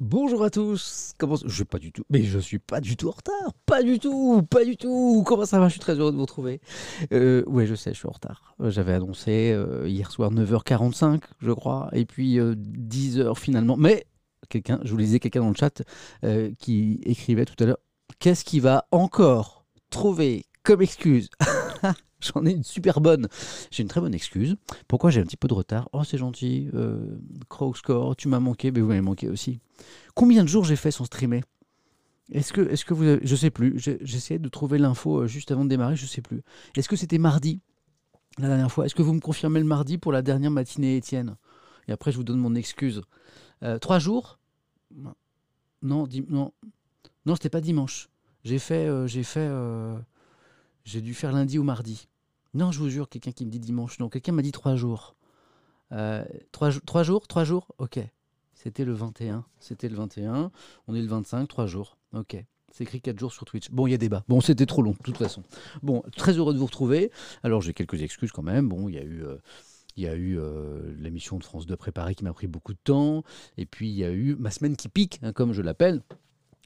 Bonjour à tous. Comment je suis pas du tout, mais je suis pas du tout en retard, pas du tout, pas du tout. Comment ça va? Je suis très heureux de vous retrouver. Euh, oui, je sais, je suis en retard. Euh, j'avais annoncé euh, hier soir 9h45, je crois, et puis 10h finalement. Mais quelqu'un, je vous lisais quelqu'un dans le chat qui écrivait tout à l'heure. Qu'est-ce qui va encore trouver comme excuse? J'en ai une super bonne. J'ai une très bonne excuse. Pourquoi j'ai un petit peu de retard? Oh, c'est gentil. Euh, Score, tu m'as manqué, mais vous m'avez manqué aussi. Combien de jours j'ai fait sans streamer? Est-ce que, est que vous avez... Je sais plus. J'essayais de trouver l'info euh, juste avant de démarrer, je sais plus. Est-ce que c'était mardi la dernière fois? Est-ce que vous me confirmez le mardi pour la dernière matinée, Étienne? Et après, je vous donne mon excuse. Euh, trois jours? Non, non. Non, c'était pas dimanche. J'ai fait. Euh, j'ai fait. J'ai dû faire lundi ou mardi. Non, je vous jure, quelqu'un qui me dit dimanche. Non, quelqu'un m'a dit trois jours. Euh, trois, trois, jours Trois jours Ok. C'était le 21. C'était le 21. On est le 25, trois jours. Ok. C'est écrit quatre jours sur Twitch. Bon, il y a débat. Bon, c'était trop long, de toute façon. Bon, très heureux de vous retrouver. Alors, j'ai quelques excuses quand même. Bon, il y a eu. Euh, il y a eu euh, l'émission de France 2 préparée qui m'a pris beaucoup de temps. Et puis, il y a eu ma semaine qui pique, hein, comme je l'appelle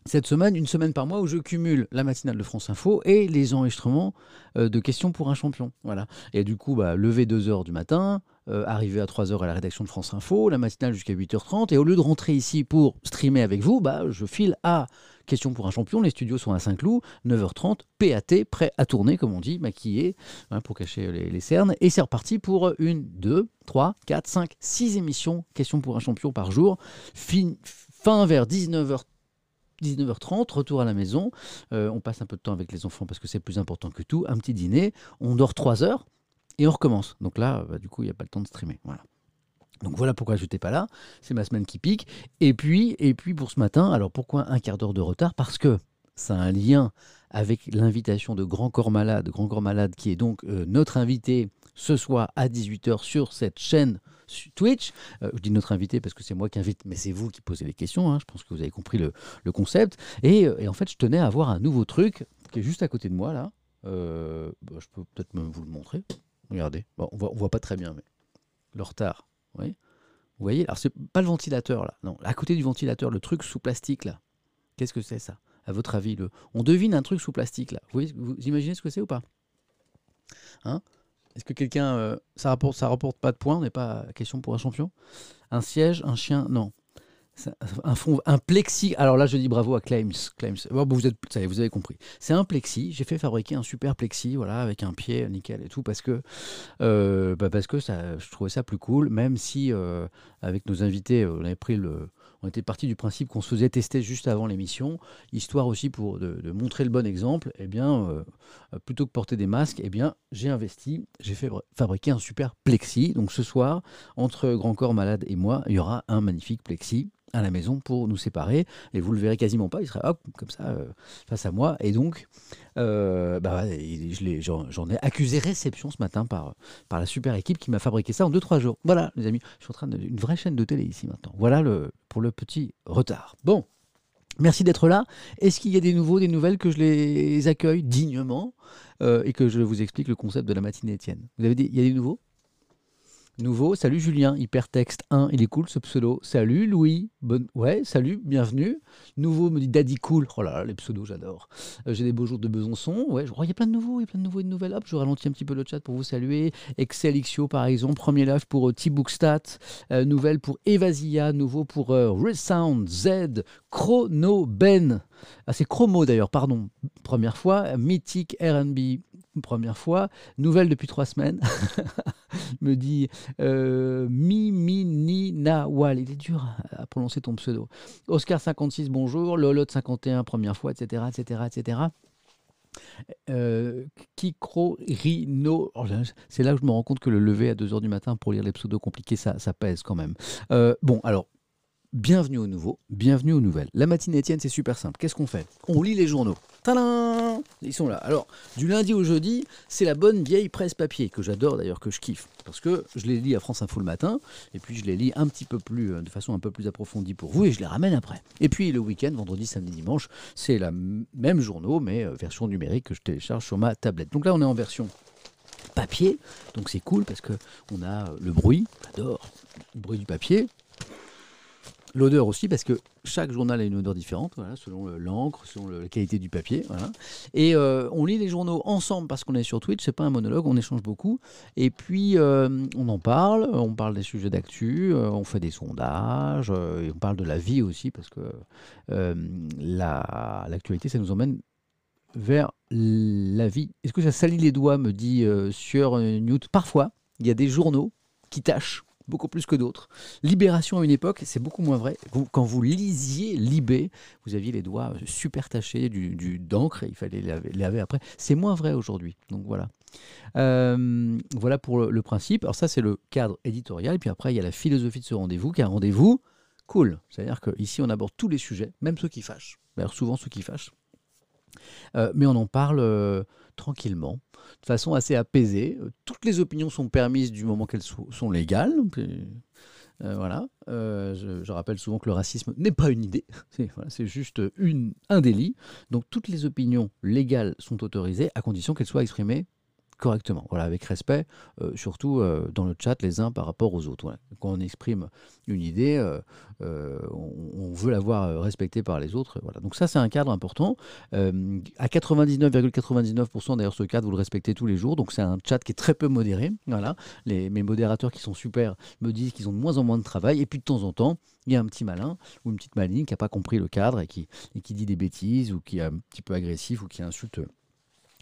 cette semaine, une semaine par mois où je cumule la matinale de France Info et les enregistrements euh, de questions pour un champion. Voilà. Et du coup, bah, lever 2h du matin, euh, arriver à 3h à la rédaction de France Info, la matinale jusqu'à 8h30. Et au lieu de rentrer ici pour streamer avec vous, bah, je file à Questions pour un champion. Les studios sont à Saint-Cloud, 9h30, PAT, prêt à tourner, comme on dit, maquillé, hein, pour cacher les, cernes. Et c'est reparti pour une, deux, trois, quatre, cinq, six émissions Questions pour un champion par jour. Fin, fin vers 19h30 19h30, retour à la maison. Euh, on passe un peu de temps avec les enfants parce que c'est plus important que tout. Un petit dîner, on dort 3 heures et on recommence. Donc là, bah, du coup, il n'y a pas le temps de streamer. Voilà. Donc voilà pourquoi je n'étais pas là. C'est ma semaine qui pique. Et puis, et puis pour ce matin, alors pourquoi un quart d'heure de retard? Parce que ça a un lien avec l'invitation de Grand Corps Malade, Grand Corps Malade qui est donc euh, notre invité ce soir à 18h sur cette chaîne Twitch. Euh, je dis notre invité parce que c'est moi qui invite, mais c'est vous qui posez les questions. Hein. Je pense que vous avez compris le, concept. Euh, et, en fait, je tenais à avoir un nouveau truc qui est juste à côté de moi là. Euh, bah, je peux peut-être même vous le montrer. Regardez. On voit, voit pas très bien, mais le retard. Oui. Vous voyez Alors, c'est pas le ventilateur là. Non, à côté du ventilateur, le truc sous plastique là. Qu'est-ce que c'est ça? À votre avis, on devine un truc sous plastique là. Vous, voyez, vous imaginez ce que c'est ou pas? Hein? Est-ce que quelqu'un. Euh, ça rapporte, ça rapporte pas de points, on n'est pas question pour un champion? Un siège, un chien, non. Un, fond, un plexi. Alors là, je dis bravo à Claims. Claims. vous, êtes, vous avez compris. C'est un plexi. J'ai fait fabriquer un super plexi, voilà, avec un pied nickel et tout, parce que, euh, bah parce que ça, je trouvais ça plus cool, même si euh, avec nos invités, on avait pris le, on était parti du principe qu'on se faisait tester juste avant l'émission, histoire aussi pour de, montrer le bon exemple. Eh euh, plutôt que porter des masques, eh j'ai investi, j'ai fait fabriquer un super plexi. Donc ce soir, entre Grand Corps Malade et moi, il y aura un magnifique plexi à la maison pour nous séparer. Et vous le verrez quasiment pas, il sera hop, comme ça, euh, face à moi. Et donc, euh, bah, j'en ai accusé réception ce matin par, par la super équipe qui m'a fabriqué ça en 2-3 jours. Voilà, les amis, je suis en train d'une vraie chaîne de télé ici maintenant. Voilà le, pour le petit retard. Bon. Merci d'être là. Est-ce qu'il y a des nouveaux, des nouvelles que je les accueille dignement euh, et que je vous explique le concept de la matinée Étienne? Vous avez dit, il y a des nouveaux? Nouveau, salut Julien, hypertexte 1, il est cool ce pseudo. Salut Louis, bonne... ouais, salut, bienvenue. Nouveau me dit Daddy Cool, oh là là, les pseudos, j'adore. Euh, j'ai des beaux jours de Besançon, ouais, je... il y a plein de nouveaux, il y a plein de nouveaux et de nouvelles. Hop, je ralentis un petit peu le chat pour vous saluer. Excel XIO par exemple, premier live pour euh, T-Bookstat, euh, nouvelle pour Evasia, nouveau pour Resound Z, Chrono Ben, ah, c'est Chromo d'ailleurs, pardon, première fois, Mythic RB, première fois, nouvelle depuis trois semaines, me dit euh, Mimi Nawal, il est dur à prononcer ton pseudo. Oscar 56, bonjour, Lolot 51, première fois, etc., etc., etc. Euh, Kikro Rino, oh, c'est là que je me rends compte que le lever à 2h du matin pour lire les pseudos compliqués, ça, ça pèse quand même. Euh, bon, alors, Bienvenue au nouveau, bienvenue aux nouvelles. La matinée Étienne, c'est super simple. Qu'est-ce qu'on fait? On lit les journaux. Tadam Ils sont là. Alors, du lundi au jeudi, c'est la bonne vieille presse papier, que j'adore d'ailleurs, que je kiffe. Parce que je les lis à France Info le matin, et puis je les lis un petit peu plus, euh, de façon un peu plus approfondie pour vous, et je les ramène après. Et puis le week-end, vendredi, samedi, dimanche, c'est la même journaux, mais euh, version numérique que je télécharge sur ma tablette. Donc là, on est en version papier, donc c'est cool parce que on a le bruit, j'adore le bruit du papier, L'odeur aussi, parce que chaque journal a une odeur différente, selon l'encre, selon la qualité du papier. Et euh, on lit les journaux ensemble parce qu'on est sur Twitch, c'est pas un monologue, on échange beaucoup. Et puis euh, on en parle, on parle des sujets d'actu, euh, on fait des sondages, on parle de la vie aussi, parce que l'actualité, ça nous emmène vers la vie. Est-ce que ça salit les doigts, me dit sur Newt? Parfois, il y a des journaux qui tâchent beaucoup plus que d'autres. Libération à une époque, c'est beaucoup moins vrai. quand vous lisiez Libé, vous aviez les doigts super tachés du, d'encre et il fallait les laver, après. C'est moins vrai aujourd'hui. Donc voilà. Euh, voilà pour le, principe. Alors ça, c'est le cadre éditorial. Puis après, il y a la philosophie de ce rendez-vous, qui est un rendez-vous cool. C'est-à-dire qu'ici, on aborde tous les sujets, même ceux qui fâchent. D'ailleurs, souvent ceux qui fâchent. Euh, mais on en parle euh, tranquillement, de façon assez apaisée. Euh, toutes les opinions sont permises du moment qu'elles sont légales. voilà. Je, rappelle souvent que le racisme n'est pas une idée, c'est juste un délit. Donc toutes les opinions légales sont autorisées à condition qu'elles soient exprimées correctement, voilà, avec respect, euh, surtout euh, dans le chat les uns par rapport aux autres. Quand on exprime une idée, euh, on, veut la voir respectée par les autres. Voilà. Donc ça, c'est un cadre important. à 99,99%, d'ailleurs, ce cadre, vous le respectez tous les jours. Donc c'est un chat qui est très peu modéré. Voilà. Les, mes modérateurs qui sont super me disent qu'ils ont de moins en moins de travail. Et puis de temps en temps, il y a un petit malin ou une petite maline qui n'a pas compris le cadre et qui, et qui dit des bêtises ou qui est un petit peu agressif ou qui insulte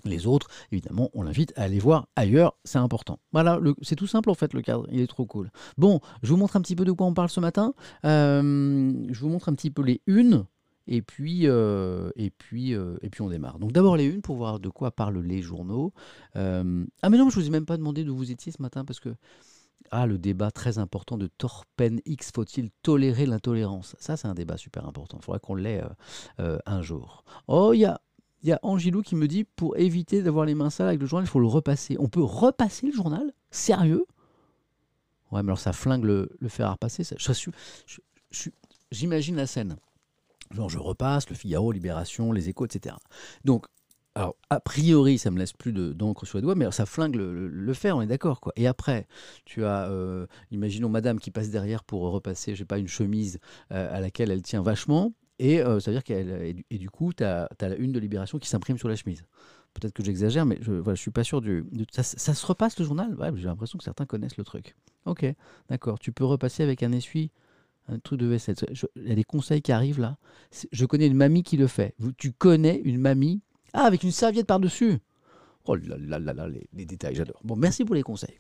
les autres, évidemment, on l'invite à aller voir ailleurs, c'est important. Voilà, c'est tout simple en fait le cadre, il est trop cool. Bon, je vous montre un petit peu de quoi on parle ce matin. Euh, je vous montre un petit peu les unes, et puis, euh, et puis, euh, et puis on démarre. Donc d'abord les unes pour voir de quoi parlent les journaux. ah mais non, je vous ai même pas demandé d'où vous étiez ce matin parce que ah le débat très important de Torpen X, faut-il tolérer l'intolérance? Ça c'est un débat super important. Il faudrait qu'on l'ait un jour. Oh il y a il y a Angilou qui me dit pour éviter d'avoir les mains sales avec le journal, il faut le repasser. On peut repasser le journal? Sérieux? Ouais, mais alors ça flingue le, fer à repasser. J'imagine la scène. Genre, je repasse le Figaro, Libération, les Échos, etc. Donc, alors, a priori, ça me laisse plus d'encre sur les doigts, mais ça flingue le, fer, on est d'accord. quoi. Et après, tu as, euh, imaginons madame qui passe derrière pour repasser, je sais pas, une chemise euh, à laquelle elle tient vachement. Et euh, ça veut dire qu'elle. Et, du coup, tu as, la une de Libération qui s'imprime sur la chemise. Peut-être que j'exagère, mais je ne suis pas sûr du. ça, se repasse le journal? J'ai l'impression que certains connaissent le truc. Ok, d'accord. Tu peux repasser avec un essuie, un truc de vaisselle. Il y a des conseils qui arrivent là. Je connais une mamie qui le fait. Tu connais une mamie? Ah, avec une serviette par-dessus Oh là là là là, les, les détails, j'adore. Bon, merci pour les conseils.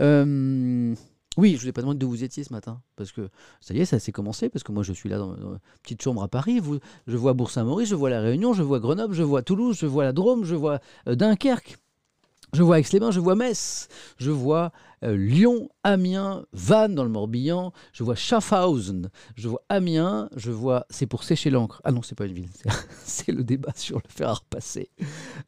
Euh. Oui, je ne vous ai pas demandé d'où vous étiez ce matin, parce que ça y est, ça s'est commencé, parce que moi je suis là dans, une petite chambre à Paris, je vois Bourg-Saint-Maurice, je vois La Réunion, je vois Grenoble, je vois Toulouse, je vois la Drôme, je vois euh, Dunkerque, je vois Aix-les-Bains, je vois Metz, je vois euh, Lyon, Amiens, Vannes dans le Morbihan, je vois Schaffhausen, je vois Amiens, je vois. C'est pour sécher l'encre. Ah non, c'est pas une ville, c'est le débat sur le fer à repasser.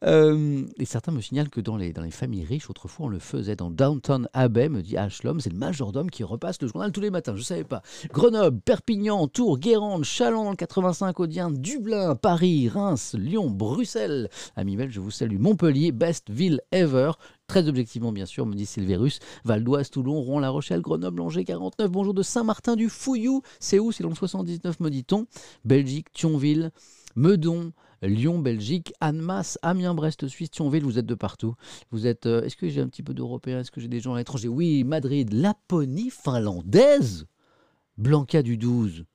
Euh, et certains me signalent que dans les, dans les familles riches, autrefois on le faisait. Dans Downton Abbey, me dit Ashlom, c'est le majordome qui repasse le journal tous les matins. Je savais pas. Grenoble, Perpignan, Tours, Guérande, Chalon dans le 85 Audien, Dublin, Paris, Reims, Lyon, Bruxelles. Ami je vous salue. Montpellier, best ville ever. Très objectivement, bien sûr, me dit Silverus. Val d'Oise, Toulon, Rouen, La Rochelle, Grenoble, Angers, 49. Bonjour de Saint-Martin du Fouillou. C'est où C'est dans le 79, me dit-on? Belgique, Thionville, Meudon. Lyon, Belgique, Annemasse, Amiens, Brest, Suisse, Thionville, vous êtes de partout. Vous êtes. Euh, est-ce que j'ai un petit peu d'Européens? Est-ce que j'ai des gens à l'étranger? Oui, Madrid, Laponie finlandaise. Blanca du 12.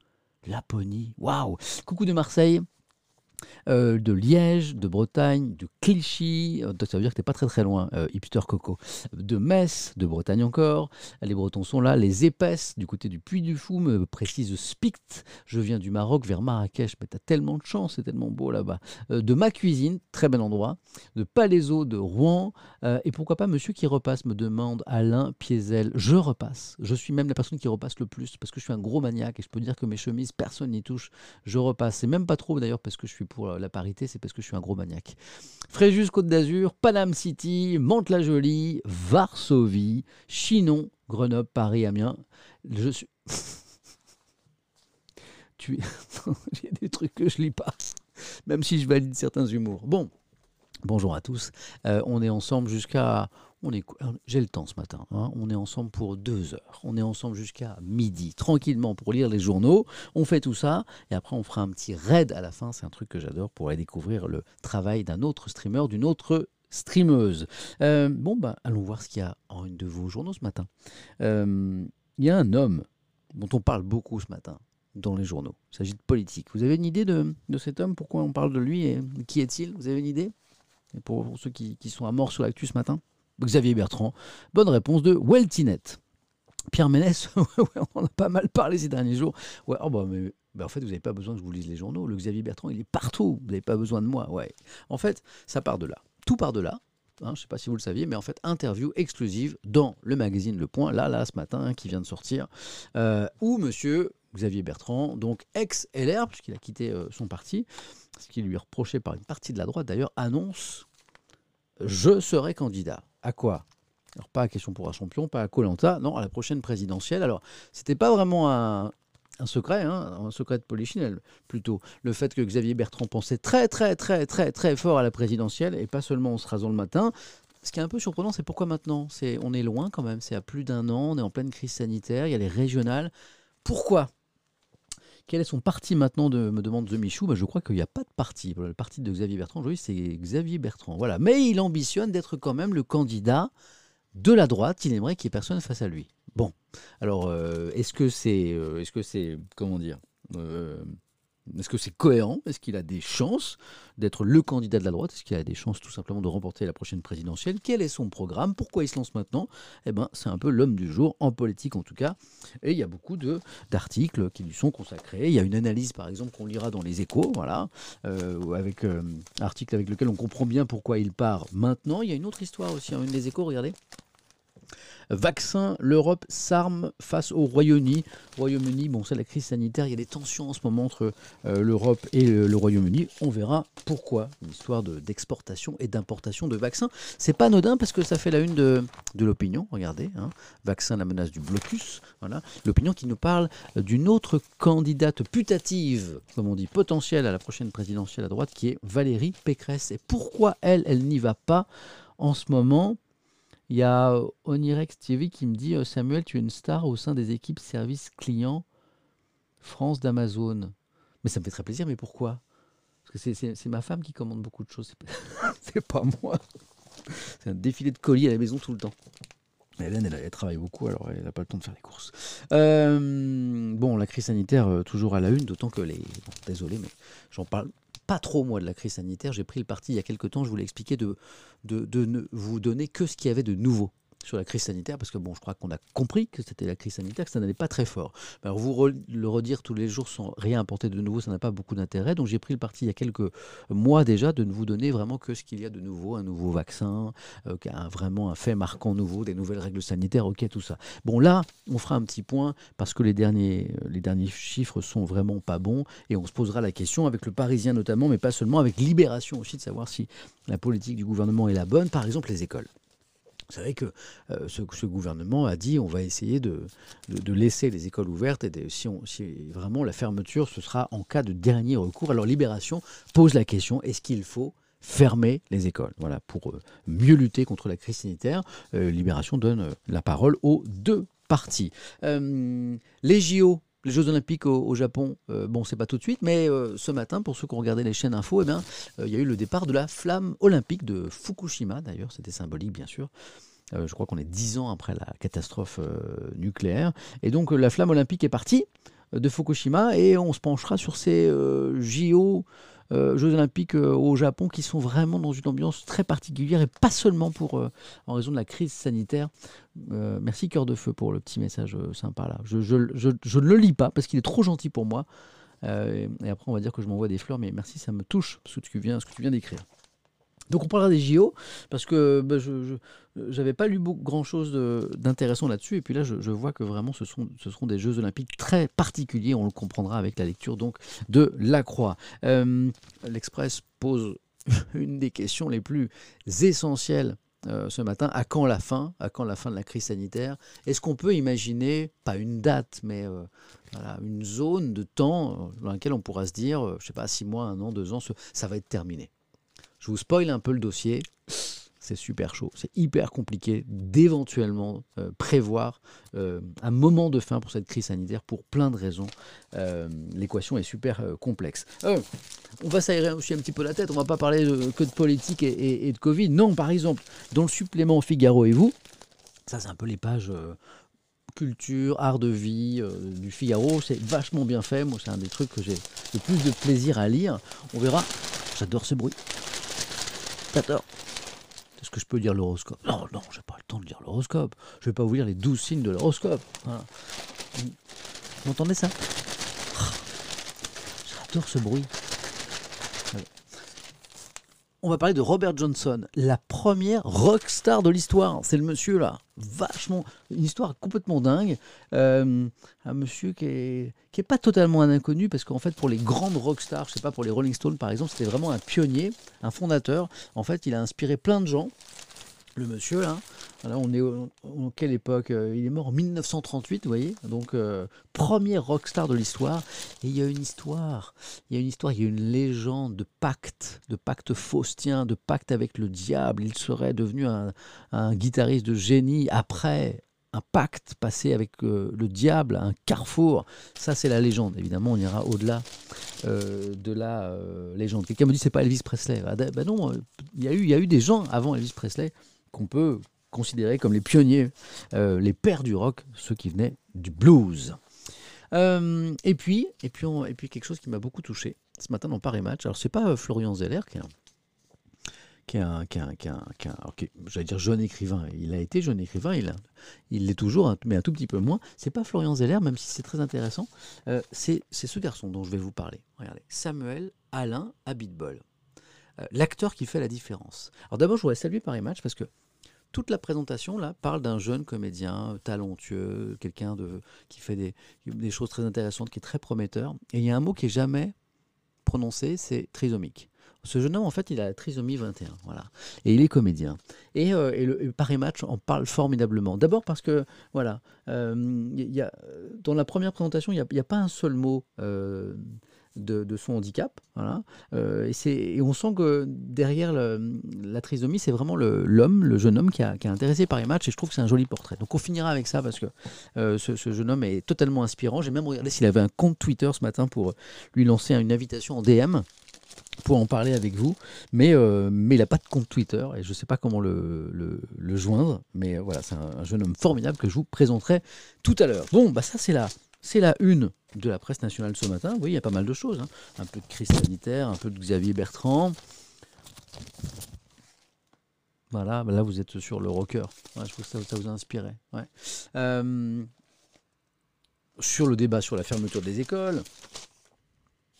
Laponie, waouh Coucou de Marseille, euh, de Liège, de Bretagne, de Clichy, euh, ça veut dire que t'es pas très très loin, euh, hipster coco, de Metz, de Bretagne encore, les Bretons sont là, les épaisses du côté du Puy du Fou, me précise Spict, je viens du Maroc vers Marrakech, mais t'as tellement de chance, c'est tellement beau là-bas, de ma cuisine, très bel endroit, de Palaiso, de Rouen, et pourquoi pas monsieur qui repasse, me demande Alain Piézel, je repasse, je suis même la personne qui repasse le plus, parce que je suis un gros maniaque, et je peux dire que mes chemises, personne n'y touche, je repasse, c'est même pas trop d'ailleurs parce que je suis pour la parité, c'est parce que je suis un gros maniaque. Fréjus, Côte d'Azur, Paname City, Mantes-la-Jolie, Varsovie, Chinon, Grenoble, Paris, Amiens. Je suis. tu... A des trucs que je lis pas, même si je valide certains humours. Bon, Bonjour à tous. Euh, on est ensemble jusqu'à. On est. J'ai le temps ce matin. hein. On est ensemble pour deux heures. On est ensemble jusqu'à midi, tranquillement pour lire les journaux. On fait tout ça et après on fera un petit raid à la fin. C'est un truc que j'adore pour aller découvrir le travail d'un autre streamer, d'une autre streameuse. Euh, bon bah allons voir ce qu'il y a en une de vos journaux ce matin. Euh, Il y a un homme dont on parle beaucoup ce matin dans les journaux. Il s'agit de politique. Vous avez une idée de, de cet homme? Pourquoi on parle de lui et qui est-il? Vous avez une idée? Pour, ceux qui, sont à mort sur l'actu ce matin Xavier Bertrand. Bonne réponse de Weltinet. Pierre Ménès, on a pas mal parlé ces derniers jours. Ouais, oh bah, bah, en fait, vous n'avez pas besoin que je vous lise les journaux. Le Xavier Bertrand, il est partout. Vous n'avez pas besoin de moi. Ouais. En fait, ça part de là. Tout part de là. Hein, je ne sais pas si vous le saviez, mais en fait, interview exclusive dans le magazine Le Point, là, là, ce matin, hein, qui vient de sortir, euh, où monsieur Xavier Bertrand, donc ex-LR, puisqu'il a quitté euh, son parti, ce qui lui est reproché par une partie de la droite d'ailleurs, annonce Je serai candidat. À quoi? Alors pas à question pour un champion, pas à Colanta, non, à la prochaine présidentielle. Alors, c'était pas vraiment un, secret, hein, un secret de polichinelle plutôt. Le fait que Xavier Bertrand pensait très très très très très fort à la présidentielle et pas seulement en se rasant le matin. Ce qui est un peu surprenant, c'est pourquoi maintenant? On est loin quand même, c'est à plus d'un an, on est en pleine crise sanitaire, il y a les régionales. Pourquoi? Quel est son parti maintenant me demande The Michou bah, Je crois qu'il n'y a pas de parti. Le parti de Xavier Bertrand, aujourd'hui, c'est Xavier Bertrand. Voilà. Mais il ambitionne d'être quand même le candidat de la droite. Il aimerait qu'il n'y ait personne face à lui. Bon. Alors, euh, est-ce que c'est. euh, est-ce que c'est. Comment dire euh, Est-ce que c'est cohérent? Est-ce qu'il a des chances d'être le candidat de la droite? Est-ce qu'il a des chances tout simplement de remporter la prochaine présidentielle? Quel est son programme? Pourquoi il se lance maintenant? Eh ben, c'est un peu l'homme du jour, en politique en tout cas. Et il y a beaucoup d'articles qui lui sont consacrés. Il y a une analyse, par exemple, qu'on lira dans les échos, voilà, euh, avec euh, article avec lequel on comprend bien pourquoi il part maintenant. Il y a une autre histoire aussi, en une des échos, regardez. Vaccin, l'Europe s'arme face au Royaume-Uni. Royaume-Uni, bon, c'est la crise sanitaire, il y a des tensions en ce moment entre euh, l'Europe et le, Royaume-Uni. On verra pourquoi. Une histoire de- d'exportation et d'importation de vaccins. C'est pas anodin parce que ça fait la une de, l'opinion. Regardez, hein. vaccin, la menace du blocus. L'opinion qui nous parle d'une autre candidate putative, comme on dit, potentielle à la prochaine présidentielle à droite, qui est Valérie Pécresse. Et pourquoi elle, elle n'y va pas en ce moment? Il y a euh, Onirex TV qui me dit euh, Samuel, tu es une star au sein des équipes service client France d'Amazon. Mais ça me fait très plaisir, mais pourquoi? Parce que c'est- ma femme qui commande beaucoup de choses, c'est pas- moi. C'est un défilé de colis à la maison tout le temps. Hélène, elle, travaille beaucoup, alors elle n'a pas le temps de faire les courses. Euh, bon, la crise sanitaire, toujours à la une, d'autant que les. bon, désolé, mais j'en parle pas trop, moi, de la crise sanitaire. J'ai pris le parti il y a quelques temps, je vous l'ai expliqué, de, de, de ne vous donner que ce qu'il y avait de nouveau sur la crise sanitaire, parce que bon, je crois qu'on a compris que c'était la crise sanitaire, que ça n'allait pas très fort. Alors vous le redire tous les jours sans rien apporter de nouveau, ça n'a pas beaucoup d'intérêt. Donc j'ai pris le parti il y a quelques mois déjà de ne vous donner vraiment que ce qu'il y a de nouveau, un nouveau vaccin, euh, un- vraiment un fait marquant nouveau, des nouvelles règles sanitaires, ok, tout ça. Bon là, on fera un petit point parce que les derniers, les derniers chiffres sont vraiment pas bons et on se posera la question avec le Parisien notamment, mais pas seulement, avec Libération aussi, de savoir si la politique du gouvernement est la bonne, par exemple les écoles. Vous savez que euh, ce, gouvernement a dit on va essayer de, laisser les écoles ouvertes et si, on, vraiment la fermeture, ce sera en cas de dernier recours. Alors Libération pose la question est-ce qu'il faut fermer les écoles? Voilà, pour euh, mieux lutter contre la crise sanitaire. euh, Libération donne la parole aux deux partis. Euh, les JO. Les Jeux Olympiques au, Japon, euh, bon, c'est pas tout de suite, mais euh, ce matin, pour ceux qui ont regardé les chaînes info, eh bien, euh, il y a eu le départ de la flamme olympique de Fukushima, d'ailleurs, c'était symbolique, bien sûr. Euh, je crois qu'on est dix ans après la catastrophe nucléaire. Et donc, la flamme olympique est partie de Fukushima et on se penchera sur ces JO, euh, Jeux olympiques euh, au Japon, qui sont vraiment dans une ambiance très particulière et pas seulement pour, euh, en raison de la crise sanitaire. Merci Cœur de Feu pour le petit message sympa là. Je, je, je, je ne le lis pas parce qu'il est trop gentil pour moi. Et après, on va dire que je m'envoie des fleurs, mais merci, ça me touche ce que tu viens, ce que tu viens d'écrire. Donc on parlera des JO parce que bah, je n'avais pas lu beaucoup, grand chose de- d'intéressant là-dessus et puis là je, vois que vraiment ce, sont, seront des Jeux olympiques très particuliers, on le comprendra avec la lecture donc de La Croix. Euh, L'Express pose une des questions les plus essentielles euh, ce matin. À quand la fin? À quand la fin de la crise sanitaire? Est-ce qu'on peut imaginer, pas une date, mais euh, voilà, une zone de temps dans laquelle on pourra se dire, je sais pas, six mois, un an, deux ans, ça va être terminé? Je vous spoil un peu le dossier. C'est super chaud. C'est hyper compliqué d'éventuellement euh, prévoir euh, un moment de fin pour cette crise sanitaire pour plein de raisons. Euh, l'équation est super complexe. on va s'aérer aussi un petit peu la tête. On va pas parler que de politique et, et, de Covid. Non, par exemple, dans le supplément Figaro et vous, ça c'est un peu les pages culture, art de vie du Figaro. C'est vachement bien fait. Moi, c'est un des trucs que j'ai le plus de plaisir à lire. On verra. J'adore ce bruit. Est-ce que je peux lire l'horoscope? Non, non, j'ai pas le temps de lire l'horoscope. Je vais pas vous lire les douze signes de l'horoscope. Vous entendez ça? J'adore ce bruit. On va parler de Robert Johnson, la première rockstar de l'histoire. C'est le monsieur là, vachement, une histoire complètement dingue. Euh, un monsieur qui est, qui est pas totalement un inconnu parce qu'en fait pour les grandes rockstars, je sais pas pour les Rolling Stones par exemple, c'était vraiment un pionnier, un fondateur. En fait, il a inspiré plein de gens. Le monsieur là, on est en quelle époque euh, Il est mort en 1938, vous voyez Donc, euh, premier rockstar de l'histoire. Et il y a une histoire, il y a une histoire, il y a une légende de pacte, de pacte faustien, de pacte avec le diable. Il serait devenu un, guitariste de génie après un pacte passé avec euh, le diable, un carrefour. Ça, c'est la légende. Évidemment, on ira au-delà de la légende. Quelqu'un me dit c'est pas Elvis Presley. Ah, ben non, il y, a eu, il y a eu des gens avant Elvis Presley qu'on peut considérés comme les pionniers, euh, les pères du rock, ceux qui venaient du blues. Euh, et puis, et puis, et puis quelque chose qui m'a beaucoup touché ce matin dans Paris Match. Alors c'est pas euh, Florian Zeller qui est un, qui est un, qui est un, qui est j'allais dire jeune écrivain. Il a été jeune écrivain, il, il l'est toujours, mais un tout petit peu moins. C'est pas Florian Zeller, même si c'est très intéressant. c'est, ce garçon dont je vais vous parler. Regardez, Samuel Alain Abitbol, l'acteur qui fait la différence. Alors d'abord, je voudrais saluer Paris Match parce que toute la présentation là parle d'un jeune comédien talentueux, quelqu'un de qui fait des, choses très intéressantes, qui est très prometteur. Et il y a un mot qui est jamais prononcé, c'est trisomique. Ce jeune homme, en fait, il a la trisomie 21, voilà. Et il est comédien. Et, euh, le Paris Match en parle formidablement. D'abord parce que, voilà, euh, dans la première présentation, il n'y a, pas un seul mot euh, de, son handicap. Voilà. Euh, et, et, on sent que derrière la trisomie, c'est vraiment l'homme, le, jeune homme qui a, qui intéressé par les matchs. Et je trouve que c'est un joli portrait. Donc on finira avec ça parce que euh, ce, jeune homme est totalement inspirant. J'ai même regardé s'il avait un compte Twitter ce matin pour lui lancer une invitation en DM pour en parler avec vous, mais, euh, mais il n'a pas de compte Twitter et je ne sais pas comment le, le, joindre, mais voilà, c'est un, un, jeune homme formidable que je vous présenterai tout à l'heure. Bon, bah ça c'est là, c'est la une de la presse nationale ce matin. Oui, il y a pas mal de choses. Hein. Un peu de crise sanitaire, un peu de Xavier Bertrand. Voilà, bah là vous êtes sur le rocker. je trouve que ça, vous a inspiré. Euh, sur le débat sur la fermeture des écoles.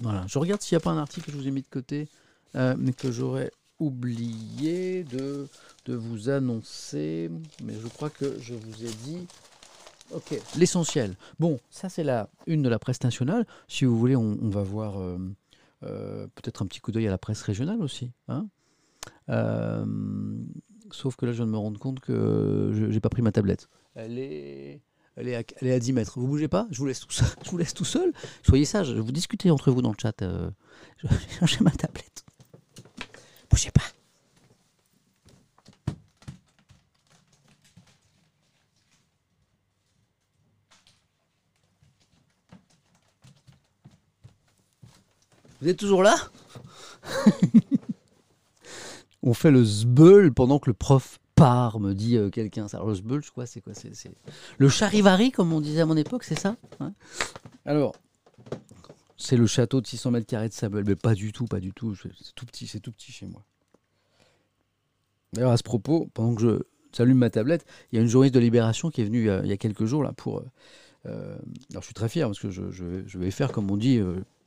Voilà, je regarde s'il n'y a pas un article que je vous ai mis de côté, euh, mais que j'aurais oublié de vous annoncer. Mais je crois que je vous ai dit Ok, l'essentiel. Bon, ça c'est la une de la presse nationale. Si vous voulez, on, va voir euh, euh, peut-être un petit coup d'œil à la presse régionale aussi. Hein. Euh, sauf que là, je viens de me rendre compte que je n'ai pas pris ma tablette. Elle est, elle est, à, elle est à 10 mètres. Vous bougez pas Je vous laisse tout seul. Je vous laisse tout seul. Soyez sage. Vous discutez entre vous dans le chat. J'ai ma tablette. Bougez pas. Vous êtes toujours là On fait le zbeul pendant que le prof part, me dit euh, quelqu'un. Alors le zbeul, quoi C'est quoi c'est, Le charivari, comme on disait à mon époque, c'est ça Alors, c'est le château de 600 mètres carrés de Samuel, mais pas du tout, pas du tout. C'est tout petit, c'est tout petit chez moi. D'ailleurs, à ce propos, pendant que je s'allume ma tablette, il y a une journaliste de Libération qui est venue euh, il y a quelques jours là pour. Euh, alors, je suis très fier parce que je, vais faire comme on dit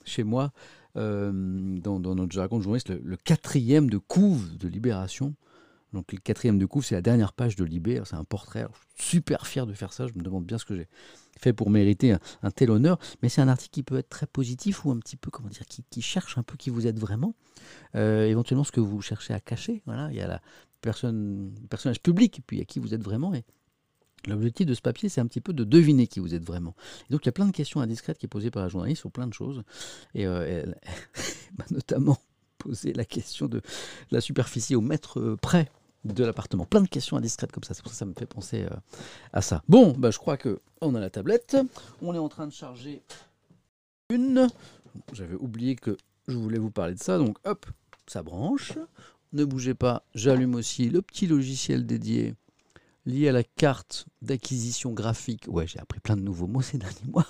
chez moi euh, dans, notre jargon de journaliste, le, quatrième de couve de Libération. Donc le quatrième de couve, c'est la dernière page de Libé. C'est un portrait. je suis super fier de faire ça. Je me demande bien ce que j'ai fait pour mériter un, tel honneur. Mais c'est un article qui peut être très positif ou un petit peu, comment dire, qui, cherche un peu qui vous êtes vraiment. Euh, éventuellement ce que vous cherchez à cacher. Voilà, il y a la personne, le personnage public, puis a qui vous êtes vraiment. L'objectif de ce papier, c'est un petit peu de deviner qui vous êtes vraiment. donc il y a plein de questions indiscrètes qui sont posées par la journaliste sur plein de choses. Et, euh, bah, notamment, poser la question de la superficie au mètre près de l'appartement. Plein de questions indiscrètes comme ça. C'est pour ça que ça me fait penser euh, à ça. Bon, bah, je crois que on a la tablette. On est en train de charger une. J'avais oublié que je voulais vous parler de ça. Donc, hop, ça branche. Ne bougez pas. J'allume aussi le petit logiciel dédié lié à la carte d'acquisition graphique. Ouais, j'ai appris plein de nouveaux mots ces derniers mois.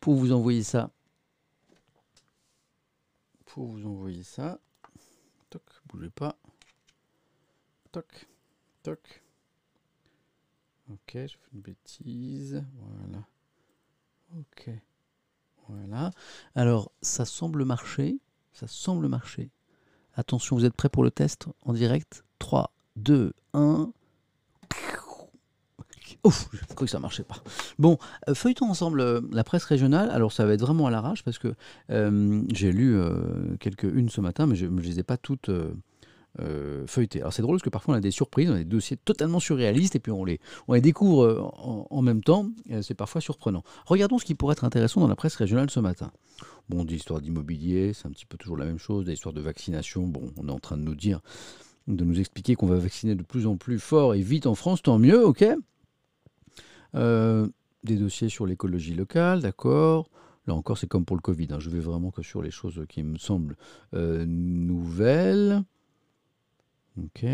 Pour vous envoyer ça. Pour vous envoyer ça. Toc, bougez pas. Toc, toc. Ok, je fais une bêtise. Voilà. Ok. Voilà. Alors, ça semble marcher. Ça semble marcher. Attention, vous êtes prêts pour le test en direct? 3, 2, 1. Ouf, j'ai cru que ça marchait pas. Bon, euh, feuilletons ensemble euh, la presse régionale. Alors, ça va être vraiment à l'arrache parce que euh, j'ai lu quelques unes ce matin, mais je ne les ai pas toutes euh, feuilleté. Alors c'est drôle parce que parfois on a des surprises, on a des dossiers totalement surréalistes et puis on les, on les découvre euh, en, même temps. C'est parfois surprenant. Regardons ce qui pourrait être intéressant dans la presse régionale ce matin. Bon, des histoires d'immobilier, c'est un petit peu toujours la même chose. Des histoires de vaccination, bon, on est en train de nous dire, de nous expliquer qu'on va vacciner de plus en plus fort et vite en France, tant mieux, ok euh, Des dossiers sur l'écologie locale, d'accord Là encore, c'est comme pour le Covid. Hein. Je vais vraiment que sur les choses qui me semblent nouvelles. Ok.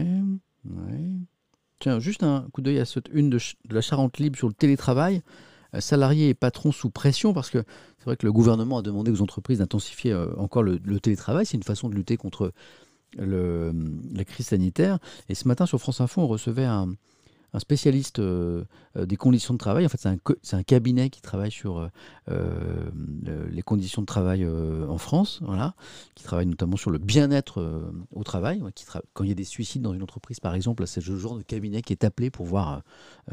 Tiens, juste un coup d'œil à cette une de, la Charente Libre sur le télétravail. Euh, salariés et patrons sous pression, parce que c'est vrai que le gouvernement a demandé aux entreprises d'intensifier euh, encore le, télétravail. C'est une façon de lutter contre la crise sanitaire. Et ce matin, sur France Info, on recevait un, un spécialiste euh, euh, des conditions de travail. En fait, c'est un, cabinet qui travaille sur euh, les conditions de travail en France, voilà, qui travaille notamment sur le bien-être au travail. quand il y a des suicides dans une entreprise, par exemple, c'est le genre de cabinet qui est appelé pour voir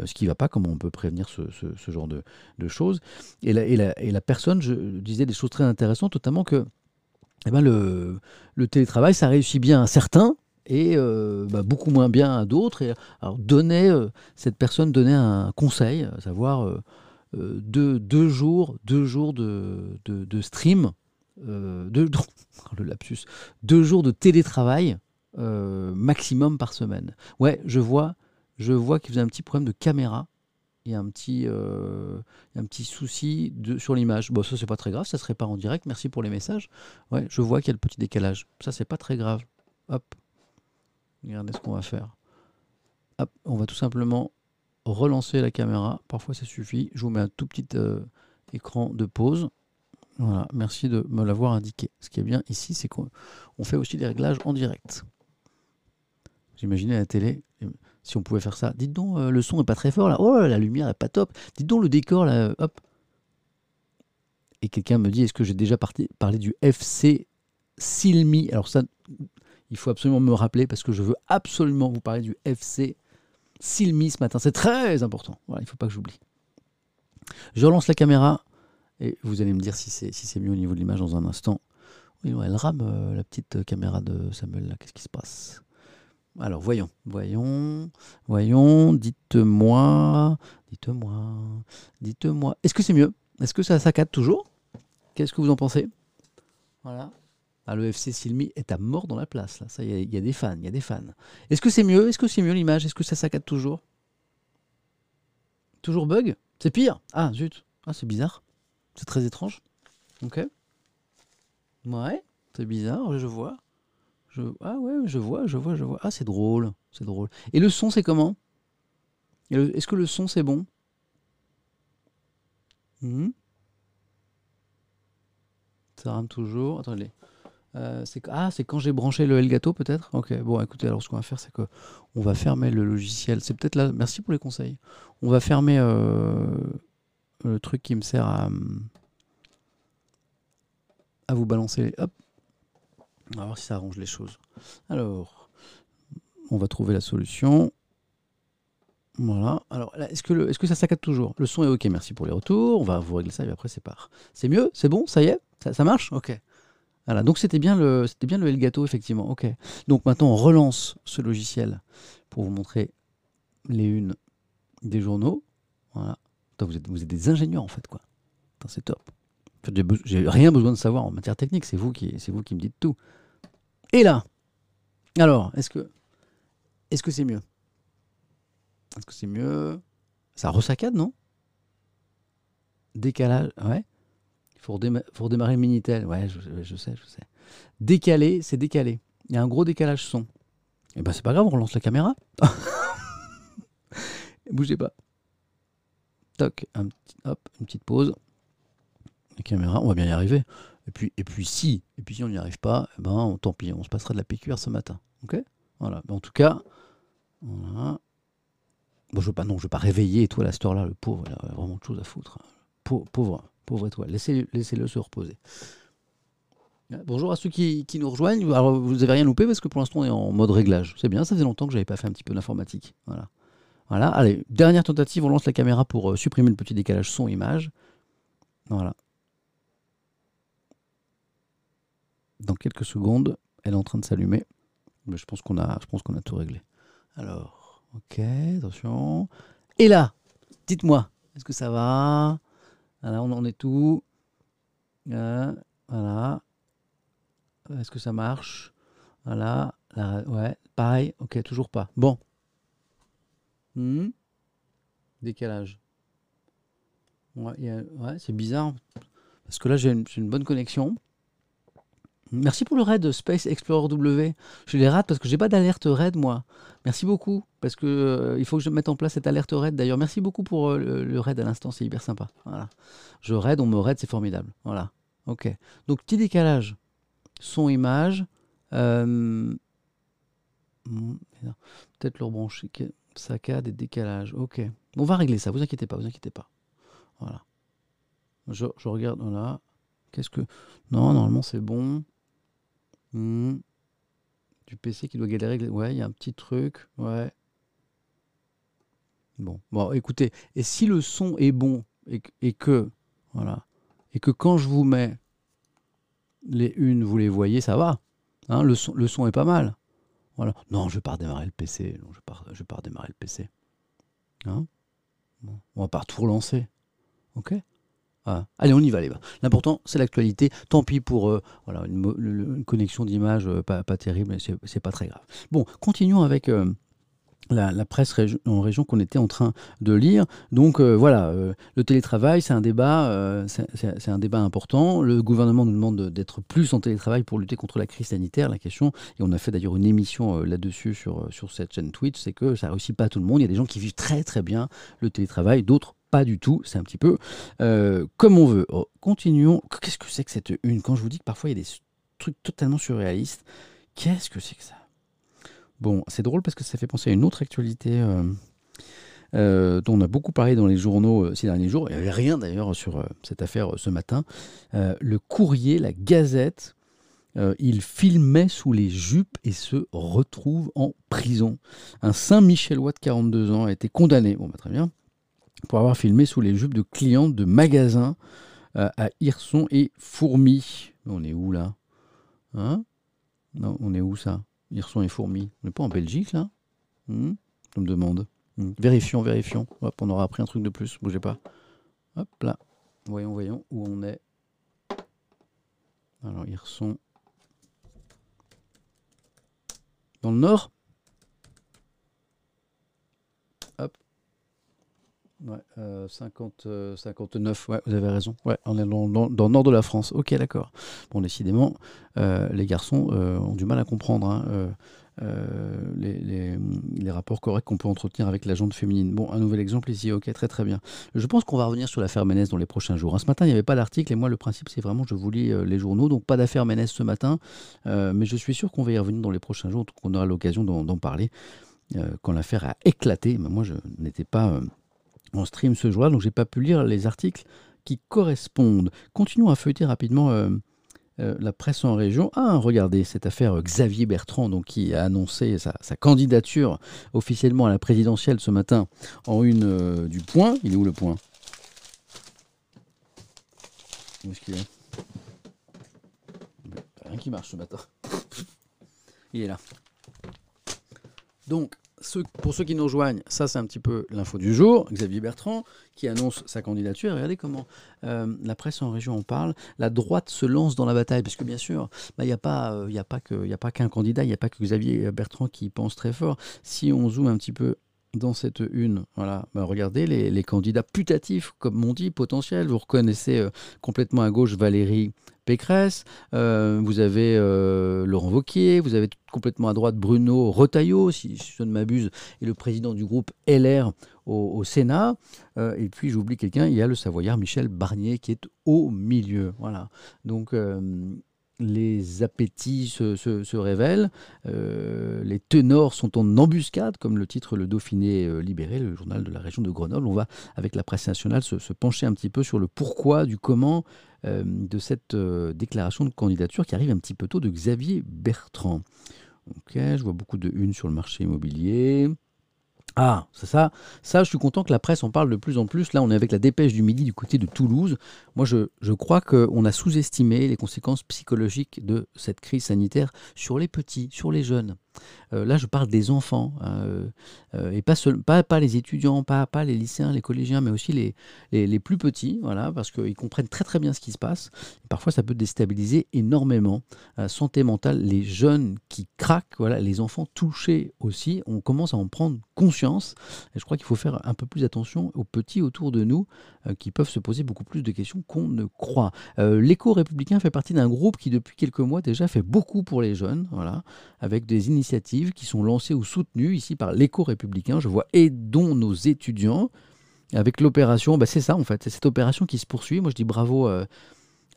ce qui ne va pas, comment on peut prévenir ce, ce, genre de, choses. Et la, personne je, disais des choses très intéressantes, notamment que eh ben le, le télétravail, ça réussit bien à certains, et euh, bah, beaucoup moins bien à d'autres. Et alors donnait, euh, cette personne donnait un conseil, à savoir euh, deux, deux, jours, deux jours de, stream, deux, jours de télétravail maximum par semaine. Ouais, je vois, je vois qu'il faisait un petit problème de caméra. Il y a un petit, un petit souci sur l'image. Bon, ça, c'est pas très grave, ça se répare en direct. Merci pour les messages. Ouais, je vois qu'il y a le petit décalage. Ça, c'est pas très grave. Hop, Regardez ce qu'on va faire. on va tout simplement relancer la caméra. Parfois, ça suffit. Je vous mets un tout petit euh, écran de pause. Voilà, merci de me l'avoir indiqué. Ce qui est bien ici, c'est qu'on fait aussi des réglages en direct. J'imaginais la télé, si on pouvait faire ça. Dites donc, euh, le son est pas très fort là. Oh, la lumière est pas top. Dites donc, le décor là, hop. Et quelqu'un me dit, est-ce que j'ai déjà parlé du FC Silmi? Alors ça, il faut absolument me rappeler parce que je veux absolument vous parler du FC Silmi ce matin. C'est très important. Il ne faut pas que j'oublie. Je relance la caméra et vous allez me dire si c'est mieux au niveau de l'image dans un instant. Oui, elle rame euh, la petite caméra de Samuel là. Qu'est-ce qui se passe? Alors voyons, voyons, voyons. Dites-moi, dites-moi, dites-moi. Est-ce que c'est mieux? Est-ce que ça saccade toujours? Qu'est-ce que vous en pensez? Voilà. Ah, le FC Silmi est à mort dans la place. Là. Ça, il y, a des fans, il y a des fans. Est-ce que c'est mieux Est-ce que c'est mieux l'image? Est-ce que ça saccade toujours? Toujours bug? C'est pire? Ah zut Ah c'est bizarre. C'est très étrange. Ok. Ouais, c'est bizarre, je vois. Ah ouais, je vois, je vois, je vois. Ah c'est drôle, c'est drôle. Et le son c'est comment? Est-ce que le son c'est bon? Hmm? Ça rame toujours. Attendez. Euh, ah, c'est quand j'ai branché le Elgato peut-être? Ok, bon écoutez, alors ce qu'on va faire, c'est que on va fermer le logiciel. C'est peut-être là, merci pour les conseils. On va fermer euh, le truc qui me sert à, à vous balancer. Hop, on va voir si ça arrange les choses. Alors, on va trouver la solution. Voilà. Alors, est-ce que, est que ça saccade toujours? Le son est OK, merci pour les retours. On va vous régler ça et après c'est part. C'est mieux? C'est bon? Ça y est? Ça, ça marche? Ok. Voilà, donc c'était bien le c'était bien Elgato effectivement. Ok. Donc maintenant on relance ce logiciel pour vous montrer les unes des journaux. Voilà. vous êtes des ingénieurs en fait quoi. C'est top. j'ai rien besoin de savoir en matière technique. C'est vous qui me dites tout. Et là, alors, est-ce que est-ce que c'est mieux? Est-ce que c'est mieux? Ça resaccade, non? Décalage, ouais. Il faut, redémarrer le Minitel. Ouais, je, sais, je sais. Décalé, c'est décalé. Il y a un gros décalage son. Eh ben c'est pas grave, on relance la caméra. Bougez pas. Toc, hop, une petite pause. La caméra, on va bien y arriver. Et puis, et puis si, et puis si on n'y arrive pas, eh ben tant pis, on se passera de la PQR ce matin. Ok? Voilà. en tout cas, voilà. Bon, je veux pas, non, je veux pas réveiller toi à cette heure-là, le pauvre, il a vraiment de choses à foutre. Pauvre, pauvre, pauvre étoile. Laissez, laissez-le se reposer. Bonjour à ceux qui, nous rejoignent. Vous n'avez rien loupé parce que pour l'instant, on est en mode réglage. C'est bien, ça faisait longtemps que je n'avais pas fait un petit peu d'informatique. Voilà. Allez, dernière tentative, on lance la caméra pour euh, supprimer le petit décalage son-image. Voilà. Dans quelques secondes, elle est en train de s'allumer. Je pense qu'on a, je pense qu'on a tout réglé. Alors, ok, attention. Et là, dites-moi, est-ce que ça va? Voilà, on en est tout. Euh, voilà. Est-ce que ça marche? Voilà. ouais, pareil. Ok, toujours pas. Bon. Hmm? Décalage. Ouais, c'est bizarre. Parce que là, j'ai une, bonne connexion. Merci pour le raid Space Explorer W. Je les rate parce que j'ai pas d'alerte raid moi. Merci beaucoup parce que euh, il faut que je mette en place cette alerte raid d'ailleurs. Merci beaucoup pour euh, le, raid à l'instant, c'est hyper sympa. Voilà. Je raid, on me raid, c'est formidable. Voilà. OK. Donc petit décalage son image. Euh, hmm, peut-être leur brancher saccade et décalage. Ok. On va régler ça, vous inquiétez pas, vous inquiétez pas. Voilà. Je, regarde, voilà. Qu'est-ce que. Non, normalement c'est bon. Hmm. Du PC qui doit galérer. Ouais, il y a un petit truc. Ouais. Bon. Bon, écoutez. Et si le son est bon et, et que. Voilà. Et que quand je vous mets les unes, vous les voyez, ça va. Hein, le, son, le son est pas mal. Voilà. Non, je vais pas redémarrer le PC. Je pars, je pars redémarrer le PC. Hein on va pas tout relancer. Ok? Allez, on y va, les gars. L'important, c'est l'actualité. Tant pis pour euh, voilà, une, connexion d'image euh, pas, terrible, c'est pas très grave. Bon, continuons avec. Euh, la, presse en région qu'on était en train de lire. Donc voilà, le télétravail, c'est un débat, c'est un débat important. Le gouvernement nous demande d'être plus en télétravail pour lutter contre la crise sanitaire. La question, et on a fait d'ailleurs une émission là-dessus sur, sur cette chaîne Twitch, c'est que ça réussit pas à tout le monde. Il y a des gens qui vivent très très bien le télétravail, d'autres pas du tout. C'est un petit peu comme on veut. Oh, continuons. Qu'est-ce que c'est que cette une? Quand je vous dis que parfois il y a des trucs totalement surréalistes, qu'est-ce que c'est que ça? Bon, c'est drôle parce que ça fait penser à une autre actualité euh, euh, dont on a beaucoup parlé dans les journaux euh, ces derniers jours. Il n'y avait rien d'ailleurs sur cette affaire ce matin. le courrier, la gazette, il filmait sous les jupes et se retrouve en prison. Un Saint-Michellois de 42 ans a été condamné, bon bah, très bien, pour avoir filmé sous les jupes de clients de magasins à Hirson et Fourmi. On est où là? Hein? Non, on est où ça? Hirson et fourmis. On n'est pas en Belgique, là? Hmm? Je me demande. Hmm. Vérifions, vérifions. On aura appris un truc de plus. Bougez pas. Hop là. Voyons, voyons où on est. Alors, Hirson. Dans le nord Hop. Ouais, 50, euh, 59, euh, ouais, vous avez raison. Ouais, on est dans, le nord de la France. Ok, d'accord. Bon, décidément, euh, les garçons ont du mal à comprendre hein, les, les, rapports corrects qu'on peut entretenir avec la jante féminine. Bon, un nouvel exemple ici. Ok, très très bien. Je pense qu'on va revenir sur l'affaire Ménès dans les prochains jours. Hein, ce matin, il n'y avait pas d'article et moi, le principe, c'est vraiment, je vous lis les journaux. Donc, pas d'affaire Ménès ce matin. mais je suis sûr qu'on va y revenir dans les prochains jours, qu'on aura l'occasion d'en parler quand l'affaire a éclaté. Mais moi, je n'étais pas en stream ce jour-là, donc j'ai pas pu lire les articles qui correspondent. Continuons à feuilleter rapidement euh, euh, la presse en région. Ah, regardez cette affaire euh, Xavier Bertrand, donc, qui a annoncé sa, candidature officiellement à la présidentielle ce matin en une du point. Il est où le point? Où est-ce qu'il est, Rien qui marche ce matin. Il est là. Donc, pour ceux qui nous rejoignent, ça c'est un petit peu l'info du jour. Xavier Bertrand qui annonce sa candidature. Regardez comment euh, la presse en région en parle. La droite se lance dans la bataille, parce que bien sûr, bah, il n'y a pas, euh, a pas qu'un candidat, il n'y a pas que Xavier Bertrand qui pense très fort. Si on zoome un petit peu dans cette une, voilà, bah, regardez les, candidats putatifs, comme on dit, potentiels. Vous reconnaissez euh, complètement à gauche Valérie Pécresse, euh, vous avez euh, Laurent Vauquier, vous avez complètement à droite Bruno Retailleau, si, je ne m'abuse, et le président du groupe LR au, Sénat. et puis j'oublie quelqu'un, il y a le Savoyard Michel Barnier qui est au milieu. Voilà. Donc les appétits se, révèlent, euh, les ténors sont en embuscade, comme le titre Le Dauphiné euh, libéré, le journal de la région de Grenoble. On va, avec la presse nationale, se, pencher un petit peu sur le pourquoi, du comment euh, de cette déclaration de candidature qui arrive un petit peu tôt de Xavier Bertrand. Ok, je vois beaucoup de une sur le marché immobilier. Ah, c'est ça. Ça, je suis content que la presse en parle de plus en plus. Là, on est avec la dépêche du midi du côté de Toulouse. Moi, je, je crois qu'on a sous-estimé les conséquences psychologiques de cette crise sanitaire sur les petits, sur les jeunes. Euh, là, je parle des enfants, hein, euh, euh, et pas, pas, pas, les étudiants, pas, pas les lycéens, les collégiens, mais aussi les, les, plus petits, voilà, parce qu'ils comprennent très très bien ce qui se passe. parfois, ça peut déstabiliser énormément. santé mentale, les jeunes qui craquent, voilà, les enfants touchés aussi, on commence à en prendre conscience. Et je crois qu'il faut faire un peu plus attention aux petits autour de nous qui peuvent se poser beaucoup plus de questions qu'on ne croit. L'éco républicain fait partie d'un groupe qui, depuis quelques mois déjà, fait beaucoup pour les jeunes, voilà, avec des initiatives qui sont lancées ou soutenues ici par l'éco-républicain. Je vois Aidons nos étudiants avec l'opération. Bah c'est ça en fait, c'est cette opération qui se poursuit. Moi je dis bravo euh,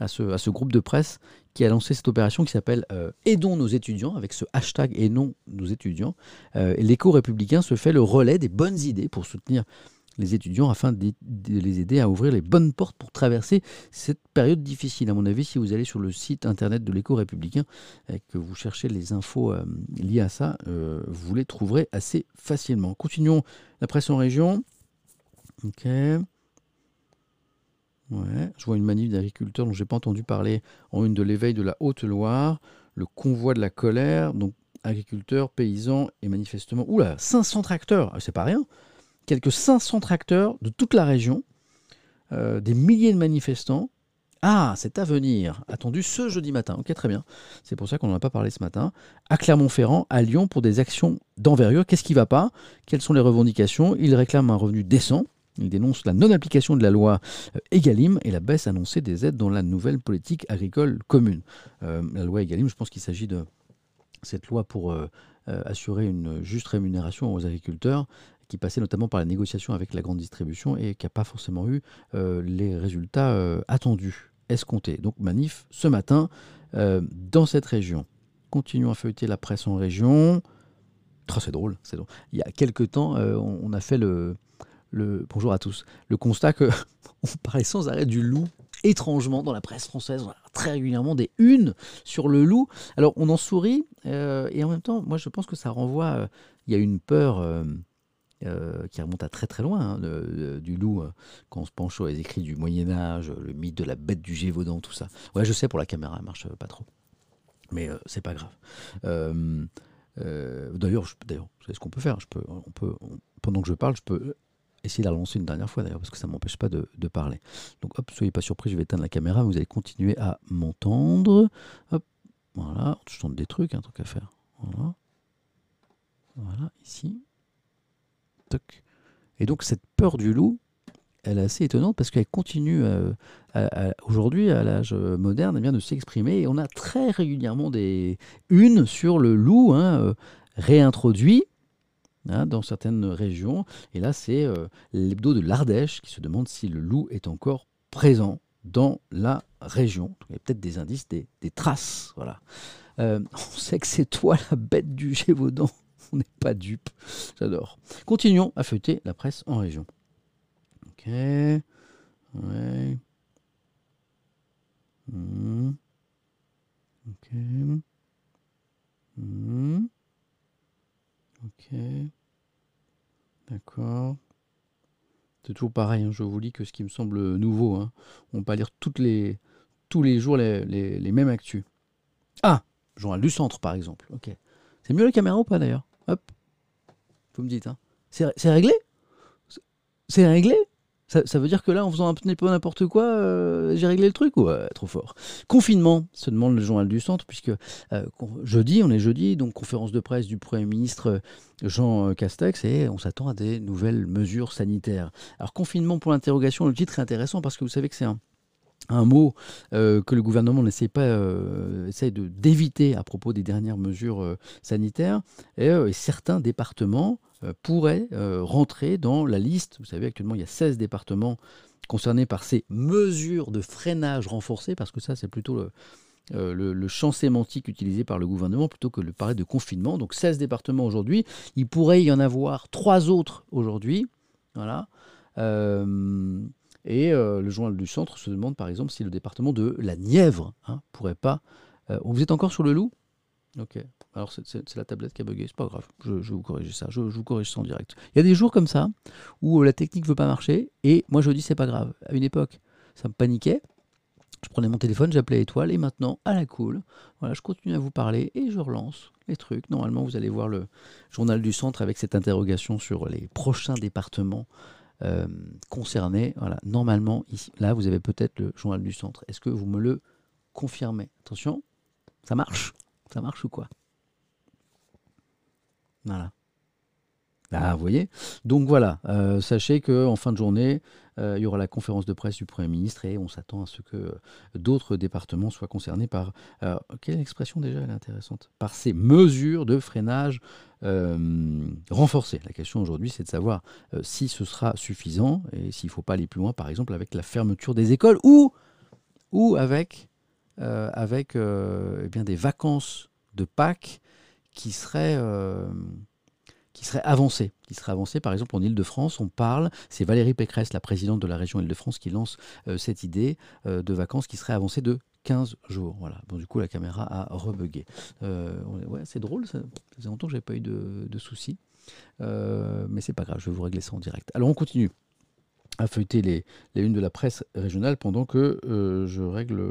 à, ce, à, ce, groupe de presse qui a lancé cette opération qui s'appelle euh, Aidons nos étudiants avec ce hashtag Aidons nos étudiants. Euh, l'éco-républicain se fait le relais des bonnes idées pour soutenir les étudiants afin de, les aider à ouvrir les bonnes portes pour traverser cette période difficile. À mon avis, si vous allez sur le site internet de l'éco républicain et que vous cherchez les infos euh, liées à ça, euh, vous les trouverez assez facilement. Continuons la presse en région. Ok. Ouais, je vois une manif d'agriculteurs dont je n'ai pas entendu parler en une de l'éveil de la Haute-Loire, le convoi de la colère, donc agriculteurs, paysans et manifestement, oula, 500 tracteurs, ah, c'est pas rien quelques 500 tracteurs de toute la région, euh, des milliers de manifestants. Ah, c'est à venir, attendu ce jeudi matin. Ok, très bien. C'est pour ça qu'on n'en a pas parlé ce matin. À Clermont-Ferrand, à Lyon, pour des actions d'envergure. Qu'est-ce qui ne va pas? Quelles sont les revendications? Ils réclament un revenu décent. Ils dénoncent la non-application de la loi euh, Egalim et la baisse annoncée des aides dans la nouvelle politique agricole commune. Euh, la loi Egalim, je pense qu'il s'agit de cette loi pour assurer une juste rémunération aux agriculteurs qui passait notamment par la négociation avec la grande distribution et qui n'a pas forcément eu euh, les résultats euh, attendus, escomptés. Donc manif ce matin euh, dans cette région. Continuons à feuilleter la presse en région. Oh, c'est drôle, c'est drôle. Il y a quelques temps, on, a fait le, le bonjour à tous, le constat que on parlait sans arrêt du loup étrangement dans la presse française, très régulièrement des unes sur le loup. Alors on en sourit et en même temps, moi je pense que ça renvoie, il y a une peur euh, qui remonte à très très loin, hein, du loup, euh, quand on se penche sur les écrits du Moyen Âge, le mythe de la bête du Gévaudan, tout ça. Ouais, je sais, pour la caméra, elle marche pas trop. Mais euh, c'est pas grave. d'ailleurs, d'ailleurs, c'est ce qu'on peut faire. Pendant que je parle, je peux essayer de la lancer une dernière fois d'ailleurs, parce que ça ne m'empêche pas de, parler. Donc hop, soyez pas surpris, je vais éteindre la caméra, vous allez continuer à m'entendre. Hop, voilà, je tente des trucs, un truc à faire. Voilà. Voilà, ici. Et donc cette peur du loup, elle est assez étonnante parce qu'elle continue euh, aujourd'hui, à l'âge moderne, eh de s'exprimer. Et on a très régulièrement des unes sur le loup hein, euh, réintroduit hein, dans certaines régions. Et là, c'est euh, l'hebdo de l'Ardèche qui se demande si le loup est encore présent dans la région. il y a peut-être des indices, des, traces. Voilà. on sait que c'est toi la bête du Gévaudan on n'est pas dupe. J'adore. Continuons à feuilleter la presse en région. Ok. Ouais. Hmm. Ok. Hmm. Ok. D'accord. C'est toujours pareil, hein, je vous lis que ce qui me semble nouveau. Hein. On va pas lire toutes les, tous les jours les, les, mêmes actus. Ah Journal du Centre, par exemple. Ok. C'est mieux la caméra ou pas d'ailleurs? Hop. Vous me dites, hein. c'est réglé? C'est réglé? Ça, veut dire que là, en faisant un peu n'importe quoi, euh, j'ai réglé le truc ou trop fort? Confinement, se demande le journal du centre, puisque euh, jeudi, on est jeudi, donc conférence de presse du Premier ministre euh, Jean Castex, et on s'attend à des nouvelles mesures sanitaires. Alors confinement pour l'interrogation, le titre est intéressant parce que vous savez que c'est un, un mot que le gouvernement n'essaie pas de d'éviter à propos des dernières mesures sanitaires et, certains départements euh, pourrait euh, rentrer dans la liste. Vous savez, actuellement, il y a 16 départements concernés par ces mesures de freinage renforcées, parce que ça, c'est plutôt le, euh, champ sémantique utilisé par le gouvernement plutôt que le parler de confinement. Donc 16 départements aujourd'hui. Il pourrait y en avoir trois autres aujourd'hui. Voilà. Et le journal du centre se demande par exemple si le département de la Nièvre hein, pourrait pas. vous êtes encore sur le loup? Ok. Alors c'est la tablette qui a bugué, c'est pas grave, je, je, vous corrige ça, je, vous corrige ça en direct. Il y a des jours comme ça où la technique veut pas marcher et moi je dis c'est pas grave. À une époque, ça me paniquait. Je prenais mon téléphone, j'appelais Étoile et maintenant, à la cool, voilà, je continue à vous parler et je relance les trucs. Normalement, vous allez voir le journal du centre avec cette interrogation sur les prochains départements euh, concernés. Voilà, normalement, ici, là, vous avez peut-être le journal du centre. Est-ce que vous me le confirmez? Attention, ça marche Ça marche ou quoi? Voilà. Ah, vous voyez Donc voilà, euh, sachez qu'en fin de journée, euh, il y aura la conférence de presse du Premier ministre et on s'attend à ce que d'autres départements soient concernés par... quelle expression déjà elle est intéressante? Par ces mesures de freinage euh, renforcées. La question aujourd'hui, c'est de savoir si ce sera suffisant et s'il ne faut pas aller plus loin, par exemple, avec la fermeture des écoles ou, ou avec, avec eh bien, des vacances de Pâques qui serait, euh, qui serait avancé. Qui serait avancé, par exemple, en Ile-de-France, on parle, c'est Valérie Pécresse, la présidente de la région Ile-de-France, qui lance euh, cette idée euh, de vacances qui serait avancée de 15 jours. Voilà. Bon, du coup, la caméra a rebugué. ouais, c'est drôle, ça, faisait longtemps que je n'avais pas eu de, soucis. mais c'est pas grave, je vais vous régler ça en direct. Alors, on continue à feuilleter les, les unes de la presse régionale pendant que je règle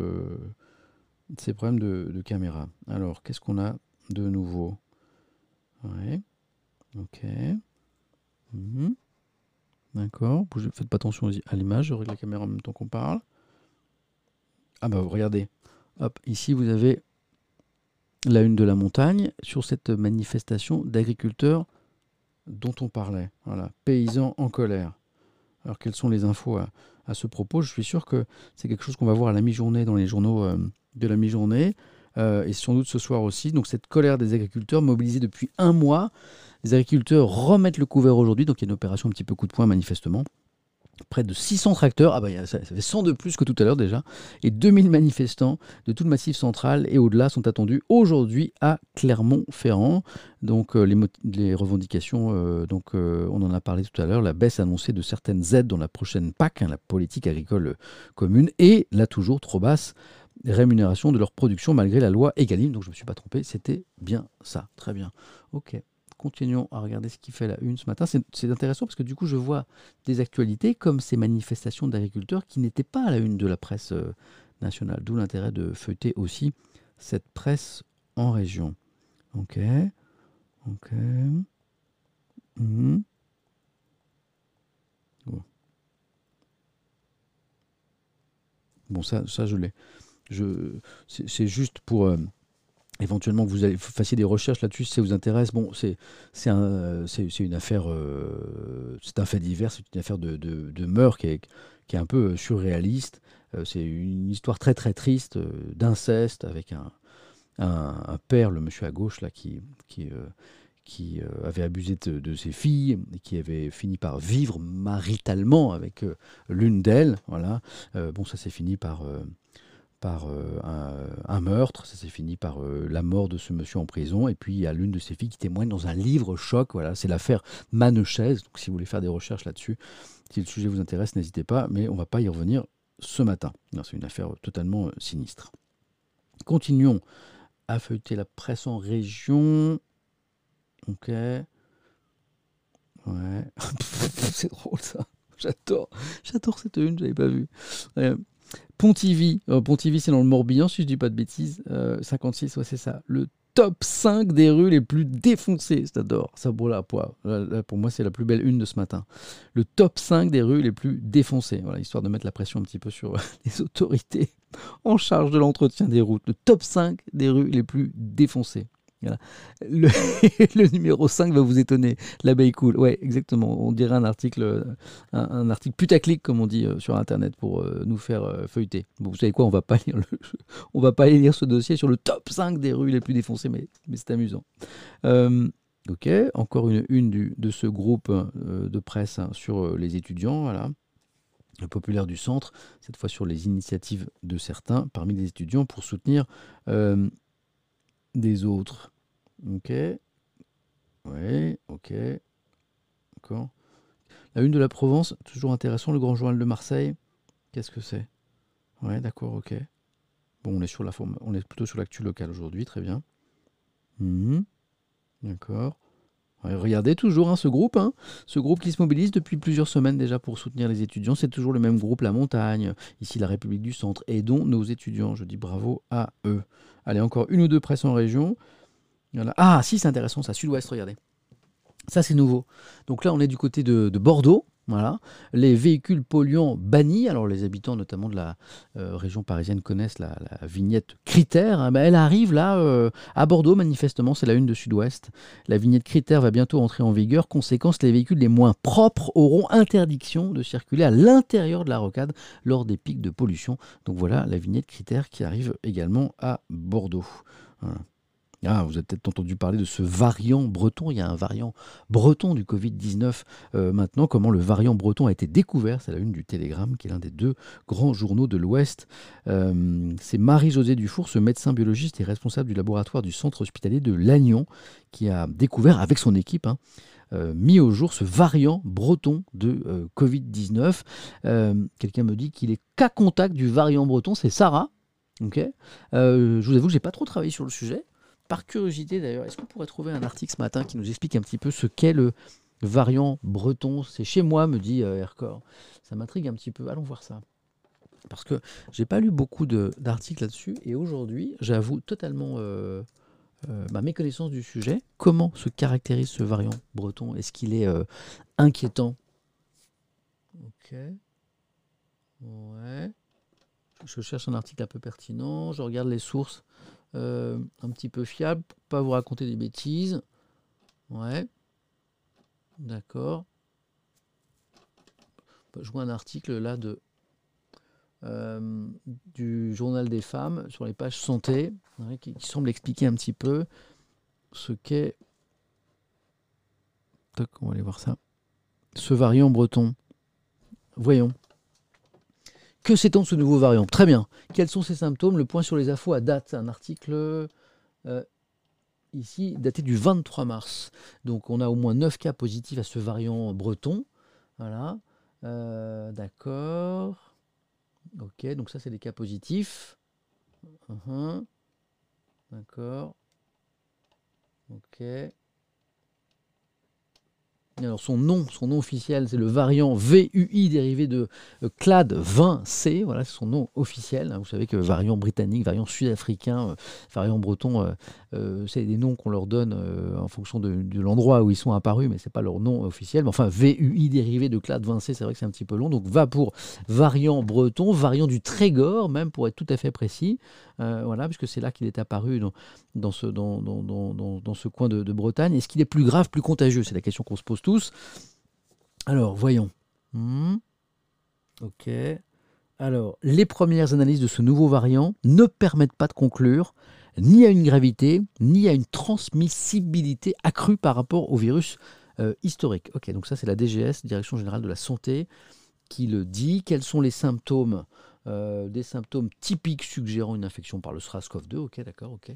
ces problèmes de, caméra. Alors, qu'est-ce qu'on a de nouveau? Ok. Mhm. D'accord. Faites pas attention à l'image. Je règle la caméra en même temps qu'on parle. Ah bah regardez. Hop, ici vous avez la une de la montagne sur cette manifestation d'agriculteurs dont on parlait. Voilà, paysans en colère. Alors quelles sont les infos à, ce propos? Je suis sûr que c'est quelque chose qu'on va voir à la mi-journée dans les journaux euh, de la mi-journée. Euh, et sans doute ce soir aussi. Donc cette colère des agriculteurs mobilisée depuis un mois. Les agriculteurs remettent le couvert aujourd'hui, donc il y a une opération un petit peu coup de poing manifestement. Près de 600 tracteurs, ah bah, ça, fait 100 de plus que tout à l'heure déjà, et 2000 manifestants de tout le massif central et au-delà sont attendus aujourd'hui à Clermont-Ferrand. Donc euh, les, revendications, euh, donc, on en a parlé tout à l'heure, la baisse annoncée de certaines aides dans la prochaine PAC, hein, la politique agricole commune, et là toujours trop basse rémunération de leur production malgré la loi Egalim. Donc je ne me suis pas trompé, c'était bien ça. Très bien. Ok. Continuons à regarder ce qui fait la une ce matin. C'est intéressant parce que du coup, je vois des actualités comme ces manifestations d'agriculteurs qui n'étaient pas à la une de la presse euh, nationale. D'où l'intérêt de feuilleter aussi cette presse en région. Ok. Ok. Mhm. Bon, ça, ça je l'ai c'est juste pour euh, éventuellement que vous fassiez des recherches là-dessus si ça vous intéresse. Bon, c'est un, une affaire, euh, c'est un fait divers, c'est une affaire de, de, meurtre qui est, un peu surréaliste. Euh, c'est une histoire très très triste d'inceste avec un, père, le monsieur à gauche là, qui avait abusé de, ses filles et qui avait fini par vivre maritalement avec l'une d'elles. Voilà. bon, ça s'est fini par par euh, un, meurtre, ça s'est fini par euh, la mort de ce monsieur en prison, et puis il y a l'une de ses filles qui témoigne dans un livre choc, voilà, c'est l'affaire Manechez, donc si vous voulez faire des recherches là-dessus, si le sujet vous intéresse, n'hésitez pas, mais on ne va pas y revenir ce matin. C'est une affaire totalement euh, sinistre. Continuons à feuilleter la presse en région. Ok. Ouais. c'est drôle ça. J'adore. Cette une, je n'avais pas vu. Pontivy, euh, Pontivy c'est dans le Morbihan si je dis pas de bêtises, 56, euh, ouais c'est ça. Le top 5 des rues les plus défoncées. J'adore. Ça, pour, là, pour moi, c'est la plus belle une de ce matin. Le top 5 des rues les plus défoncées. Voilà, histoire de mettre la pression un petit peu sur les autorités en charge de l'entretien des routes. Le top 5 des rues les plus défoncées. Le, numéro 5 va vous étonner. L'abeille cool. Ouais, exactement. On dirait un article, un, article putaclic, comme on dit euh, sur Internet, pour euh, nous faire euh, feuilleter. vous savez quoi? On va pas lire on va pas lire ce dossier sur le top 5 des rues les plus défoncées, mais, c'est amusant. ok, encore une de ce groupe de presse hein, sur les étudiants. Voilà. Le populaire du centre, cette fois sur les initiatives de certains parmi les étudiants pour soutenir des autres. Ok. Oui, ok. D'accord. La une de la Provence, toujours intéressant. Le Grand Journal de Marseille. Qu'est-ce que c'est? Ouais, d'accord, ok. Bon, on est sur la forme, on est plutôt sur l'actu locale aujourd'hui, très bien. Mhm. D'accord. regardez toujours hein, ce groupe, hein. ce groupe qui se mobilise depuis plusieurs semaines déjà pour soutenir les étudiants. C'est toujours le même groupe, la montagne, ici la République du Centre, et dont nos étudiants. Je dis bravo à eux. Allez, encore une ou deux presses en région. Ah, si, c'est intéressant, ça, sud-ouest, regardez. Ça, c'est nouveau. Donc là, on est du côté de, Bordeaux. Voilà. Les véhicules polluants bannis, alors les habitants notamment de la euh, région parisienne connaissent la, vignette critère, hein. ben, elle arrive là euh, à Bordeaux manifestement, c'est la une de Sud-Ouest. La vignette critère va bientôt entrer en vigueur, conséquence les véhicules les moins propres auront interdiction de circuler à l'intérieur de la rocade lors des pics de pollution. Donc voilà la vignette critère qui arrive également à Bordeaux. Ah, vous avez peut-être entendu parler de ce variant breton. Il y a un variant breton du Covid-19 euh, maintenant. Comment le variant breton a été découvert C'est la une du Télégramme, qui est l'un des deux grands journaux de l'Ouest. Euh, c'est Marie-Josée Dufour, ce médecin biologiste et responsable du laboratoire du centre hospitalier de Lannion, qui a découvert avec son équipe. Hein, euh, mis au jour ce variant breton de Covid-19. Quelqu'un me dit qu'il est cas contact du variant breton, c'est Sarah. Ok. je vous avoue que j'ai pas trop travaillé sur le sujet. Par curiosité d'ailleurs, est-ce qu'on pourrait trouver un article ce matin qui nous explique un petit peu ce qu'est le variant breton? C'est chez moi, me dit euh, Ça m'intrigue un petit peu. Allons voir ça. Parce que j'ai pas lu beaucoup d'articles là-dessus et aujourd'hui, j'avoue totalement euh, euh, ma méconnaissance du sujet. Comment se caractérise ce variant breton? Est-ce qu'il est, inquiétant? Ok. Ouais. Je cherche un article un peu pertinent. Je regarde les sources. Euh, un petit peu fiable pour pas vous raconter des bêtises. Ouais. D'accord. Je vois un article là de euh, du journal des femmes sur les pages santé qui, semble expliquer un petit peu ce qu'est. on va aller voir ça. Ce variant breton. Voyons. Que sait-on de ce nouveau variant? Très bien. Quels sont ses symptômes? Le point sur les infos à date. Un article euh, ici daté du 23 mars. Donc on a au moins 9 cas positifs à ce variant breton. Voilà. Euh, d'accord. Ok, donc ça c'est des cas positifs. Uh-huh. D'accord. Ok. Alors son nom, officiel, c'est le variant VUI dérivé de euh, CLAD 20C. Voilà, c'est son nom officiel. Vous savez que variant britannique, variant sud-africain, euh, variant breton, euh, c'est des noms qu'on leur donne en fonction de, l'endroit où ils sont apparus, mais c'est pas leur nom officiel. Mais enfin, VUI dérivé de CLAD 20C, c'est vrai que c'est un petit peu long. Donc va pour variant breton, variant du Trégor, même pour être tout à fait précis. Voilà, puisque c'est là qu'il est apparu dans, ce, dans, dans, ce coin de, de Bretagne. Est-ce qu'il est plus grave, plus contagieux? C'est la question qu'on se pose tous. Alors, voyons. Hmm. Ok. Alors, les premières analyses de ce nouveau variant ne permettent pas de conclure ni à une gravité, ni à une transmissibilité accrue par rapport au virus euh, historique. Ok, donc ça c'est la DGS, Direction Générale de la Santé, qui le dit. Quels sont les symptômes euh, Des symptômes typiques suggérant une infection par le SRAS-CoV-2. Ok, d'accord, ok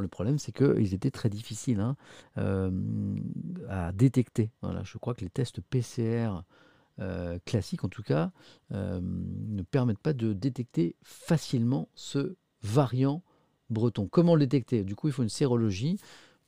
le problème, c'est qu'ils étaient très difficiles hein, euh, à détecter. Voilà, je crois que les tests PCR euh, classiques, en tout cas, ne permettent pas de détecter facilement ce variant breton. Comment le détecter? Du coup, il faut une sérologie,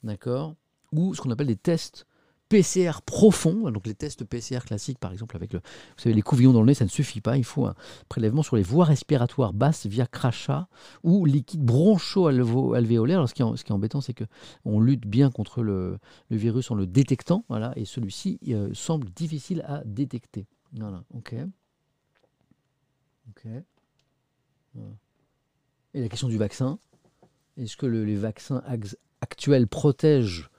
d'accord, ou ce qu'on appelle des tests PCR profond, donc les tests PCR classiques par exemple avec le, vous savez, les couvillons dans le nez, ça ne suffit pas, il faut un prélèvement sur les voies respiratoires basses via crachat ou liquide broncho-alvéolaire. Alors ce qui est, embêtant, c'est qu'on lutte bien contre le, virus en le détectant, et celui-ci euh, semble difficile à détecter. Voilà. Et la question du vaccin. Est-ce que les vaccins actuels protègent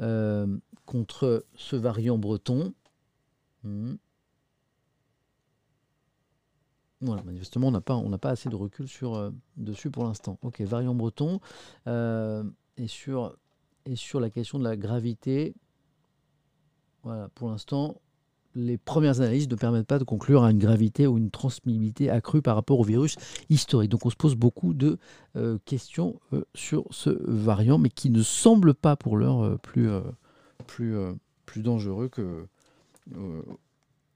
euh, contre ce variant breton hmm. Voilà, manifestement, on n'a pas, pas assez de recul sur, euh, dessus pour l'instant. Ok, variant breton. Euh, et, sur, et sur la question de la gravité, voilà, pour l'instant, les premières analyses ne permettent pas de conclure à une gravité ou une transmissibilité accrue par rapport au virus historique. Donc on se pose beaucoup de euh, questions euh, sur ce variant, mais qui ne semble pas pour l'heure euh, plus, dangereux que,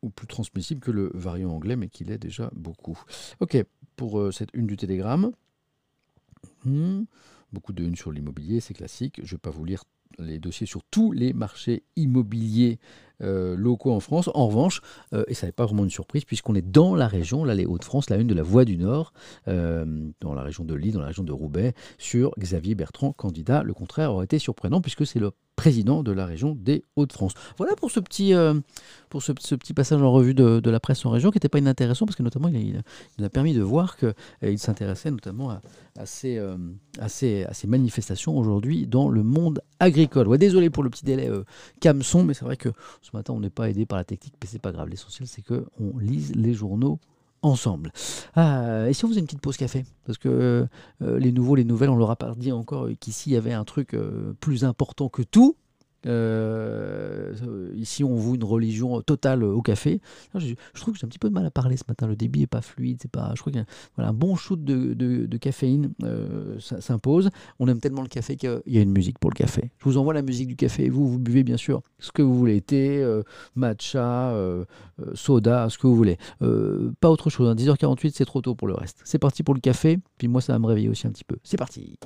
ou plus transmissible que le variant anglais, mais qui l'est déjà beaucoup. Ok, pour cette une du télégramme. Hmm, beaucoup de une sur l'immobilier, c'est classique. Je ne vais pas vous lire les dossiers sur tous les marchés immobiliers euh, locaux en France. En revanche, euh, et ça n'est pas vraiment une surprise, puisqu'on est dans la région, là les Hauts-de-France, la une de la Voie du Nord, euh, dans la région de Lille, dans la région de Roubaix, sur Xavier Bertrand, candidat. Le contraire aurait été surprenant, puisque c'est le président de la région des Hauts-de-France. Voilà pour ce petit, pour ce, petit passage en revue de, la presse en région, qui n'était pas inintéressant, parce que notamment il a, a permis de voir qu'il s'intéressait notamment à, ces, à, ces, manifestations aujourd'hui dans le monde agricole. Désolé pour le petit délai Camson, mais c'est vrai que ce matin, on n'est pas aidé par la technique, mais c'est pas grave. L'essentiel, c'est qu'on lise les journaux ensemble. Ah, et si on faisait une petite pause café? Parce que euh, les nouveaux, les nouvelles, on leur a pas dit encore qu'ici, il y avait un truc euh, plus important que tout. Euh, ici, on voue une religion totale au café. Je, trouve que j'ai un petit peu de mal à parler ce matin. Le débit est pas fluide. C'est pas. Je crois qu'un voilà, bon shoot de, caféine euh, s'impose. On aime tellement le café qu'il y a une musique pour le café. Je vous envoie la musique du café. Vous, vous buvez bien sûr ce que vous voulez thé, euh, matcha, soda, ce que vous voulez. pas autre chose. 10h48, hein. c'est trop tôt pour le reste. C'est parti pour le café. Puis moi, ça va me réveiller aussi un petit peu. C'est parti.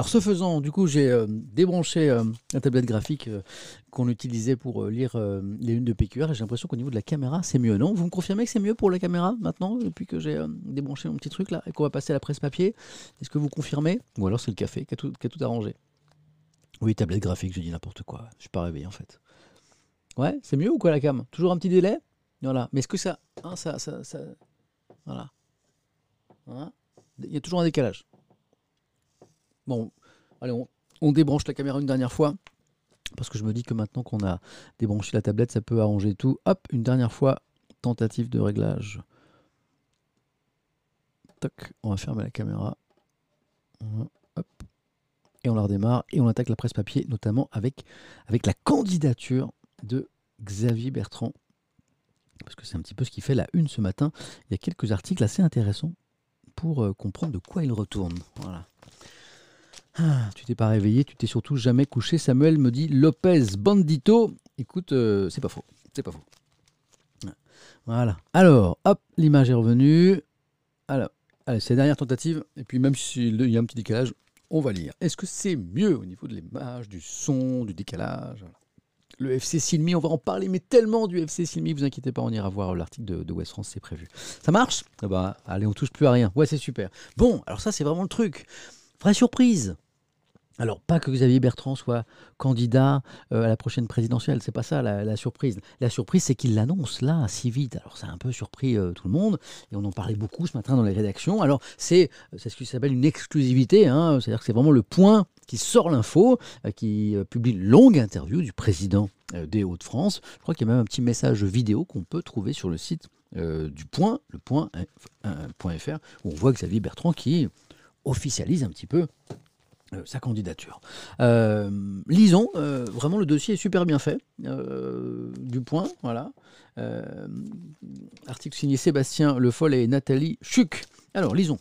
Alors ce faisant, du coup, j'ai euh, débranché euh, la tablette graphique euh, qu'on utilisait pour lire les lunes de PQR et j'ai l'impression qu'au niveau de la caméra, c'est mieux, non? Vous me confirmez que c'est mieux pour la caméra maintenant, depuis que j'ai débranché mon petit truc là et qu'on va passer à la presse papier? Est-ce que vous confirmez? Ou alors c'est le café qui a, tout, arrangé? Oui, tablette graphique, j'ai dit n'importe quoi. Je suis pas réveillé en fait. Ouais, c'est mieux ou quoi la cam? Toujours un petit délai? Voilà. Mais est-ce que ça, hein, ça, ça, Voilà. Hein? Il y a toujours un décalage. Bon, allez, on, débranche la caméra une dernière fois. Parce que je me dis que maintenant qu'on a débranché la tablette, ça peut arranger tout. Hop, une dernière fois, tentative de réglage. Toc, on va fermer la caméra. Hop. Et on la redémarre et on attaque la presse papier, notamment avec, la candidature de Xavier Bertrand. Parce que c'est un petit peu ce qui fait la une ce matin. Il y a quelques articles assez intéressants pour euh, comprendre de quoi il retourne. Voilà. Ah, tu t'es pas réveillé, tu t'es surtout jamais couché. Samuel me dit Lopez Bandito. Écoute, euh, c'est pas faux. C'est pas faux. Voilà. Alors, hop, l'image est revenue. Alors, allez, c'est la dernière tentative. Et puis, même s'il y a un petit décalage, on va lire. Est-ce que c'est mieux au niveau de l'image, du son, du décalage? Le FC Silmi, on va en parler, mais tellement du FC Silmi, vous inquiétez pas, on ira voir l'article de, West France, c'est prévu. Ça marche? Ah bah, Allez, on touche plus à rien. Ouais, c'est super. Bon, alors ça, c'est vraiment le truc. Vraie surprise. Alors, pas que Xavier Bertrand soit candidat euh, à la prochaine présidentielle, c'est pas ça la, surprise. La surprise, c'est qu'il l'annonce là, si vite. Alors, ça a un peu surpris euh, tout le monde, et on en parlait beaucoup ce matin dans les rédactions. Alors, c'est ce qui s'appelle une exclusivité, hein. c'est-à-dire que c'est vraiment le point qui sort l'info, euh, qui publie une longue interview du président des Hauts-de-France. Je crois qu'il y a même un petit message vidéo qu'on peut trouver sur le site du point, le point, .fr, où on voit Xavier Bertrand qui officialise un petit peu euh, sa candidature. Euh, lisons, euh, vraiment le dossier est super bien fait, du point, voilà. article signé Sébastien Le Foll et Nathalie Chuc. Alors, lisons.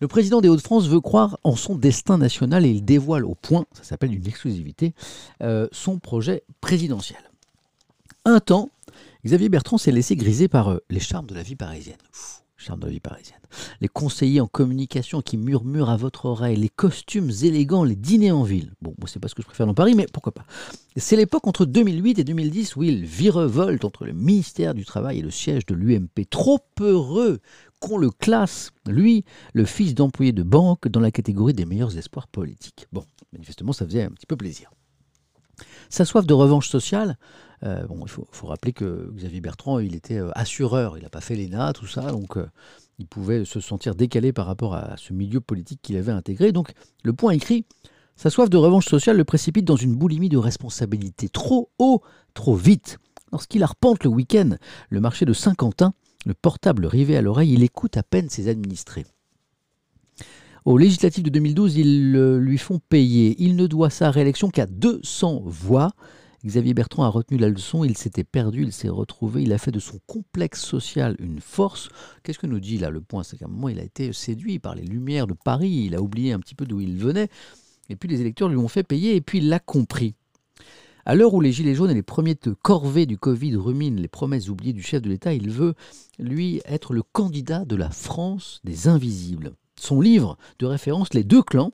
Le président des Hauts-de-France veut croire en son destin national et il dévoile au point, ça s'appelle une exclusivité, son projet présidentiel. Un temps, Xavier Bertrand s'est laissé griser par les charmes de la vie parisienne charme de vie parisienne. Les conseillers en communication qui murmurent à votre oreille, les costumes élégants, les dîners en ville. Bon, moi, c'est pas ce que je préfère dans Paris, mais pourquoi pas. C'est l'époque entre 2008 et 2010 où il virevolte entre le ministère du Travail et le siège de l'UMP. Trop heureux qu'on le classe, lui, le fils d'employé de banque, dans la catégorie des meilleurs espoirs politiques. Bon, manifestement, ça faisait un petit peu plaisir. Sa soif de revanche sociale, euh, il faut, rappeler que Xavier Bertrand, il était euh, assureur, il n'a pas fait l'ENA, tout ça, donc euh, il pouvait se sentir décalé par rapport à ce milieu politique qu'il avait intégré. Donc le point écrit, sa soif de revanche sociale le précipite dans une boulimie de responsabilité trop haut, trop vite. Lorsqu'il arpente le week-end le marché de Saint-Quentin, le portable rivé à l'oreille, il écoute à peine ses administrés. Au législatif de 2012, ils lui font payer. Il ne doit sa réélection qu'à 200 voix. Xavier Bertrand a retenu la leçon, il s'était perdu, il s'est retrouvé, il a fait de son complexe social une force. Qu'est-ce que nous dit là le point? C'est qu'à un moment, il a été séduit par les lumières de Paris, il a oublié un petit peu d'où il venait, et puis les électeurs lui ont fait payer, et puis il l'a compris. À l'heure où les Gilets jaunes et les premiers de corvée du Covid ruminent les promesses oubliées du chef de l'État, il veut, lui, être le candidat de la France des invisibles. Son livre de référence, Les deux clans,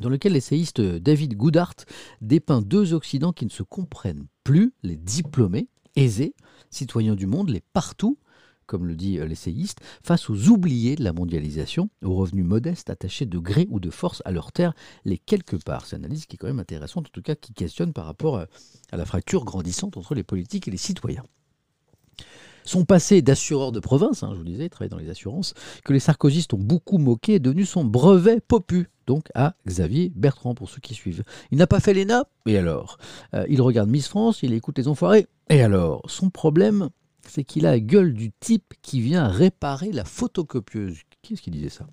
dans lequel l'essayiste David Goodhart dépeint deux Occidents qui ne se comprennent plus, les diplômés, aisés, citoyens du monde, les partout, comme le dit l'essayiste, face aux oubliés de la mondialisation, aux revenus modestes attachés de gré ou de force à leur terre, les quelque part. C'est une analyse qui est quand même intéressante, en tout cas qui questionne par rapport à la fracture grandissante entre les politiques et les citoyens. Son passé d'assureur de province, hein, je vous disais, il dans les assurances, que les sarkozystes ont beaucoup moqué, est devenu son brevet popu, donc à Xavier Bertrand, pour ceux qui suivent. Il n'a pas fait l'ENA, et alors euh, Il regarde Miss France, il écoute les enfoirés, et alors Son problème, c'est qu'il a la gueule du type qui vient réparer la photocopieuse. Qui est-ce qui disait ça?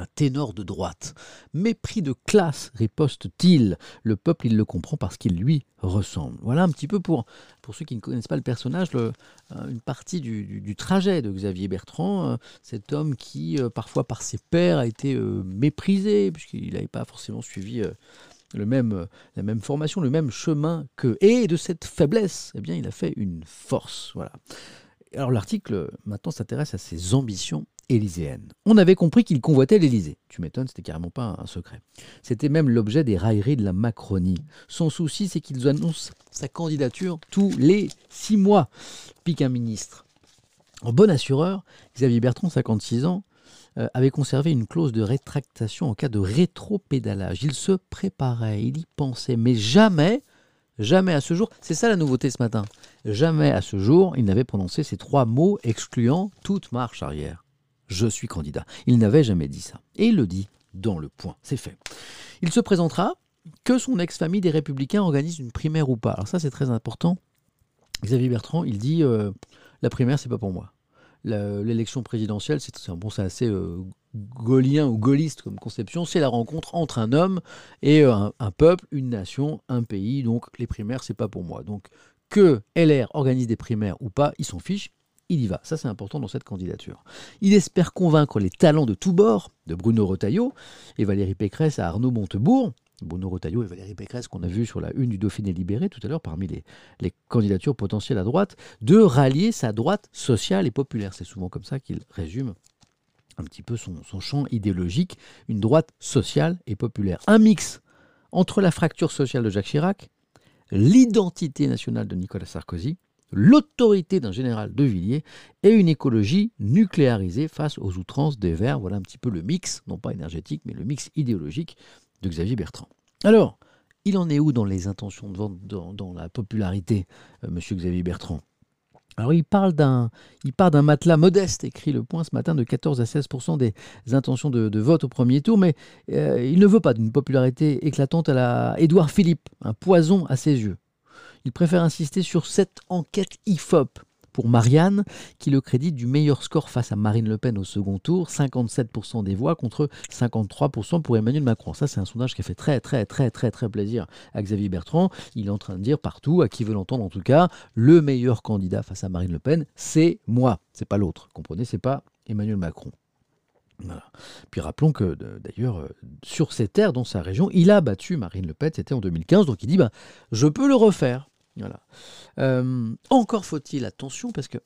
Un ténor de droite. Mépris de classe, riposte-t-il. Le peuple, il le comprend parce qu'il lui ressemble. Voilà un petit peu pour, pour ceux qui ne connaissent pas le personnage, euh, une partie du, trajet de Xavier Bertrand, euh, cet homme qui, euh, parfois par ses pairs, a été méprisé, puisqu'il n'avait pas forcément suivi le même, la même formation, le même chemin que. Et de cette faiblesse, eh bien, il a fait une force. Voilà. Alors l'article maintenant s'intéresse à ses ambitions On avait compris qu'il convoitait l'Élysée. Tu m'étonnes, c'était carrément pas un secret. C'était même l'objet des railleries de la Macronie. Son souci, c'est qu'ils annoncent sa candidature tous les six mois. Pique un ministre. En bon assureur, Xavier Bertrand, 56 ans, euh, avait conservé une clause de rétractation en cas de rétropédalage. Il se préparait, il y pensait, mais jamais, jamais à ce jour, c'est ça la nouveauté ce matin, jamais à ce jour, il n'avait prononcé ces trois mots excluant toute marche arrière je suis candidat. Il n'avait jamais dit ça. Et il le dit dans le point. C'est fait. Il se présentera que son ex-famille des Républicains organise une primaire ou pas. Alors ça, c'est très important. Xavier Bertrand, il dit euh, la primaire, c'est pas pour moi. L'élection présidentielle, c'est bon, assez euh, gaulien ou gaulliste comme conception. C'est la rencontre entre un homme et euh, un, un, peuple, une nation, un pays. Donc les primaires, c'est pas pour moi. Donc que LR organise des primaires ou pas, ils s'en fichent il y va. Ça, c'est important dans cette candidature. Il espère convaincre les talents de tous bords, de Bruno Retailleau et Valérie Pécresse à Arnaud Montebourg. Bruno Retailleau et Valérie Pécresse, qu'on a vu sur la une du Dauphiné libéré tout à l'heure, parmi les, candidatures potentielles à droite, de rallier sa droite sociale et populaire. C'est souvent comme ça qu'il résume un petit peu son, son champ idéologique, une droite sociale et populaire. Un mix entre la fracture sociale de Jacques Chirac, l'identité nationale de Nicolas Sarkozy, l'autorité d'un général de Villiers et une écologie nucléarisée face aux outrances des Verts. Voilà un petit peu le mix, non pas énergétique, mais le mix idéologique de Xavier Bertrand. Alors, il en est où dans les intentions de vente, dans, la popularité, euh, monsieur Xavier Bertrand? Alors il parle d'un, il part d'un matelas modeste, écrit le point ce matin, de 14 à 16 des intentions de, vote au premier tour, mais euh, il ne veut pas d'une popularité éclatante à la Édouard Philippe, un poison à ses yeux il préfère insister sur cette enquête IFOP pour Marianne, qui le crédite du meilleur score face à Marine Le Pen au second tour, 57% des voix contre 53% pour Emmanuel Macron. Ça, c'est un sondage qui a fait très, très, très, très, très plaisir à Xavier Bertrand. Il est en train de dire partout, à qui veut l'entendre en tout cas, le meilleur candidat face à Marine Le Pen, c'est moi, c'est pas l'autre. Comprenez, c'est pas Emmanuel Macron. Puis rappelons que d'ailleurs, euh, sur ces terres, dans sa région, il a battu Marine Le Pen, c'était en 2015, donc il dit bah, je peux le refaire. Voilà. Euh, encore faut-il attention parce que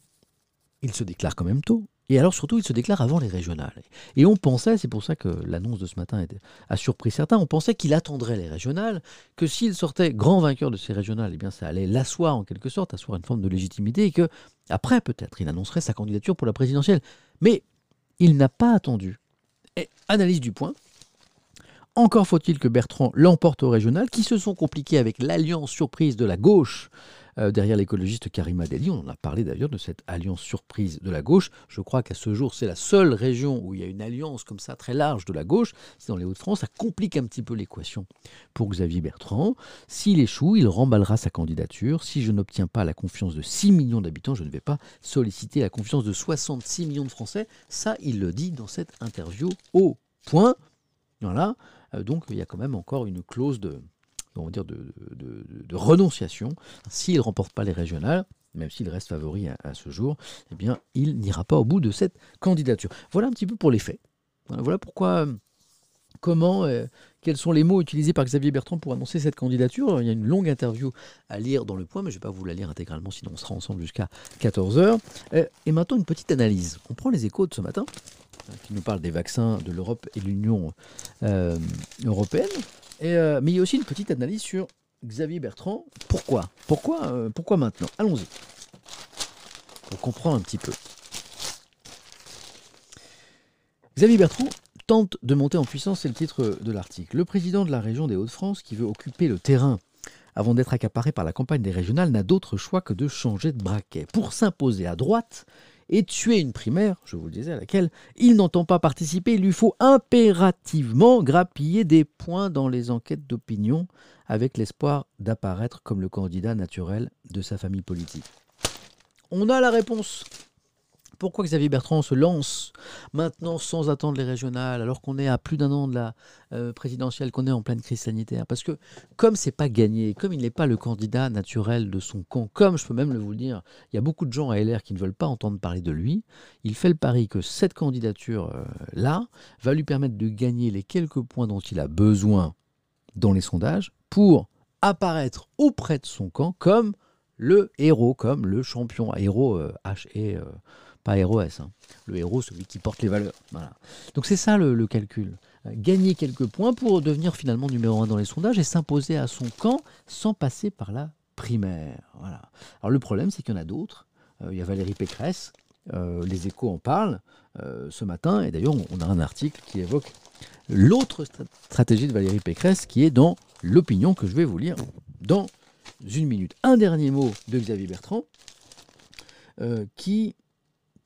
il se déclare quand même tôt. Et alors surtout, il se déclare avant les régionales. Et on pensait, c'est pour ça que l'annonce de ce matin a surpris certains, on pensait qu'il attendrait les régionales, que s'il sortait grand vainqueur de ces régionales, eh bien ça allait l'asseoir en quelque sorte, asseoir une forme de légitimité, et que après peut-être il annoncerait sa candidature pour la présidentielle. Mais il n'a pas attendu. Et analyse du point. Encore faut-il que Bertrand l'emporte au régional, qui se sont compliqués avec l'alliance surprise de la gauche euh, derrière l'écologiste Karima Deli. On en a parlé d'ailleurs de cette alliance surprise de la gauche. Je crois qu'à ce jour, c'est la seule région où il y a une alliance comme ça très large de la gauche. C'est dans les Hauts-de-France. Ça complique un petit peu l'équation pour Xavier Bertrand. S'il échoue, il remballera sa candidature. Si je n'obtiens pas la confiance de 6 millions d'habitants, je ne vais pas solliciter la confiance de 66 millions de Français. Ça, il le dit dans cette interview au point. Voilà. Euh, donc il y a quand même encore une clause de, renonciation. S'il ne remporte pas les régionales, même s'il reste favori à, ce jour, eh bien, il n'ira pas au bout de cette candidature. Voilà un petit peu pour les faits. Voilà pourquoi, comment, euh, quels sont les mots utilisés par Xavier Bertrand pour annoncer cette candidature. Il y a une longue interview à lire dans le point, mais je ne vais pas vous la lire intégralement, sinon on sera ensemble jusqu'à 14h. Euh, et maintenant, une petite analyse. On prend les échos de ce matin, hein, qui nous parle des vaccins de l'Europe et de l'Union euh, européenne. Euh, mais il y a aussi une petite analyse sur Xavier Bertrand. Pourquoi? Pourquoi, euh, pourquoi maintenant? Allons-y. On comprend un petit peu. Xavier Bertrand tente de monter en puissance, c'est le titre de l'article. Le président de la région des Hauts-de-France, qui veut occuper le terrain avant d'être accaparé par la campagne des régionales, n'a d'autre choix que de changer de braquet. Pour s'imposer à droite, et tuer une primaire, je vous le disais, à laquelle il n'entend pas participer, il lui faut impérativement grappiller des points dans les enquêtes d'opinion avec l'espoir d'apparaître comme le candidat naturel de sa famille politique. On a la réponse pourquoi Xavier Bertrand se lance maintenant sans attendre les régionales, alors qu'on est à plus d'un an de la euh, présidentielle, qu'on est en pleine crise sanitaire? Parce que comme c'est pas gagné, comme il n'est pas le candidat naturel de son camp, comme je peux même le vous le dire, il y a beaucoup de gens à LR qui ne veulent pas entendre parler de lui, il fait le pari que cette candidature-là euh, va lui permettre de gagner les quelques points dont il a besoin dans les sondages pour apparaître auprès de son camp comme le héros, comme le champion, héros H et pas ROS. Hein. Le héros, celui qui porte les valeurs. Voilà. Donc c'est ça le, calcul. Gagner quelques points pour devenir finalement numéro un dans les sondages et s'imposer à son camp sans passer par la primaire. Alors le problème, c'est qu'il y en a d'autres. Euh, il y a Valérie Pécresse. Euh, les échos en parlent euh, ce matin. Et d'ailleurs, on a un article qui évoque l'autre stratégie de Valérie Pécresse qui est dans l'opinion que je vais vous lire dans une minute. Un dernier mot de Xavier Bertrand qui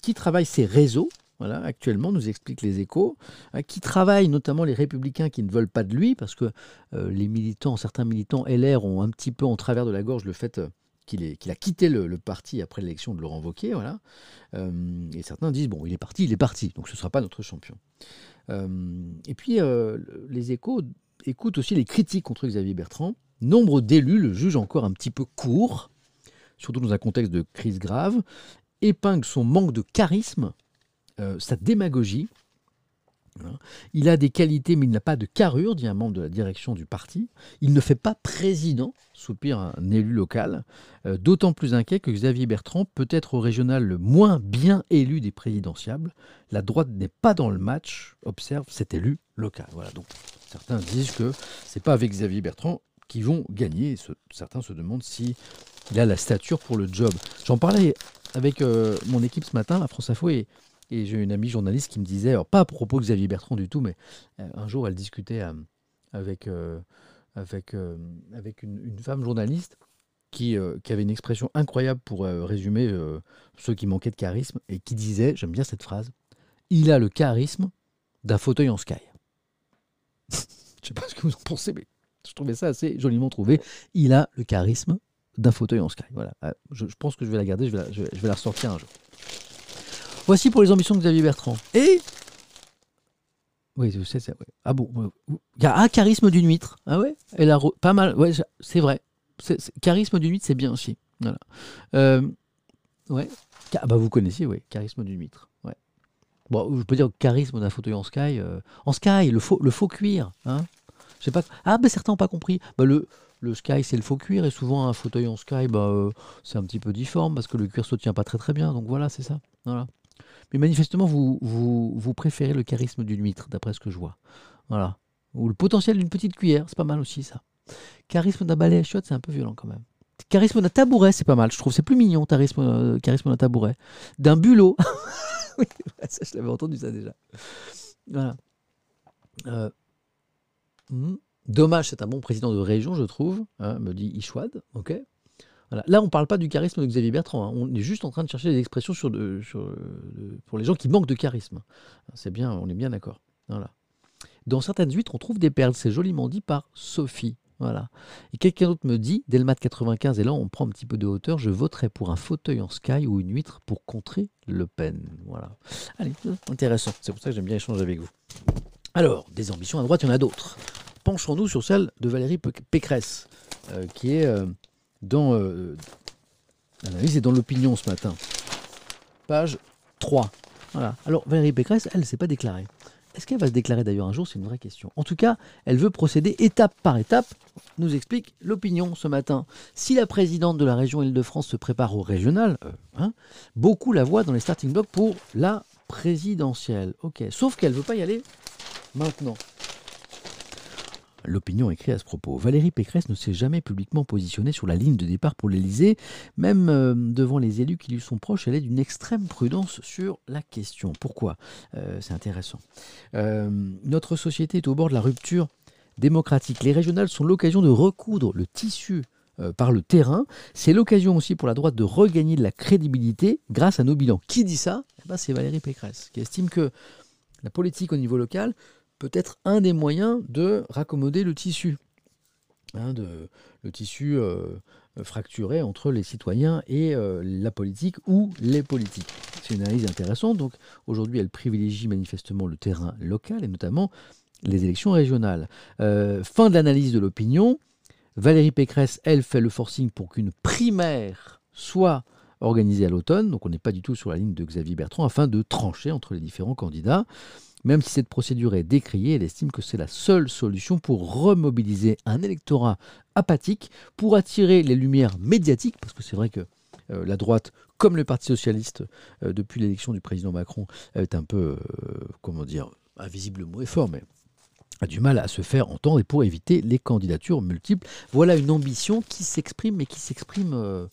qui travaille ces réseaux, voilà, actuellement, nous expliquent les échos, hein, qui travaille notamment les républicains qui ne veulent pas de lui, parce que euh, les militants, certains militants LR ont un petit peu en travers de la gorge le fait euh, qu'il a quitté le, parti après l'élection de Laurent Wauquiez, voilà. Euh, et certains disent, bon, il est parti, il est parti, donc ce ne sera pas notre champion. et puis, les échos écoutent aussi les critiques contre Xavier Bertrand. Nombre d'élus le jugent encore un petit peu court, surtout dans un contexte de crise grave, épingle son manque de charisme, euh, sa démagogie. Hein. Il a des qualités, mais il n'a pas de carrure, dit un membre de la direction du parti. Il ne fait pas président, soupire un élu local, euh, d'autant plus inquiet que Xavier Bertrand peut être au régional le moins bien élu des présidentiables. La droite n'est pas dans le match, observe cet élu local. Voilà, donc certains disent que c'est pas avec Xavier Bertrand qu'ils vont gagner. certains se demandent si a la stature pour le job. J'en parlais avec euh, mon équipe ce matin à France Info et, j'ai une amie journaliste qui me disait, alors pas à propos de Xavier Bertrand du tout, mais euh, un jour elle discutait euh, avec, avec, avec une, femme journaliste qui, qui, avait une expression incroyable pour résumer ceux qui manquaient de charisme et qui disait, j'aime bien cette phrase, il a le charisme d'un fauteuil en sky. je ne sais pas ce que vous en pensez, mais je trouvais ça assez joliment trouvé. Il a le charisme d'un fauteuil en sky. Voilà. Euh, je, pense que je vais la garder, je vais la, je vais la ressortir un jour. Voici pour les ambitions de Xavier Bertrand. Et oui, je sais, ouais. Ah bon Il y a un charisme d'une huître. Ah ouais? Elle a pas mal. Ouais, c'est vrai. charisme d'une huître, c'est bien aussi. Voilà. Euh, ouais. Ah bah vous connaissez, oui. Charisme d'une huître. Ouais. Bon, je peux dire charisme d'un fauteuil en sky. Euh, en sky, le faux, le faux cuir. Hein je sais pas. Ah, ben certains n'ont pas compris. Bah, le, le sky, c'est le faux cuir. Et souvent, un fauteuil en sky, bah, euh, c'est un petit peu difforme parce que le cuir se tient pas très très bien. Donc voilà, c'est ça. Voilà. Mais manifestement, vous, vous, préférez le charisme d'une huître, d'après ce que je vois. Voilà. Ou le potentiel d'une petite cuillère, c'est pas mal aussi ça. Charisme d'un balai à chiottes, c'est un peu violent quand même. Charisme d'un tabouret, c'est pas mal. Je trouve c'est plus mignon, charisme, euh, charisme d'un tabouret. D'un bulot. oui, ça, je l'avais entendu ça déjà. Voilà. Euh, hmm. Dommage, c'est un bon président de région, je trouve, hein, me dit Ishwad. Là, on ne parle pas du charisme de Xavier Bertrand. Hein. On est juste en train de chercher des expressions sur pour les gens qui manquent de charisme. C'est bien, on est bien d'accord. Dans certaines huîtres, on trouve des perles. C'est joliment dit par Sophie. Voilà. Et quelqu'un d'autre me dit, Delmat 95, et là on prend un petit peu de hauteur, je voterai pour un fauteuil en sky ou une huître pour contrer Le Pen. Voilà. Allez, intéressant. C'est pour ça que j'aime bien échanger avec vous. Alors, des ambitions à droite, il y en a d'autres. Penchons-nous sur celle de Valérie Pécresse, euh, qui est euh, dans euh, l'analyse et dans l'opinion ce matin. Page 3. Voilà. Alors Valérie Pécresse, elle ne s'est pas déclarée. Est-ce qu'elle va se déclarer d'ailleurs un jour? C'est une vraie question. En tout cas, elle veut procéder étape par étape, nous explique l'opinion ce matin. Si la présidente de la région Île-de-France se prépare au régional, hein, beaucoup la voient dans les starting blocks pour la présidentielle. Ok, sauf qu'elle ne veut pas y aller maintenant. L'opinion écrit à ce propos. Valérie Pécresse ne s'est jamais publiquement positionnée sur la ligne de départ pour l'Élysée. Même euh, devant les élus qui lui sont proches, elle est d'une extrême prudence sur la question. Pourquoi? Euh, C'est intéressant. Euh, notre société est au bord de la rupture démocratique. Les régionales sont l'occasion de recoudre le tissu par le terrain. C'est l'occasion aussi pour la droite de regagner de la crédibilité grâce à nos bilans. Qui dit ça? Eh ben, C'est Valérie Pécresse, qui estime que la politique au niveau local peut être un des moyens de raccommoder le tissu. Hein, de, le tissu euh, fracturé entre les citoyens et euh, la politique ou les politiques. C'est une analyse intéressante. Donc aujourd'hui, elle privilégie manifestement le terrain local et notamment les élections régionales. Euh, fin de l'analyse de l'opinion. Valérie Pécresse, elle, fait le forcing pour qu'une primaire soit organisée à l'automne. Donc on n'est pas du tout sur la ligne de Xavier Bertrand afin de trancher entre les différents candidats. Même si cette procédure est décriée, elle estime que c'est la seule solution pour remobiliser un électorat apathique, pour attirer les lumières médiatiques, parce que c'est vrai que euh, la droite, comme le Parti socialiste, euh, depuis l'élection du président Macron, est un peu, euh, comment dire, invisible le mot est fort, mais a du mal à se faire entendre et pour éviter les candidatures multiples. Voilà une ambition qui s'exprime, mais qui s'exprime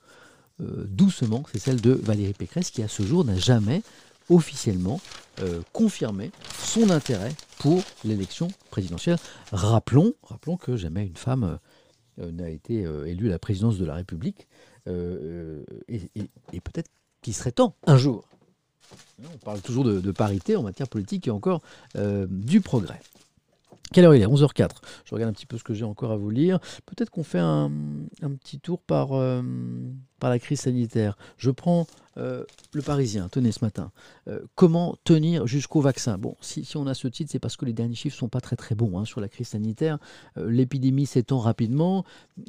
doucement. C'est celle de Valérie Pécresse, qui à ce jour n'a jamais officiellement euh, confirmé son intérêt pour l'élection présidentielle. Rappelons, rappelons que jamais une femme euh, n'a été euh, élue à la présidence de la République et, peut-être qu'il serait temps un jour. On parle toujours de, de parité en matière politique et encore du progrès. Quelle heure il est? 11h04. Je regarde un petit peu ce que j'ai encore à vous lire. Peut-être qu'on fait un, petit tour par, par la crise sanitaire. Je prends euh, le Parisien, tenez ce matin. Euh, comment tenir jusqu'au vaccin? Bon, si, on a ce titre, c'est parce que les derniers chiffres sont pas très très bons hein, sur la crise sanitaire. Euh, l'épidémie s'étend rapidement.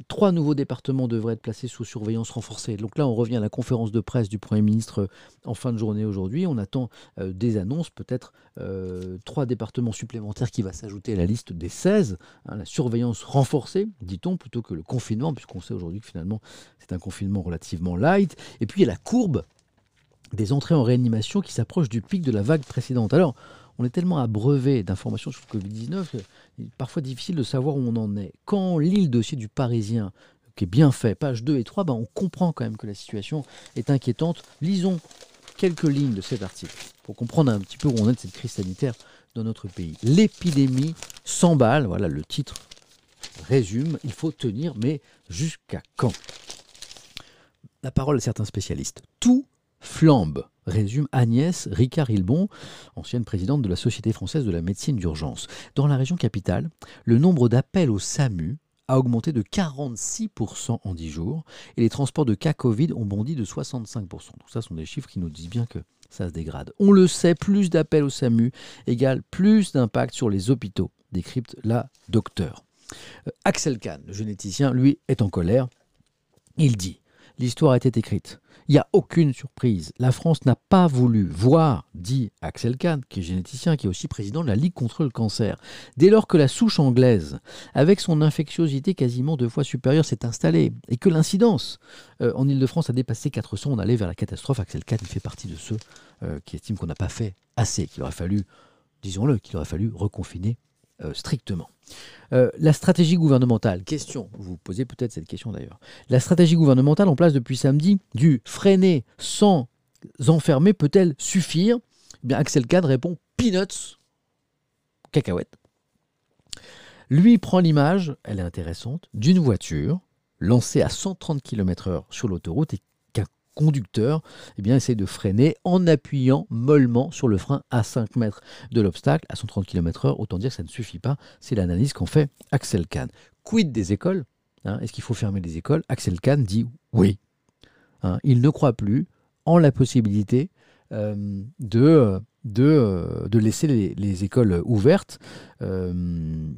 Trois nouveaux départements devraient être placés sous surveillance renforcée. Donc là, on revient à la conférence de presse du Premier ministre en fin de journée aujourd'hui. On attend des annonces, peut-être trois départements supplémentaires qui va s'ajouter à la liste des 16. Hein, la surveillance renforcée, dit-on, plutôt que le confinement, puisqu'on sait aujourd'hui que finalement c'est un confinement relativement light. Et puis il y a la courbe des entrées en réanimation qui s'approchent du pic de la vague précédente. Alors, on est tellement abreuvé d'informations sur le Covid-19 qu'il est parfois difficile de savoir où on en est. Quand on lit le dossier du Parisien, qui est bien fait, pages 2 et 3, ben on comprend quand même que la situation est inquiétante. Lisons quelques lignes de cet article pour comprendre un petit peu où on est de cette crise sanitaire dans notre pays. L'épidémie s'emballe, voilà le titre résume, il faut tenir, mais jusqu'à quand? La parole à certains spécialistes. Tout flambe, résume Agnès Ricard-Hilbon, ancienne présidente de la Société française de la médecine d'urgence. Dans la région capitale, le nombre d'appels au SAMU a augmenté de 46% en 10 jours et les transports de cas Covid ont bondi de 65%. Donc ça sont des chiffres qui nous disent bien que ça se dégrade. On le sait, plus d'appels au SAMU égale plus d'impact sur les hôpitaux, décrypte la docteur. Euh, Axel Kahn, le généticien, lui, est en colère. Il dit L'histoire été écrite. Il n'y a aucune surprise. La France n'a pas voulu voir, dit Axel Kahn, qui est généticien, qui est aussi président de la Ligue contre le cancer. Dès lors que la souche anglaise, avec son infectiosité quasiment deux fois supérieure, s'est installée et que l'incidence euh, en Ile-de-France a dépassé 400, on allait vers la catastrophe. Axel Kahn fait partie de ceux euh, qui estiment qu'on n'a pas fait assez, qu'il aurait fallu, disons-le, qu'il aurait fallu reconfiner euh, strictement. Euh, la stratégie gouvernementale, question, vous posez peut-être cette question d'ailleurs. La stratégie gouvernementale en place depuis samedi du freiner sans enfermer peut-elle suffire? Eh bien, Axel Kahn répond peanuts, cacahuètes. Lui prend l'image, elle est intéressante, d'une voiture lancée à 130 km/h sur l'autoroute et conducteur eh bien, essaye de freiner en appuyant mollement sur le frein à 5 mètres de l'obstacle, à 130 km/h. Autant dire que ça ne suffit pas. C'est l'analyse qu'en fait Axel Kahn. Quid des écoles hein, Est-ce qu'il faut fermer les écoles? Axel Kahn dit oui. Hein, il ne croit plus en la possibilité euh, euh, de, laisser les, écoles ouvertes. Euh,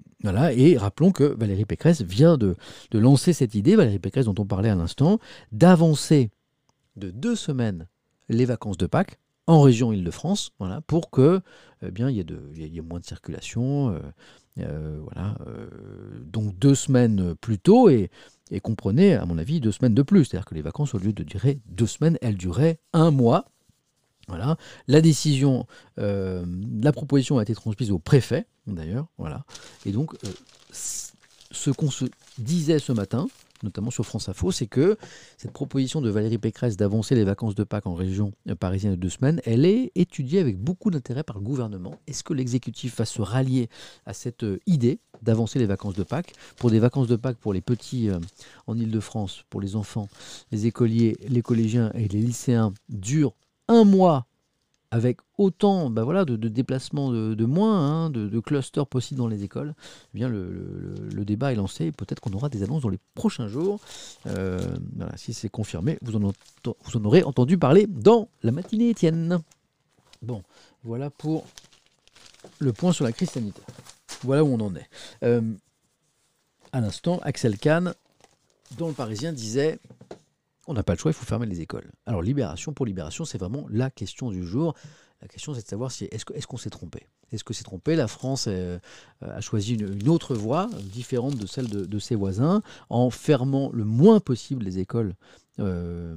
et rappelons que Valérie Pécresse vient de, de lancer cette idée, Valérie Pécresse dont on parlait à l'instant, d'avancer de deux semaines les vacances de Pâques en région Île-de-France, voilà, pour que eh bien, il y, ait de, y moins de circulation. Euh, euh, voilà, euh, donc deux semaines plus tôt et, et comprenez, à mon avis, deux semaines de plus. C'est-à-dire que les vacances, au lieu de durer deux semaines, elles duraient un mois. Voilà. La décision, la proposition a été transmise au préfet, d'ailleurs. Voilà. Et donc, ce qu'on se disait ce matin, notamment sur France Info, c'est que cette proposition de Valérie Pécresse d'avancer les vacances de Pâques en région parisienne de deux semaines, elle est étudiée avec beaucoup d'intérêt par le gouvernement. Est-ce que l'exécutif va se rallier à cette euh, idée d'avancer les vacances de Pâques? Pour des vacances de Pâques pour les petits euh, en Ile-de-France, pour les enfants, les écoliers, les collégiens et les lycéens durent un mois avec autant bah voilà, de, déplacements de, moins, hein, de, clusters possibles dans les écoles, eh bien le, débat est lancé. Peut-être qu'on aura des annonces dans les prochains jours. Euh, si c'est confirmé, vous en, vous en, aurez entendu parler dans la matinée, Étienne. Bon, voilà pour le point sur la crise sanitaire. Voilà où on en est. Euh, à l'instant, Axel Kahn, dans le Parisien, disait on n'a pas le choix, il faut fermer les écoles. Alors libération pour libération, c'est vraiment la question du jour. La question, c'est de savoir si est-ce qu'on s'est trompé? Est-ce que c'est trompé? La France euh, a choisi une, autre voie, différente de celle de, ses voisins, en fermant le moins possible les écoles euh,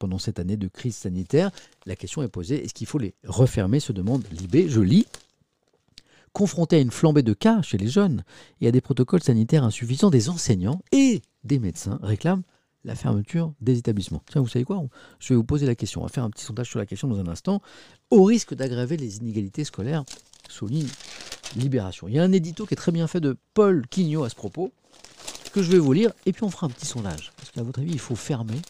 pendant cette année de crise sanitaire. La question est posée est-ce qu'il faut les refermer? se demande Libé. Je lis. Confronté à une flambée de cas chez les jeunes et à des protocoles sanitaires insuffisants, des enseignants et des médecins réclament la fermeture des établissements. Tiens, vous savez quoi Je vais vous poser la question. On va faire un petit sondage sur la question dans un instant. Au risque d'aggraver les inégalités scolaires, souligne Libération. Il y a un édito qui est très bien fait de Paul Quignot à ce propos, que je vais vous lire, et puis on fera un petit sondage. Est-ce qu'à votre avis, il faut fermer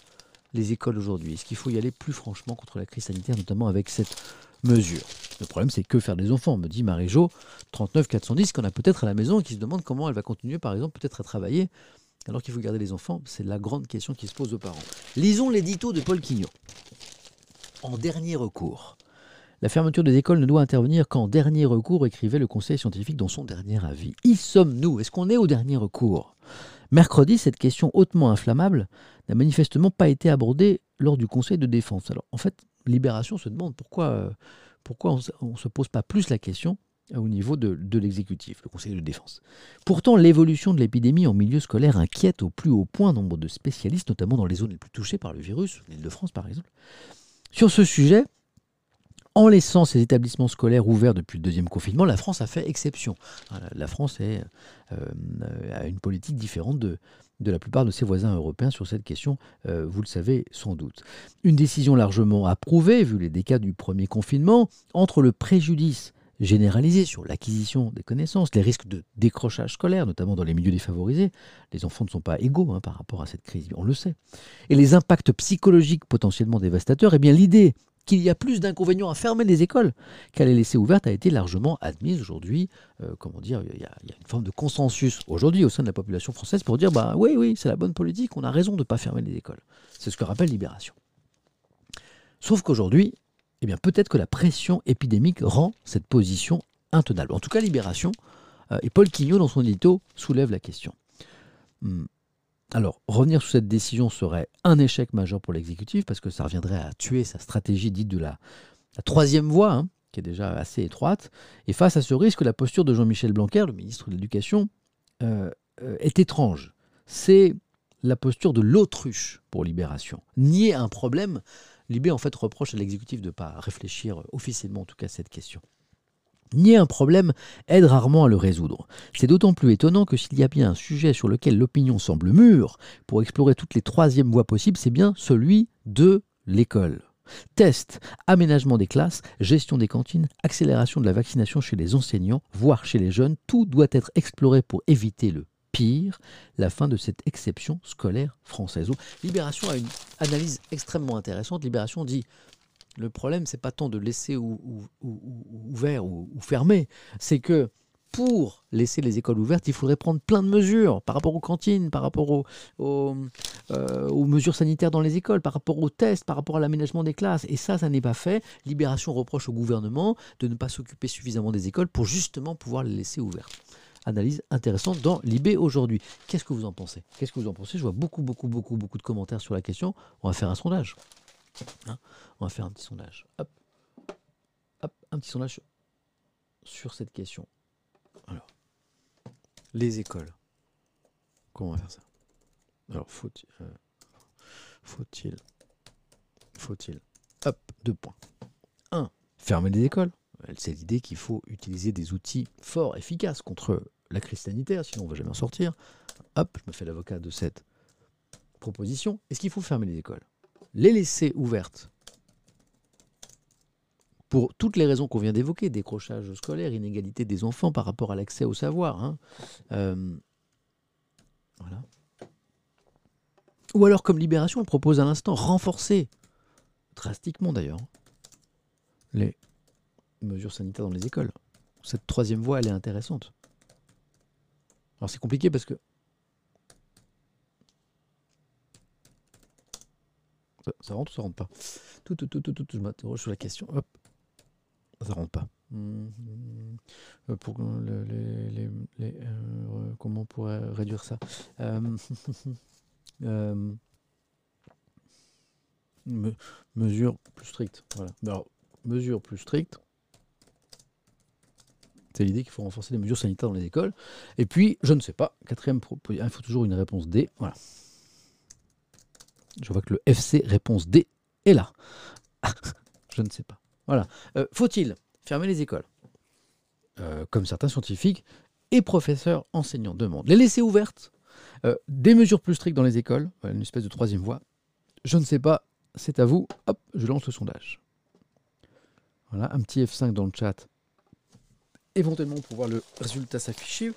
les écoles aujourd'hui Est-ce qu'il faut y aller plus franchement contre la crise sanitaire, notamment avec cette mesure? Le problème, c'est que faire des enfants, me dit Marie-Jo, 39 410, qu'on a peut-être à la maison et qui se demande comment elle va continuer, par exemple, peut-être à travailler alors qu'il faut garder les enfants C'est la grande question qui se pose aux parents. Lisons l'édito de Paul Quignot. En dernier recours. La fermeture des écoles ne doit intervenir qu'en dernier recours, écrivait le Conseil scientifique dans son dernier avis. Y sommes-nous? Est-ce qu'on est au dernier recours? Mercredi, cette question hautement inflammable n'a manifestement pas été abordée lors du Conseil de défense. Alors, en fait, Libération se demande pourquoi, euh, pourquoi on ne se pose pas plus la question au niveau de, l'exécutif, le Conseil de défense. Pourtant, l'évolution de l'épidémie en milieu scolaire inquiète au plus haut point nombre de spécialistes, notamment dans les zones les plus touchées par le virus, l'île de France par exemple. Sur ce sujet, en laissant ces établissements scolaires ouverts depuis le deuxième confinement, la France a fait exception. La France euh, a une politique différente de, de la plupart de ses voisins européens sur cette question, euh, vous le savez sans doute. Une décision largement approuvée, vu les décas du premier confinement, entre le préjudice généralisée sur l'acquisition des connaissances, les risques de décrochage scolaire, notamment dans les milieux défavorisés. Les enfants ne sont pas égaux hein, par rapport à cette crise, on le sait. Et les impacts psychologiques potentiellement dévastateurs, eh bien l'idée qu'il y a plus d'inconvénients à fermer les écoles qu'à les laisser ouvertes a été largement admise aujourd'hui. Euh, comment dire, il y, a, une forme de consensus aujourd'hui au sein de la population française pour dire bah oui, oui, c'est la bonne politique, on a raison de ne pas fermer les écoles. C'est ce que rappelle Libération. Sauf qu'aujourd'hui, eh bien peut-être que la pression épidémique rend cette position intenable. En tout cas, Libération euh, et Paul Quignot dans son édito soulève la question. Hmm. Alors, revenir sur cette décision serait un échec majeur pour l'exécutif parce que ça reviendrait à tuer sa stratégie dite de la, troisième voie, hein, qui est déjà assez étroite. Et face à ce risque, la posture de Jean-Michel Blanquer, le ministre de l'Éducation, euh, euh, est étrange. C'est la posture de l'autruche pour Libération. Nier un problème, Libé en fait reproche à l'exécutif de ne pas réfléchir officiellement en tout cas à cette question nier un problème aide rarement à le résoudre. C'est d'autant plus étonnant que s'il y a bien un sujet sur lequel l'opinion semble mûre pour explorer toutes les troisièmes voies possibles, c'est bien celui de l'école. Test, aménagement des classes, gestion des cantines, accélération de la vaccination chez les enseignants, voire chez les jeunes, tout doit être exploré pour éviter le pire, la fin de cette exception scolaire française. Libération a une analyse extrêmement intéressante. Libération dit le problème, c'est pas tant de laisser ouvert ou, fermé, c'est que pour laisser les écoles ouvertes, il faudrait prendre plein de mesures par rapport aux cantines, par rapport euh, aux, mesures sanitaires dans les écoles, par rapport aux tests, par rapport à l'aménagement des classes. Et ça, ça n'est pas fait. Libération reproche au gouvernement de ne pas s'occuper suffisamment des écoles pour justement pouvoir les laisser ouvertes. Analyse intéressante dans l'IB aujourd'hui. Qu'est-ce que vous en pensez? Qu'est-ce que vous en pensez? Je vois beaucoup, beaucoup, beaucoup, beaucoup de commentaires sur la question. On va faire un sondage. Hein, on va faire un petit sondage. Hop. Hop, un petit sondage sur cette question. Alors, les écoles. Comment on va faire ça? Alors, faut-il. Euh, faut-il. Faut-il. Hop, deux points. Un, fermer les écoles. C'est l'idée qu'il faut utiliser des outils forts, efficaces contre la crise sanitaire, sinon on ne va jamais en sortir. Hop, je me fais l'avocat de cette proposition. Est-ce qu'il faut fermer les écoles? Les laisser ouvertes pour toutes les raisons qu'on vient d'évoquer, décrochage scolaire, inégalité des enfants par rapport à l'accès au savoir. Hein. Euh, voilà. Ou alors, comme Libération on propose à l'instant, renforcer, drastiquement d'ailleurs, les mesures sanitaires dans les écoles. Cette troisième voie, elle est intéressante. Alors c'est compliqué parce que Ça, rentre ou ça rentre pas? Tout, tout, tout, tout, tout, je m'interroge sur la question. Hop. Ça rentre pas. Mmh, mmh. Pour les, euh, comment on pourrait réduire ça? Euh, euh, me, Mesure plus stricte. Voilà. Alors, mesure plus stricte. C'est l'idée qu'il faut renforcer les mesures sanitaires dans les écoles. Et puis, je ne sais pas, quatrième propos, il faut toujours une réponse D. Voilà. Je vois que le FC réponse D est là. je ne sais pas. Voilà. Euh, faut-il fermer les écoles? Euh, Comme certains scientifiques et professeurs enseignants demandent. Les laisser ouvertes? Euh, Des mesures plus strictes dans les écoles? Une espèce de troisième voie Je ne sais pas. C'est à vous. Hop, je lance le sondage. Voilà, un petit F5 dans le chat. Éventuellement pour voir le résultat s'afficher.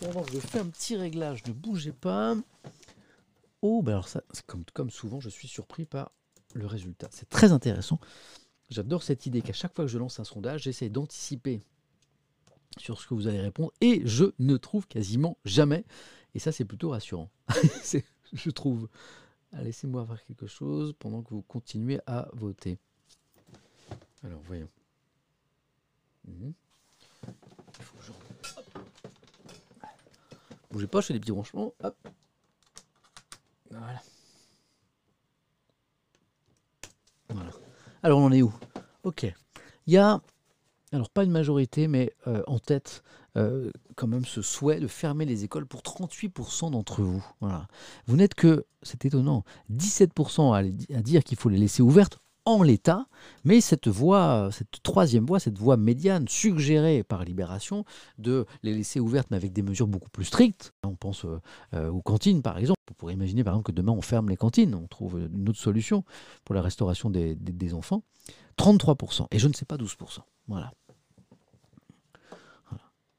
Pendant que je fais un petit réglage, ne bougez pas. Oh, ben alors ça, comme, souvent, je suis surpris par le résultat. C'est très intéressant. J'adore cette idée qu'à chaque fois que je lance un sondage, j'essaie d'anticiper sur ce que vous allez répondre et je ne trouve quasiment jamais. Et ça, c'est plutôt rassurant. je trouve. Ah, laissez-moi voir quelque chose pendant que vous continuez à voter. Alors, voyons. Bougez pas, je fais des petits branchements. Alors on en est où? Ok. Il y a, alors pas une majorité, mais euh, en tête euh, quand même ce souhait de fermer les écoles pour 38% d'entre vous. Voilà. Vous n'êtes que, c'est étonnant, 17% à dire qu'il faut les laisser ouvertes en l'état, mais cette voie, cette troisième voie, cette voie médiane suggérée par Libération de les laisser ouvertes mais avec des mesures beaucoup plus strictes, on pense euh, euh, aux cantines par exemple, on pourrait imaginer par exemple que demain on ferme les cantines, on trouve une autre solution pour la restauration des, enfants, 33%, et je ne sais pas 12%, voilà.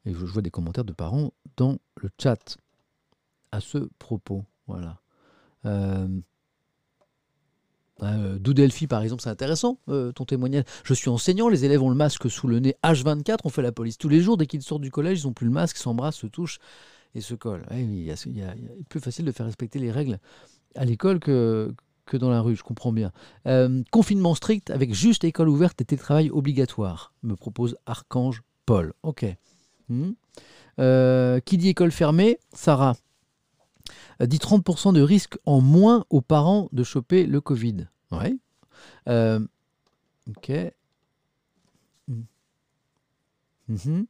Et je vois des commentaires de parents dans le chat à ce propos, voilà. Euh, Doudelphi, par exemple, c'est intéressant, euh, ton témoignage. Je suis enseignant, les élèves ont le masque sous le nez H24, on fait la police tous les jours. Dès qu'ils sortent du collège, ils n'ont plus le masque, s'embrassent, se touchent et se collent. il, y plus facile de faire respecter les règles à l'école que, que dans la rue, je comprends bien. Euh, confinement strict avec juste école ouverte et télétravail obligatoire, me propose Archange Paul. Ok. Hmm. qui dit école fermée? Sarah dit 30% de risque en moins aux parents de choper le Covid. Oui. Euh, ok. Hmm. Mhm.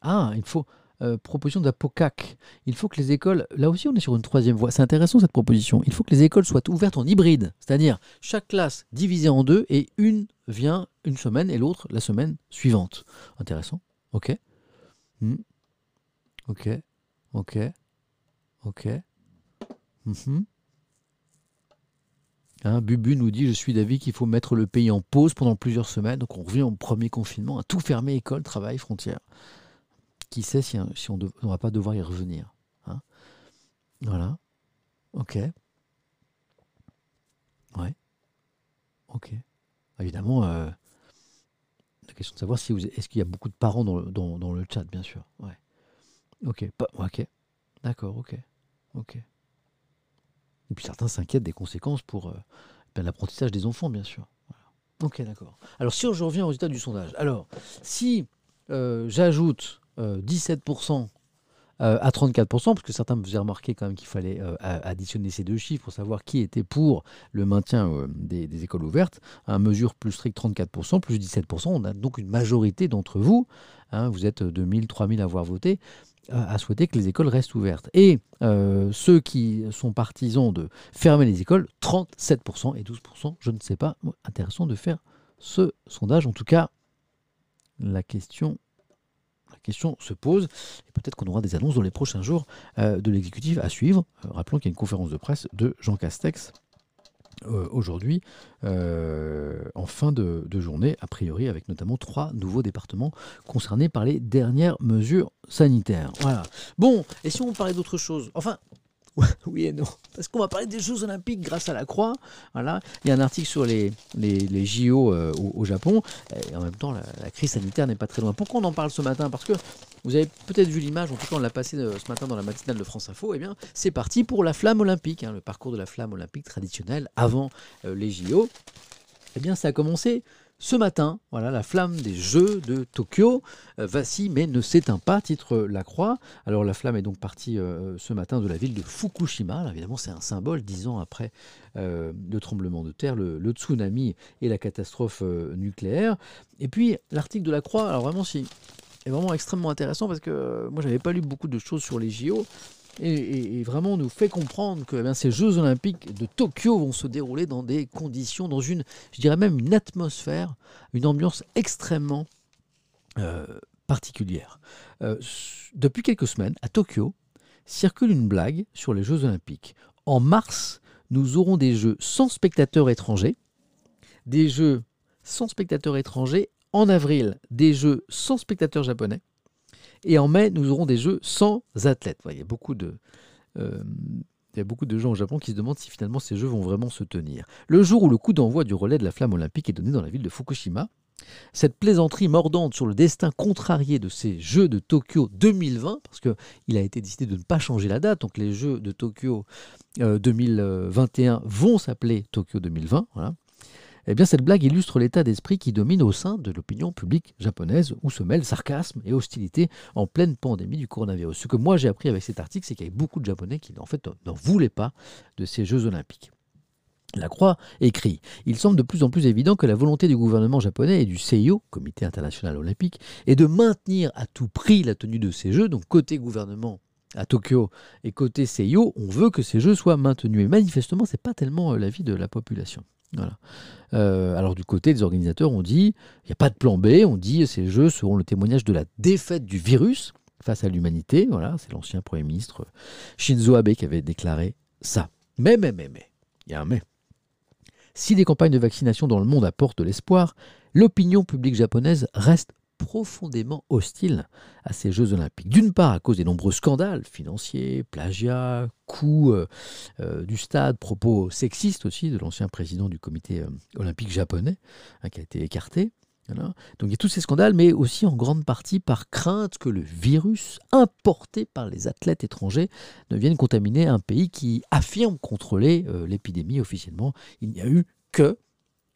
Ah, il faut. Euh, proposition d'Apocac. Il faut que les écoles, là aussi on est sur une troisième voie, c'est intéressant cette proposition, il faut que les écoles soient ouvertes en hybride, c'est-à-dire chaque classe divisée en deux et une vient une semaine et l'autre la semaine suivante. Intéressant, ok. Hmm. Ok. Ok. Ok. Mhm. Hein, Bubu nous dit Je suis d'avis qu'il faut mettre le pays en pause pendant plusieurs semaines. Donc on revient au premier confinement, à tout fermer école, travail, frontières. Qui sait si, si on ne va pas devoir y revenir hein Voilà. Ok. Ouais. Ok. Évidemment, euh, la question de savoir si est-ce qu'il y a beaucoup de parents dans, dans le chat, bien sûr. Ouais. Ok. ok. D'accord, ok. Ok. Et puis certains s'inquiètent des conséquences pour euh, ben, l'apprentissage des enfants, bien sûr. Ok, d'accord. Alors si je reviens au résultat du sondage, alors si euh, j'ajoute 17% euh, à 34%, parce que certains me faisaient remarquer quand même qu'il fallait additionner ces deux chiffres pour savoir qui était pour le maintien des, écoles ouvertes. Un mesure plus stricte 34%, plus 17%, on a donc une majorité d'entre vous, hein, vous êtes 2000, 3000 à avoir voté, à souhaiter que les écoles restent ouvertes. Et euh, ceux qui sont partisans de fermer les écoles, 37% et 12%, je ne sais pas. Intéressant de faire ce sondage. En tout cas, la question, la question se pose. Et peut-être qu'on aura des annonces dans les prochains jours euh, de l'exécutif à suivre. Euh, rappelons qu'il y a une conférence de presse de Jean Castex euh, aujourd'hui, euh, en fin de, journée, a priori, avec notamment trois nouveaux départements concernés par les dernières mesures sanitaires. Voilà. Bon, et si on parlait d'autre chose? Enfin, oui et non. Parce qu'on va parler des Jeux Olympiques grâce à la Croix. Voilà. Il y a un article sur les, les, JO euh, au, Japon. Et en même temps, la, crise sanitaire n'est pas très loin. Pourquoi on en parle ce matin? Parce que vous avez peut-être vu l'image, en tout cas on l'a passé euh, ce matin dans la matinale de France Info. Eh bien, c'est parti pour la flamme olympique, hein, le parcours de la flamme olympique traditionnelle avant euh, les JO. Eh bien, ça a commencé ce matin, voilà, la flamme des Jeux de Tokyo euh, vacille mais ne s'éteint pas, titre La Croix. Alors la flamme est donc partie euh, ce matin de la ville de Fukushima. évidemment, c'est un symbole, dix ans après euh, le tremblement de terre, le, tsunami et la catastrophe nucléaire. Et puis l'article de La Croix, alors vraiment, si, est vraiment extrêmement intéressant parce que moi, j'avais pas lu beaucoup de choses sur les JO et, vraiment nous fait comprendre que eh ces Jeux olympiques de Tokyo vont se dérouler dans des conditions, dans une, je dirais même une atmosphère, une ambiance extrêmement euh, particulière. Euh, depuis quelques semaines, à Tokyo, circule une blague sur les Jeux olympiques. En mars, nous aurons des Jeux sans spectateurs étrangers, des Jeux sans spectateurs étrangers. En avril, des Jeux sans spectateurs japonais et en mai, nous aurons des Jeux sans athlètes. il, y a beaucoup de, euh, il y a beaucoup de gens au Japon qui se demandent si finalement ces Jeux vont vraiment se tenir. Le jour où le coup d'envoi du relais de la flamme olympique est donné dans la ville de Fukushima, cette plaisanterie mordante sur le destin contrarié de ces Jeux de Tokyo 2020, parce qu'il a été décidé de ne pas changer la date, donc les Jeux de Tokyo 2021 euh, vont s'appeler Tokyo 2020, voilà. Eh bien, cette blague illustre l'état d'esprit qui domine au sein de l'opinion publique japonaise, où se mêlent sarcasme et hostilité en pleine pandémie du coronavirus. Ce que moi j'ai appris avec cet article, c'est qu'il y avait beaucoup de Japonais qui en fait n'en voulaient pas de ces Jeux olympiques. La Croix écrit Il semble de plus en plus évident que la volonté du gouvernement japonais et du CIO, Comité international olympique, est de maintenir à tout prix la tenue de ces Jeux. Donc, côté gouvernement à Tokyo et côté CIO, on veut que ces Jeux soient maintenus. Et manifestement, ce n'est pas tellement euh, l'avis de la population. Euh, alors du côté des organisateurs, on dit, il n'y a pas de plan B, on dit ces jeux seront le témoignage de la défaite du virus face à l'humanité. Voilà, c'est l'ancien Premier ministre Shinzo Abe qui avait déclaré ça. Mais, mais, mais, mais, il y a un mais. Si les campagnes de vaccination dans le monde apportent l'espoir, l'opinion publique japonaise reste profondément hostile à ces Jeux olympiques. D'une part, à cause des nombreux scandales financiers, plagiat, coûts euh, euh, du stade, propos sexistes aussi de l'ancien président du comité euh, olympique japonais, hein, qui a été écarté. Donc il y a tous ces scandales, mais aussi en grande partie par crainte que le virus importé par les athlètes étrangers ne vienne contaminer un pays qui affirme contrôler l'épidémie officiellement. Il n'y a eu que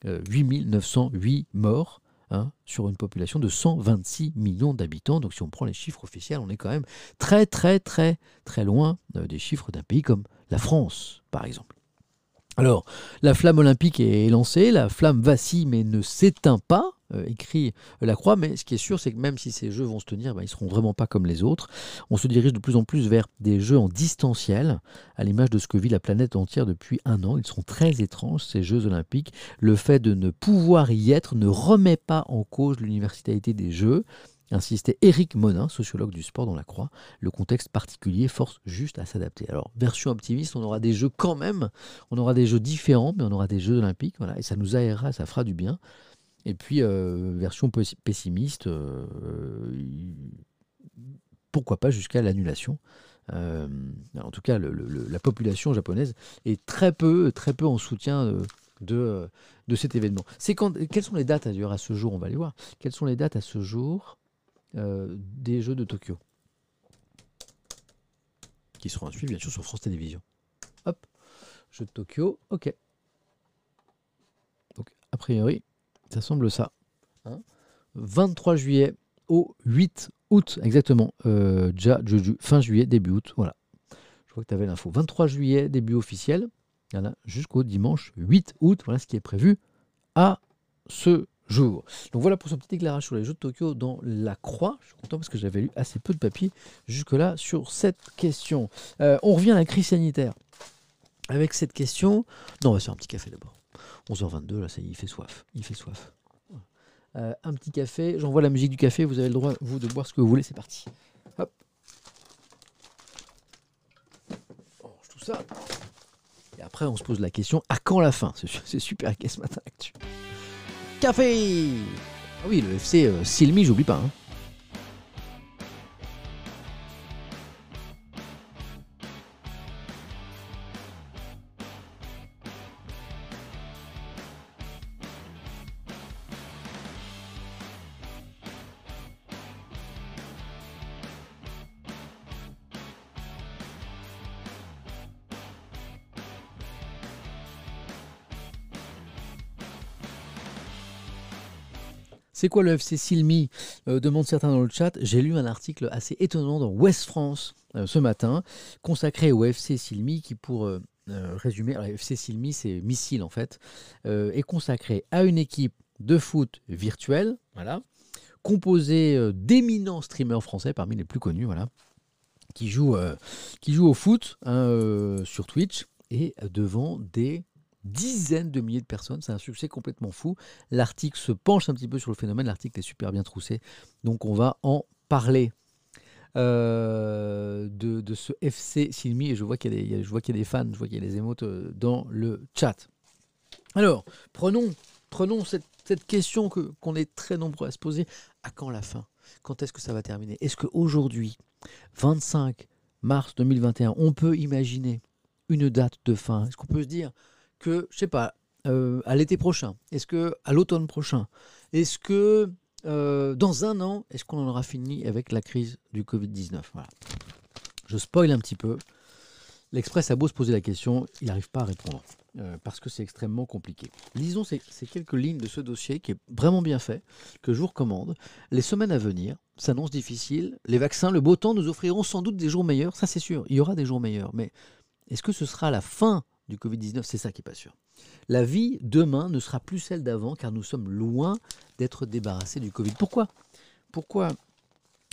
8908 morts Hein, sur une population de 126 millions d'habitants. Donc si on prend les chiffres officiels, on est quand même très très très très loin euh, des chiffres d'un pays comme la France, par exemple. Alors, la flamme olympique est lancée, la flamme vacille mais ne s'éteint pas. Euh, écrit la croix, mais ce qui est sûr, c'est que même si ces jeux vont se tenir, ben, ils ne seront vraiment pas comme les autres. On se dirige de plus en plus vers des jeux en distanciel, à l'image de ce que vit la planète entière depuis un an. Ils seront très étranges, ces Jeux olympiques. Le fait de ne pouvoir y être ne remet pas en cause l'universalité des Jeux. Insistait Éric Monin, sociologue du sport dans la Croix. Le contexte particulier force juste à s'adapter. Alors, version optimiste, on aura des jeux quand même, on aura des jeux différents, mais on aura des Jeux olympiques, voilà, et ça nous aérera, ça fera du bien. Et puis, euh, version pessimiste, euh, pourquoi pas jusqu'à l'annulation. Euh, en tout cas, la population japonaise est très peu, très peu en soutien de, de cet événement. Quand, quelles sont les dates d'ailleurs à ce jour? On va les voir. Quelles sont les dates à ce jour des Jeux de Tokyo? Qui seront suivre bien sûr sur France Télévisions. Hop, Jeux de Tokyo, ok. Donc, a priori, ça semble ça. 23 hein. juillet au 8 août, exactement. Euh, déjà, fin juillet, début août. Voilà. Je crois que tu avais l'info. 23 juillet, début officiel. Jusqu'au dimanche 8 août. Voilà ce qui est prévu à ce jour. Donc voilà pour ce petit éclairage sur les Jeux de Tokyo dans la croix. Je suis content parce que j'avais lu assez peu de papier jusque-là sur cette question. Euh, on revient à la crise sanitaire. Avec cette question. Non, on va faire un petit café d'abord. 11h22, là, ça il fait soif. Il fait soif. Euh, un petit café, j'envoie la musique du café, vous avez le droit, vous, de boire ce que vous voulez, c'est parti. Hop. On tout ça. Et après, on se pose la question, à quand la fin? C'est super ce matin. Café Ah oui, le FC euh, Silmi, j'oublie pas. Hein. C'est quoi le FC Silmi euh, demandent certains dans le chat. J'ai lu un article assez étonnant dans West France euh, ce matin, consacré au FC Silmi, qui pour euh, résumer, alors, FC Silmi c'est missile en fait, est consacré à une équipe de foot virtuelle, voilà, composée d'éminents streamers français, parmi les plus connus, voilà, qui jouent, qui jouent au foot hein, sur Twitch et devant des dizaines de milliers de personnes. C'est un succès complètement fou. L'article se penche un petit peu sur le phénomène. L'article est super bien troussé. Donc on va en parler. Euh, de, ce FC Silmi et je vois qu'il y, a des, des fans, je vois qu'il y a des émotes euh, dans le chat. Alors, prenons, prenons cette, question que, qu'on est très nombreux à se poser. À quand la fin? Quand est-ce que ça va terminer? Est-ce qu'aujourd'hui, 25 mars 2021, on peut imaginer une date de fin? Est-ce qu'on peut se dire que, je sais pas, euh, à l'été prochain Est-ce que à l'automne prochain Est-ce que euh, dans un an, est-ce qu'on en aura fini avec la crise du Covid-19 voilà. Je spoil un petit peu. L'Express a beau se poser la question, il n'arrive pas à répondre euh, parce que c'est extrêmement compliqué. Lisons ces, ces, quelques lignes de ce dossier qui est vraiment bien fait, que je vous recommande. Les semaines à venir s'annoncent difficiles. Les vaccins, le beau temps nous offriront sans doute des jours meilleurs, ça c'est sûr, il y aura des jours meilleurs. Mais est-ce que ce sera la fin du Covid-19, c'est ça qui n'est pas sûr. La vie demain ne sera plus celle d'avant car nous sommes loin d'être débarrassés du Covid. Pourquoi? Pourquoi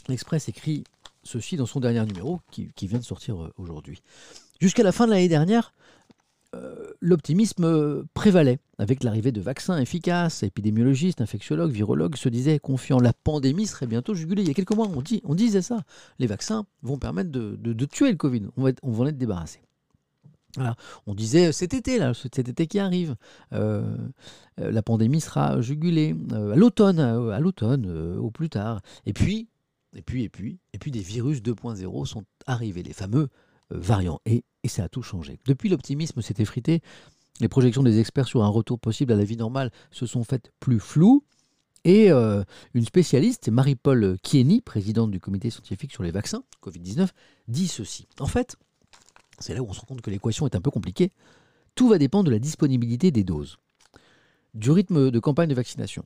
l'Express écrit ceci dans son dernier numéro qui, vient de sortir euh, aujourd'hui? Jusqu'à la fin de l'année dernière, euh, l'optimisme prévalait avec l'arrivée de vaccins efficaces. Épidémiologistes, infectiologues, virologues se disaient confiants. La pandémie serait bientôt jugulée. Il y a quelques mois, on, disait ça. Les vaccins vont permettre de, tuer le Covid. On va, va en être débarrassé. On disait cet été, là, cet été qui arrive, la pandémie sera jugulée à l'automne, à l'automne, au plus tard. Et puis, et puis, et puis, et puis des virus 2.0 sont arrivés, les fameux variants. Et, et ça a tout changé. Depuis, l'optimisme s'est effrité. Les projections des experts sur un retour possible à la vie normale se sont faites plus floues. Et euh, une spécialiste, Marie-Paul Kieny, présidente du comité scientifique sur les vaccins Covid-19, dit ceci. En fait, c'est là où on se rend compte que l'équation est un peu compliquée. Tout va dépendre de la disponibilité des doses, du rythme de campagne de vaccination,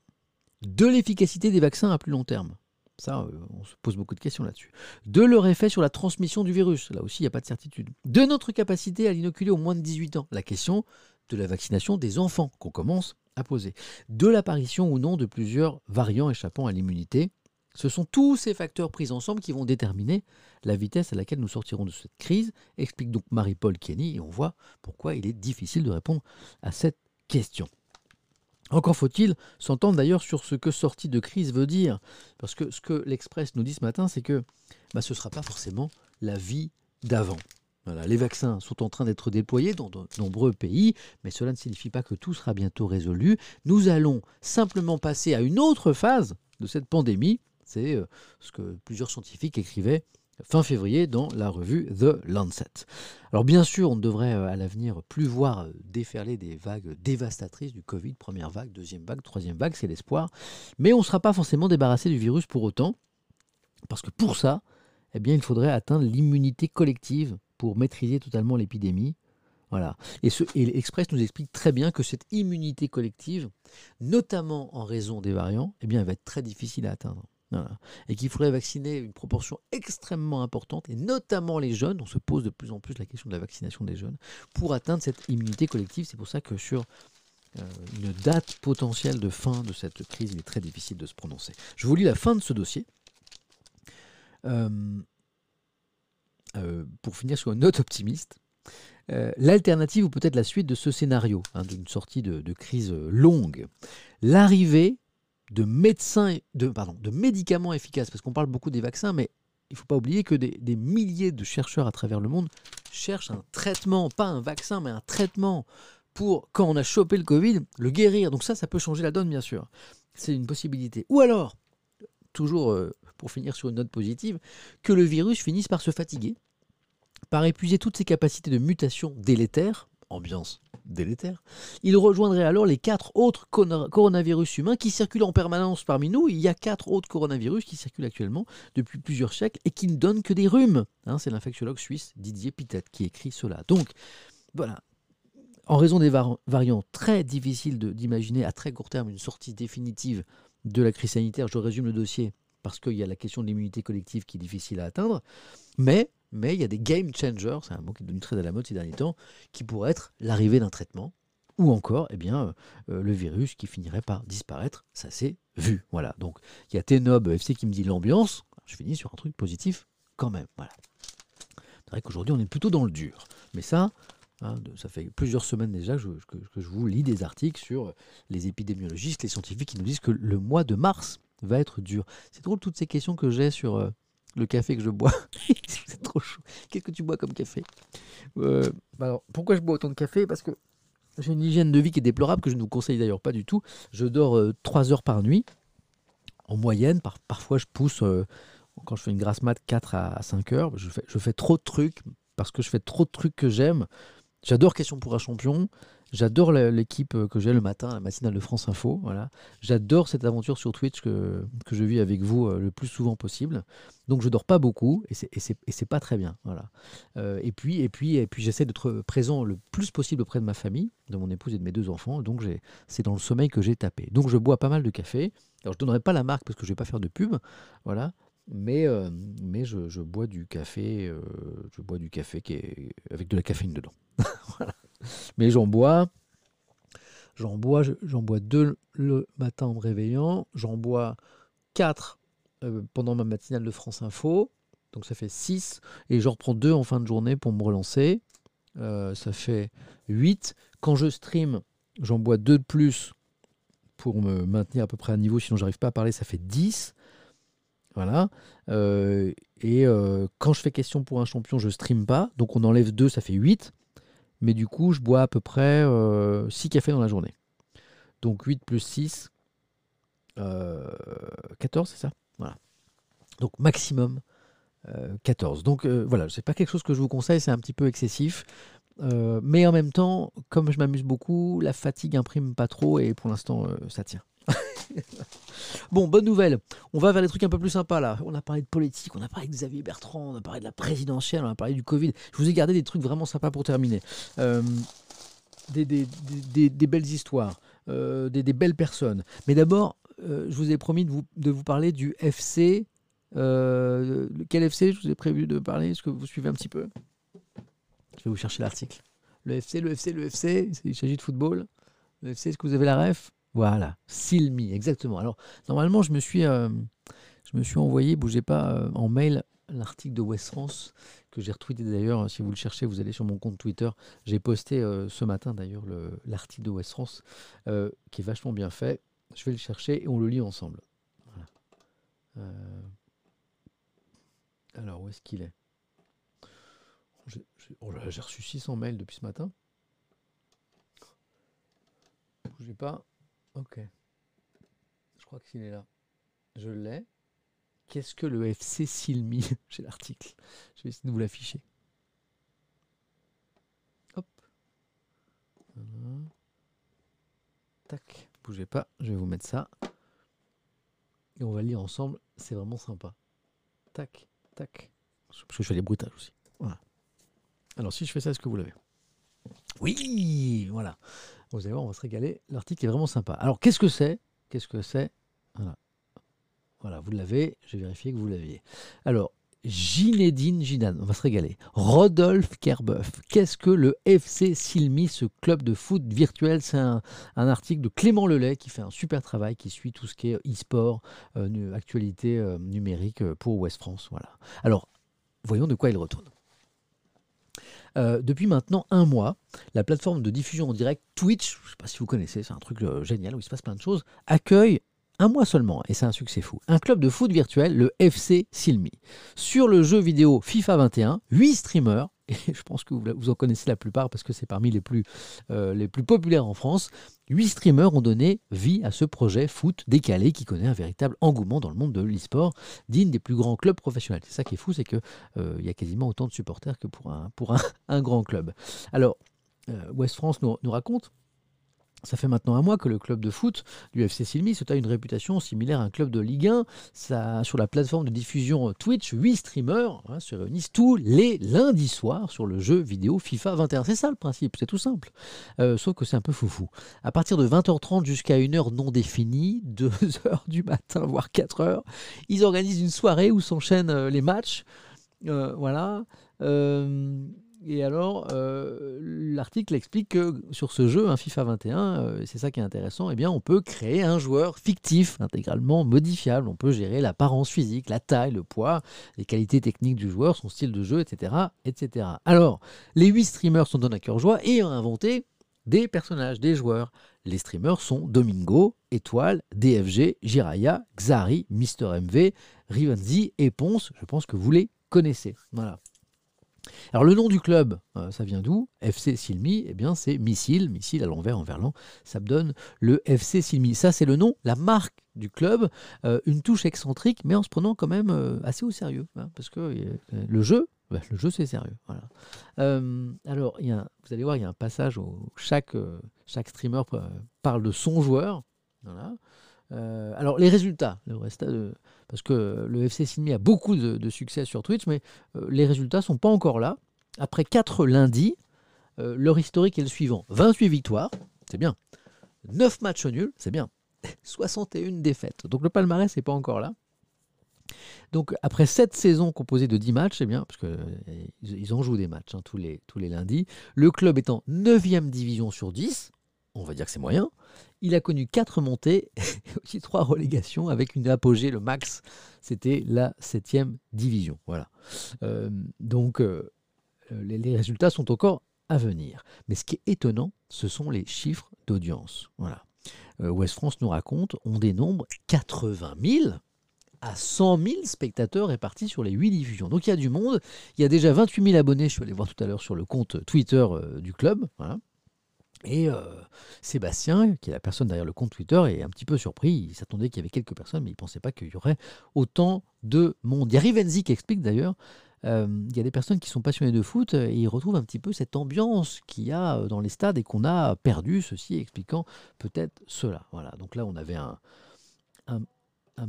de l'efficacité des vaccins à plus long terme. Ça, euh, on se pose beaucoup de questions là-dessus. De leur effet sur la transmission du virus. Là aussi, il n'y a pas de certitude. De notre capacité à l'inoculer au moins de 18 ans. La question de la vaccination des enfants qu'on commence à poser. De l'apparition ou non de plusieurs variants échappant à l'immunité. Ce sont tous ces facteurs pris ensemble qui vont déterminer la vitesse à laquelle nous sortirons de cette crise, explique donc Marie-Paul Kenny, et on voit pourquoi il est difficile de répondre à cette question. Encore faut-il s'entendre d'ailleurs sur ce que sortie de crise veut dire. Parce que ce que l'Express nous dit ce matin, c'est que bah, ce ne sera pas forcément la vie d'avant. les vaccins sont en train d'être déployés dans de nombreux pays, mais cela ne signifie pas que tout sera bientôt résolu. Nous allons simplement passer à une autre phase de cette pandémie. C'est euh, ce que plusieurs scientifiques écrivaient fin février dans la revue The Lancet. Alors bien sûr, on ne devrait euh, à l'avenir plus voir euh, déferler des vagues dévastatrices du Covid, première vague, deuxième vague, troisième vague, c'est l'espoir, mais on ne sera pas forcément débarrassé du virus pour autant, parce que pour ça, eh bien, il faudrait atteindre l'immunité collective pour maîtriser totalement l'épidémie. Voilà. Et, ce, nous explique très bien que cette immunité collective, notamment en raison des variants, eh bien, va être très difficile à atteindre. Et qu'il faudrait vacciner une proportion extrêmement importante, et notamment les jeunes, on se pose de plus en plus la question de la vaccination des jeunes, pour atteindre cette immunité collective. C'est pour ça que sur euh, une date potentielle de fin de cette crise, il est très difficile de se prononcer. Je vous lis la fin de ce dossier. Euh, euh, pour finir sur une note optimiste, l'alternative ou peut-être la suite de ce scénario, hein, d'une sortie de, de crise longue, l'arrivée de médecins, de, médicaments efficaces, parce qu'on parle beaucoup des vaccins, mais il ne faut pas oublier que des, milliers de chercheurs à travers le monde cherchent un traitement, pas un vaccin, mais un traitement pour, quand on a chopé le Covid, le guérir. Donc ça, ça peut changer la donne, bien sûr. C'est une possibilité. Ou alors, toujours euh, pour finir sur une note positive, que le virus finisse par se fatiguer, par épuiser toutes ses capacités de mutation délétères, ambiance délétère, il rejoindrait alors les quatre autres coronavirus humains qui circulent en permanence parmi nous. Il y a quatre autres coronavirus qui circulent actuellement depuis plusieurs siècles et qui ne donnent que des rhumes. Hein, c'est l'infectiologue suisse Didier Pittet qui écrit cela. Donc, voilà. En raison des variants très difficiles d'imaginer à très court terme une sortie définitive de la crise sanitaire, je résume le dossier parce qu'il y a la question de l'immunité collective qui est difficile à atteindre. Mais mais il y a des game changers, c'est un mot qui est devenu très à la mode ces derniers temps, qui pourraient être l'arrivée d'un traitement, ou encore eh bien, euh, euh, le virus qui finirait par disparaître. Ça s'est vu. Voilà. Donc il y a Tenob FC qui me dit l'ambiance. Je finis sur un truc positif quand même. Voilà. C'est vrai qu'aujourd'hui on est plutôt dans le dur. Mais ça, hein, ça fait plusieurs semaines déjà que je, que je, vous lis des articles sur les épidémiologistes, les scientifiques qui nous disent que le mois de mars va être dur. C'est drôle toutes ces questions que j'ai sur euh, le café que je bois. c'est trop chaud. Qu'est-ce que tu bois comme café? Euh, Pourquoi je bois autant de café? Parce que j'ai une hygiène de vie qui est déplorable, que je ne vous conseille d'ailleurs pas du tout. Je dors 3 euh, heures par nuit, en moyenne. Par, parfois, je pousse, euh, quand je fais une grasse mat, 4 à 5 heures. Je fais, je fais trop de trucs, parce que je fais trop de trucs que j'aime. J'adore Question pour un champion. J'adore l'équipe euh, que j'ai le matin, la matinale de France Info. Voilà. J'adore cette aventure sur Twitch que, que, je vis avec vous euh, le plus souvent possible. Donc je dors pas beaucoup et c'est pas très bien. Voilà. Euh, et puis, et puis, et puis j'essaie d'être présent le plus possible auprès de ma famille, de mon épouse et de mes deux enfants. Donc c'est dans le sommeil que j'ai tapé. Donc je bois pas mal de café. Alors je donnerai pas la marque parce que je vais pas faire de pub. Voilà. Mais, mais je, je, bois du café, je bois du café qui est avec de la caféine dedans. Mais j'en bois. J'en bois, j'en bois deux le matin en me réveillant. J'en bois quatre euh, pendant ma matinale de France Info. Donc ça fait six. Et j'en reprends deux en fin de journée pour me relancer. Euh, ça fait huit. Quand je stream, j'en bois deux de plus pour me maintenir à peu près à niveau. Sinon, j'arrive pas à parler. Ça fait 10. Voilà. Euh, et quand je fais question pour un champion, je stream pas. Donc on enlève deux, ça fait 8. Mais du coup, je bois à peu près 6 cafés dans la journée. Donc 8 plus 6, 14, c'est ça? Voilà. Donc maximum 14. Donc voilà, c'est pas quelque chose que je vous conseille, c'est un petit peu excessif. mais en même temps, comme je m'amuse beaucoup, la fatigue imprime pas trop et pour l'instant, ça tient. bon, bonne nouvelle. On va vers des trucs un peu plus sympas là. On a parlé de politique, on a parlé de Xavier Bertrand, on a parlé de la présidentielle, on a parlé du Covid. Je vous ai gardé des trucs vraiment sympas pour terminer. Euh, des, belles histoires, euh, des, belles personnes. Mais d'abord, euh, je vous ai promis de vous, de vous parler du FC. quel FC je vous ai prévu de parler Est-ce que vous suivez un petit peu? Je vais vous chercher l'article. Le FC, le FC, le FC, il s'agit de football. Le FC, est-ce que vous avez la ref? Voilà, Silmi, exactement. Alors, normalement, je me suis, euh, je envoyé, bougez pas, euh, en mail l'article de West France que j'ai retweeté d'ailleurs. Si vous le cherchez, vous allez sur mon compte Twitter. J'ai posté euh, ce matin d'ailleurs l'article de West France qui est vachement bien fait. Je vais le chercher et on le lit ensemble. alors, où est-ce qu'il est, oh J'ai reçu 600 mails depuis ce matin. Bougez pas. Ok. Je crois qu'il est là. Je l'ai. Qu'est-ce que le FC Silmi J'ai l'article. Je vais essayer de vous l'afficher. Hop. Tac. Bougez pas. Je vais vous mettre ça. Et on va lire ensemble. C'est vraiment sympa. Tac. Tac. Parce que je fais les bruitages aussi. Voilà. Alors si je fais ça, est-ce que vous l'avez? Oui, voilà. Vous allez voir, on va se régaler. L'article est vraiment sympa. Alors, qu'est-ce que c'est? Qu'est-ce que c'est? Voilà. voilà, vous l'avez. J'ai vérifié que vous l'aviez. Alors, Ginedine Gidane, on va se régaler. Rodolphe Kerbeuf, qu'est-ce que le FC Silmi, ce club de foot virtuel? C'est un, article de Clément Lelay qui fait un super travail, qui suit tout ce qui est e-sport, euh, actualité euh, numérique euh, pour West France. Voilà. Alors, voyons de quoi il retourne. Euh, depuis maintenant un mois, la plateforme de diffusion en direct Twitch, je ne sais pas si vous connaissez, c'est un truc euh, génial où il se passe plein de choses, accueille un mois seulement, et c'est un succès fou, un club de foot virtuel, le FC Silmi. Sur le jeu vidéo FIFA 21, 8 streamers et je pense que vous, en connaissez la plupart parce que c'est parmi les plus, euh, populaires en France. Huit streamers ont donné vie à ce projet foot décalé qui connaît un véritable engouement dans le monde de l'e-sport, digne des plus grands clubs professionnels. C'est ça qui est fou, c'est qu'il euh, y a quasiment autant de supporters que pour un, grand club. Alors, euh, West France nous, nous raconte ça fait maintenant un mois que le club de foot du FC Silmi se taille une réputation similaire à un club de Ligue 1. Ça, sur la plateforme de diffusion Twitch, 8 streamers hein, se réunissent tous les lundis soirs sur le jeu vidéo FIFA 21. C'est ça le principe, c'est tout simple. Euh, sauf que c'est un peu foufou. À partir de 20h30 jusqu'à une heure non définie, 2h du matin, voire 4h, ils organisent une soirée où s'enchaînent euh, les matchs. Euh, voilà. Et alors, euh, l'article explique que sur ce jeu, un FIFA 21, euh, c'est ça qui est intéressant, eh bien, on peut créer un joueur fictif, intégralement modifiable. On peut gérer l'apparence physique, la taille, le poids, les qualités techniques du joueur, son style de jeu, etc. etc. Alors, les huit streamers sont donnés à cœur joie et ont inventé des personnages, des joueurs. Les streamers sont Domingo, Étoile, DFG, Jiraya, Xari, Mister MV, Rivenzi et Ponce. Je pense que vous les connaissez. Voilà. Alors le nom du club, euh, ça vient d'où? FC Silmi, eh bien c'est missile, missile à l'envers en verlan, ça me donne le FC Silmi. Ça c'est le nom, la marque du club, euh, une touche excentrique, mais en se prenant quand même euh, assez au sérieux, hein, parce que le jeu, bah, le jeu c'est sérieux. Voilà. alors y a, vous allez voir, il y a un passage où chaque, chaque streamer parle de son joueur. Voilà. alors les résultats, le résultat de parce que le FC Sydney a beaucoup de, succès sur Twitch, mais euh, les résultats sont pas encore là. Après 4 lundis, euh, leur historique est le suivant 28 victoires, c'est bien. 9 matchs nuls, c'est bien. 61 défaites. Donc le palmarès n'est pas encore là. Donc après 7 saisons composées de 10 matchs, c'est bien, parce qu'ils ils en jouent des matchs hein, tous, les, tous les lundis, le club est en 9e division sur 10, on va dire que c'est moyen. Il a connu quatre montées et aussi trois relégations avec une apogée, le max, c'était la septième division. Voilà. Euh, donc euh, les, résultats sont encore à venir. Mais ce qui est étonnant, ce sont les chiffres d'audience. Voilà. Euh, West France nous raconte, on dénombre 80 000 à 100 000 spectateurs répartis sur les 8 diffusions. Donc il y a du monde. Il y a déjà 28 000 abonnés, je suis allé voir tout à l'heure sur le compte Twitter euh, du club. Et euh, Sébastien, qui est la personne derrière le compte Twitter, est un petit peu surpris. Il s'attendait qu'il y avait quelques personnes, mais il ne pensait pas qu'il y aurait autant de monde. Il y a Rivenzi qui explique d'ailleurs euh, il y a des personnes qui sont passionnées de foot et ils retrouvent un petit peu cette ambiance qu'il y a dans les stades et qu'on a perdu, ceci expliquant peut-être cela. Voilà, donc là on avait un,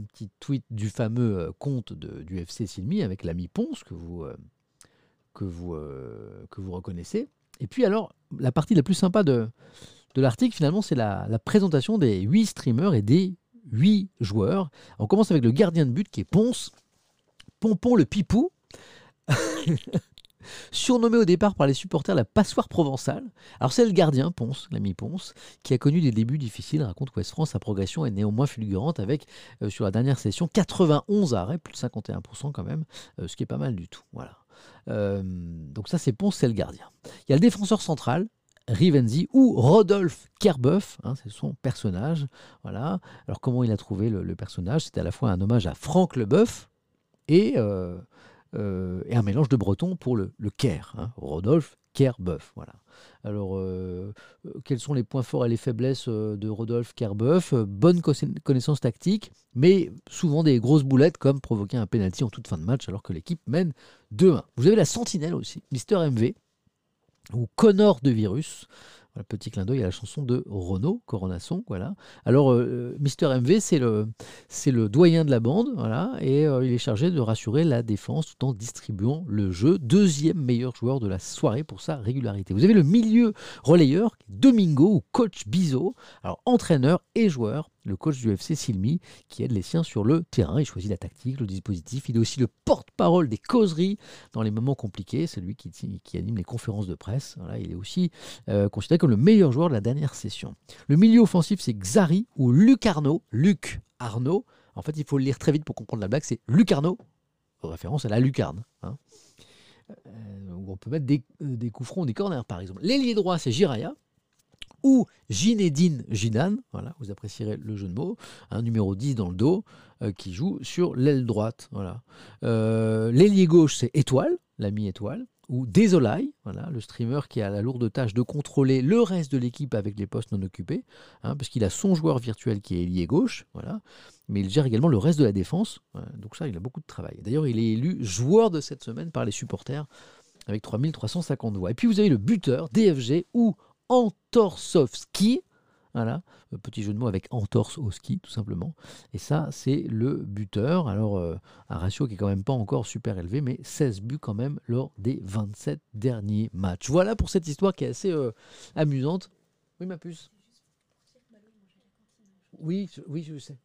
petit tweet du fameux euh, compte du FC Silmi avec l'ami Ponce euh, que, vous, que vous reconnaissez. Et puis alors, la partie la plus sympa de, de l'article finalement, c'est la, la présentation des huit streamers et des huit joueurs. On commence avec le gardien de but qui est Ponce, Pompon le Pipou, Surnommé au départ par les supporters la passoire provençale. Alors c'est le gardien, Ponce, l'ami Ponce, qui a connu des débuts difficiles. Raconte qu'Ouest France, sa progression est néanmoins fulgurante avec, euh, sur la dernière session, 91 arrêts, plus de 51% quand même, euh, ce qui est pas mal du tout. Voilà. Euh, donc ça c'est Ponce, c'est le gardien. Il y a le défenseur central, Rivenzi ou Rodolphe Kerbeuf, hein, c'est son personnage. Voilà. Alors comment il a trouvé le, personnage? C'était à la fois un hommage à Franck Leboeuf et euh, et un mélange de breton pour le, le Caire, hein, Rodolphe Kerbeuf. Voilà. Alors, euh, euh, quels sont les points forts et les faiblesses de Rodolphe Kerbeuf Bonne connaissance tactique, mais souvent des grosses boulettes comme provoquer un penalty en toute fin de match alors que l'équipe mène 2-1. Vous avez la sentinelle aussi, Mister MV, ou Connor de Virus petit clin d'œil à la chanson de Renaud Coronasson. Voilà. Alors, euh, Mister MV, c'est le, doyen de la bande, et euh, il est chargé de rassurer la défense tout en distribuant le jeu. Deuxième meilleur joueur de la soirée pour sa régularité. Vous avez le milieu relayeur, Domingo ou coach Bizot, alors entraîneur et joueur le coach du FC Silmi, qui aide les siens sur le terrain. Il choisit la tactique, le dispositif. Il est aussi le porte-parole des causeries dans les moments compliqués. C'est lui qui, anime les conférences de presse. il est aussi euh, considéré comme le meilleur joueur de la dernière session. Le milieu offensif, c'est Xari ou Luc Arnaud. Luc Arnaud. En fait, il faut le lire très vite pour comprendre la blague. C'est Luc Arnaud, référence à la lucarne. Hein. Euh, où on peut mettre des, euh, des coups francs, des corners, par exemple. L'ailier droit, c'est Jiraya ou Ginedine Ginan, voilà, vous apprécierez le jeu de mots, un numéro 10 dans le dos, euh, qui joue sur l'aile droite. Voilà. Euh, L'ailier gauche, c'est Étoile, l'ami Étoile, ou Désolai, voilà, le streamer qui a la lourde tâche de contrôler le reste de l'équipe avec les postes non occupés, hein, parce qu'il a son joueur virtuel qui est ailier gauche, voilà, mais il gère également le reste de la défense, donc ça, il a beaucoup de travail. D'ailleurs, il est élu joueur de cette semaine par les supporters avec 3350 voix. Et puis vous avez le buteur, DFG, ou Antorsovski. Voilà, petit jeu de mots avec entorse au ski, tout simplement. Et ça, c'est le buteur. Alors, euh, un ratio qui est quand même pas encore super élevé, mais 16 buts quand même lors des 27 derniers matchs. Voilà pour cette histoire qui est assez euh, amusante. Oui, ma puce. Oui, je, oui, je sais.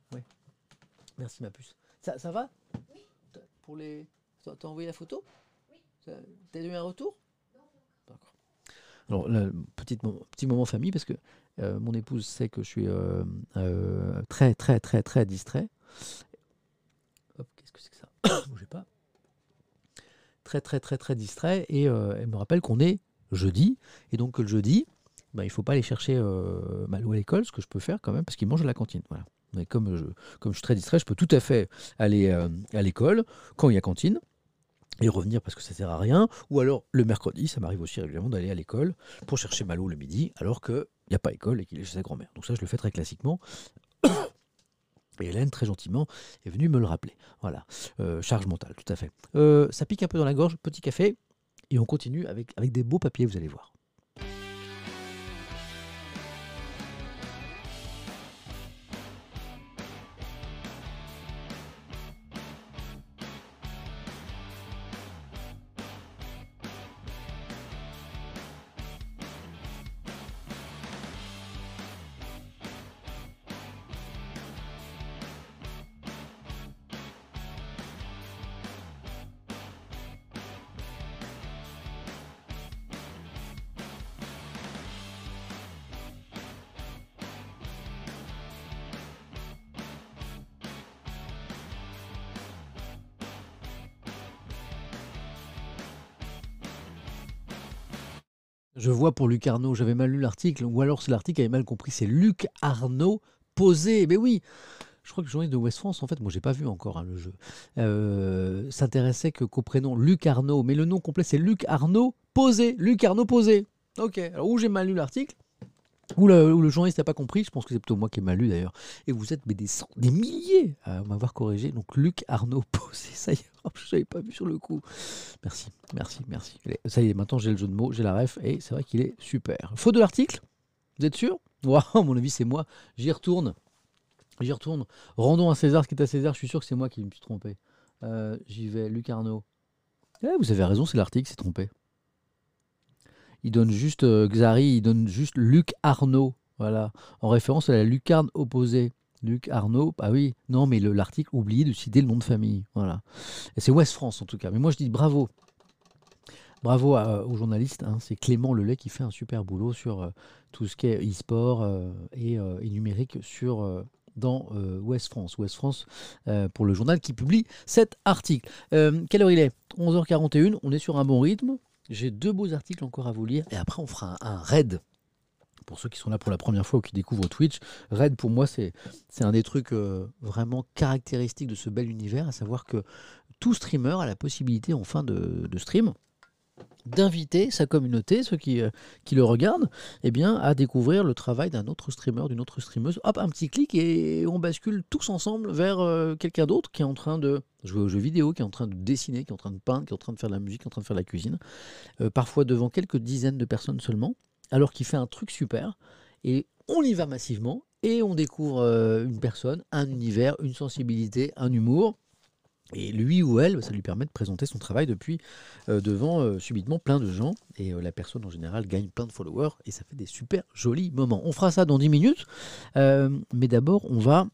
Merci, ma puce. Ça, ça va? Oui. Pour les... T'as envoyé la photo? Oui. T'as eu un retour? Alors, petit, petit moment famille, parce que euh, mon épouse sait que je suis euh, euh, très, très, très, très distrait. Hop, qu'est-ce que c'est que ça? Bougez pas. Très, très, très, très distrait. Et elle me rappelle qu'on est jeudi. Et donc, le jeudi, bah, il ne faut pas aller chercher Malou à l'école, ce que je peux faire quand même, parce qu'il mange à la cantine. Voilà. Mais comme je, comme je suis très distrait, je peux tout à fait aller à l'école quand il y a cantine et revenir parce que ça sert à rien. Ou alors le mercredi, ça m'arrive aussi régulièrement d'aller à l'école pour chercher Malo le midi, alors qu'il n'y a pas école et qu'il est chez sa grand-mère. Donc ça, je le fais très classiquement. Et Hélène, très gentiment, est venue me le rappeler. Voilà, euh, charge mentale, tout à fait. Euh, ça pique un peu dans la gorge, petit café, et on continue avec, avec des beaux papiers, vous allez voir. Pour Luc Arnaud, j'avais mal lu l'article, ou alors l'article avait mal compris, c'est Luc Arnaud posé. Mais oui, je crois que le journaliste de West France, en fait, moi j'ai pas vu encore hein, le jeu, euh, s'intéressait qu'au prénom Luc Arnaud, mais le nom complet c'est Luc Arnaud Posé, Luc Arnaud Posé. Ok, alors où j'ai mal lu l'article, ou le, journaliste n'a pas compris, je pense que c'est plutôt moi qui ai mal lu d'ailleurs. Et vous êtes mais des, des milliers à m'avoir corrigé. Donc Luc Arnaud posé, ça y est, je n'avais pas vu sur le coup. Merci, merci, merci. Ça y est, maintenant j'ai le jeu de mots, j'ai la ref, et c'est vrai qu'il est super. Faute de l'article Vous êtes sûr? À mon avis c'est moi. J'y retourne. J'y retourne. Rendons à César ce qui est à César, je suis sûr que c'est moi qui me suis trompé. Euh, j'y vais, Luc Arnaud. Eh, vous avez raison, c'est l'article, c'est trompé il donne juste euh, Xari, il donne juste Luc Arnaud, voilà, en référence à la lucarne opposée. Luc Arnaud, ah oui, non, mais l'article oublié de citer le nom de famille, voilà. Et c'est West France en tout cas. Mais moi je dis bravo, bravo aux journalistes. Hein. c'est Clément Lelay qui fait un super boulot sur euh, tout ce qui est e-sport euh, et, numérique dans West France. West France pour le journal qui publie cet article. quelle heure il est? 11h41. On est sur un bon rythme. J'ai deux beaux articles encore à vous lire et après on fera un, raid. Pour ceux qui sont là pour la première fois ou qui découvrent Twitch, raid pour moi c'est un des trucs euh, vraiment caractéristiques de ce bel univers, à savoir que tout streamer a la possibilité en fin de, de stream d'inviter sa communauté, ceux qui, euh, qui le regardent, eh bien, à découvrir le travail d'un autre streamer, d'une autre streameuse. Hop, un petit clic et on bascule tous ensemble vers euh, quelqu'un d'autre qui est en train de jouer aux jeux vidéo, qui est en train de dessiner, qui est en train de peindre, qui est en train de faire de la musique, qui est en train de faire de la cuisine. Euh, parfois devant quelques dizaines de personnes seulement, alors qu'il fait un truc super. Et on y va massivement et on découvre une personne, un univers, une sensibilité, un humour et lui ou elle, ça lui permet de présenter son travail depuis euh, devant euh, subitement plein de gens. Et euh, la personne en général gagne plein de followers et ça fait des super jolis moments. On fera ça dans 10 minutes. mais d'abord, on va.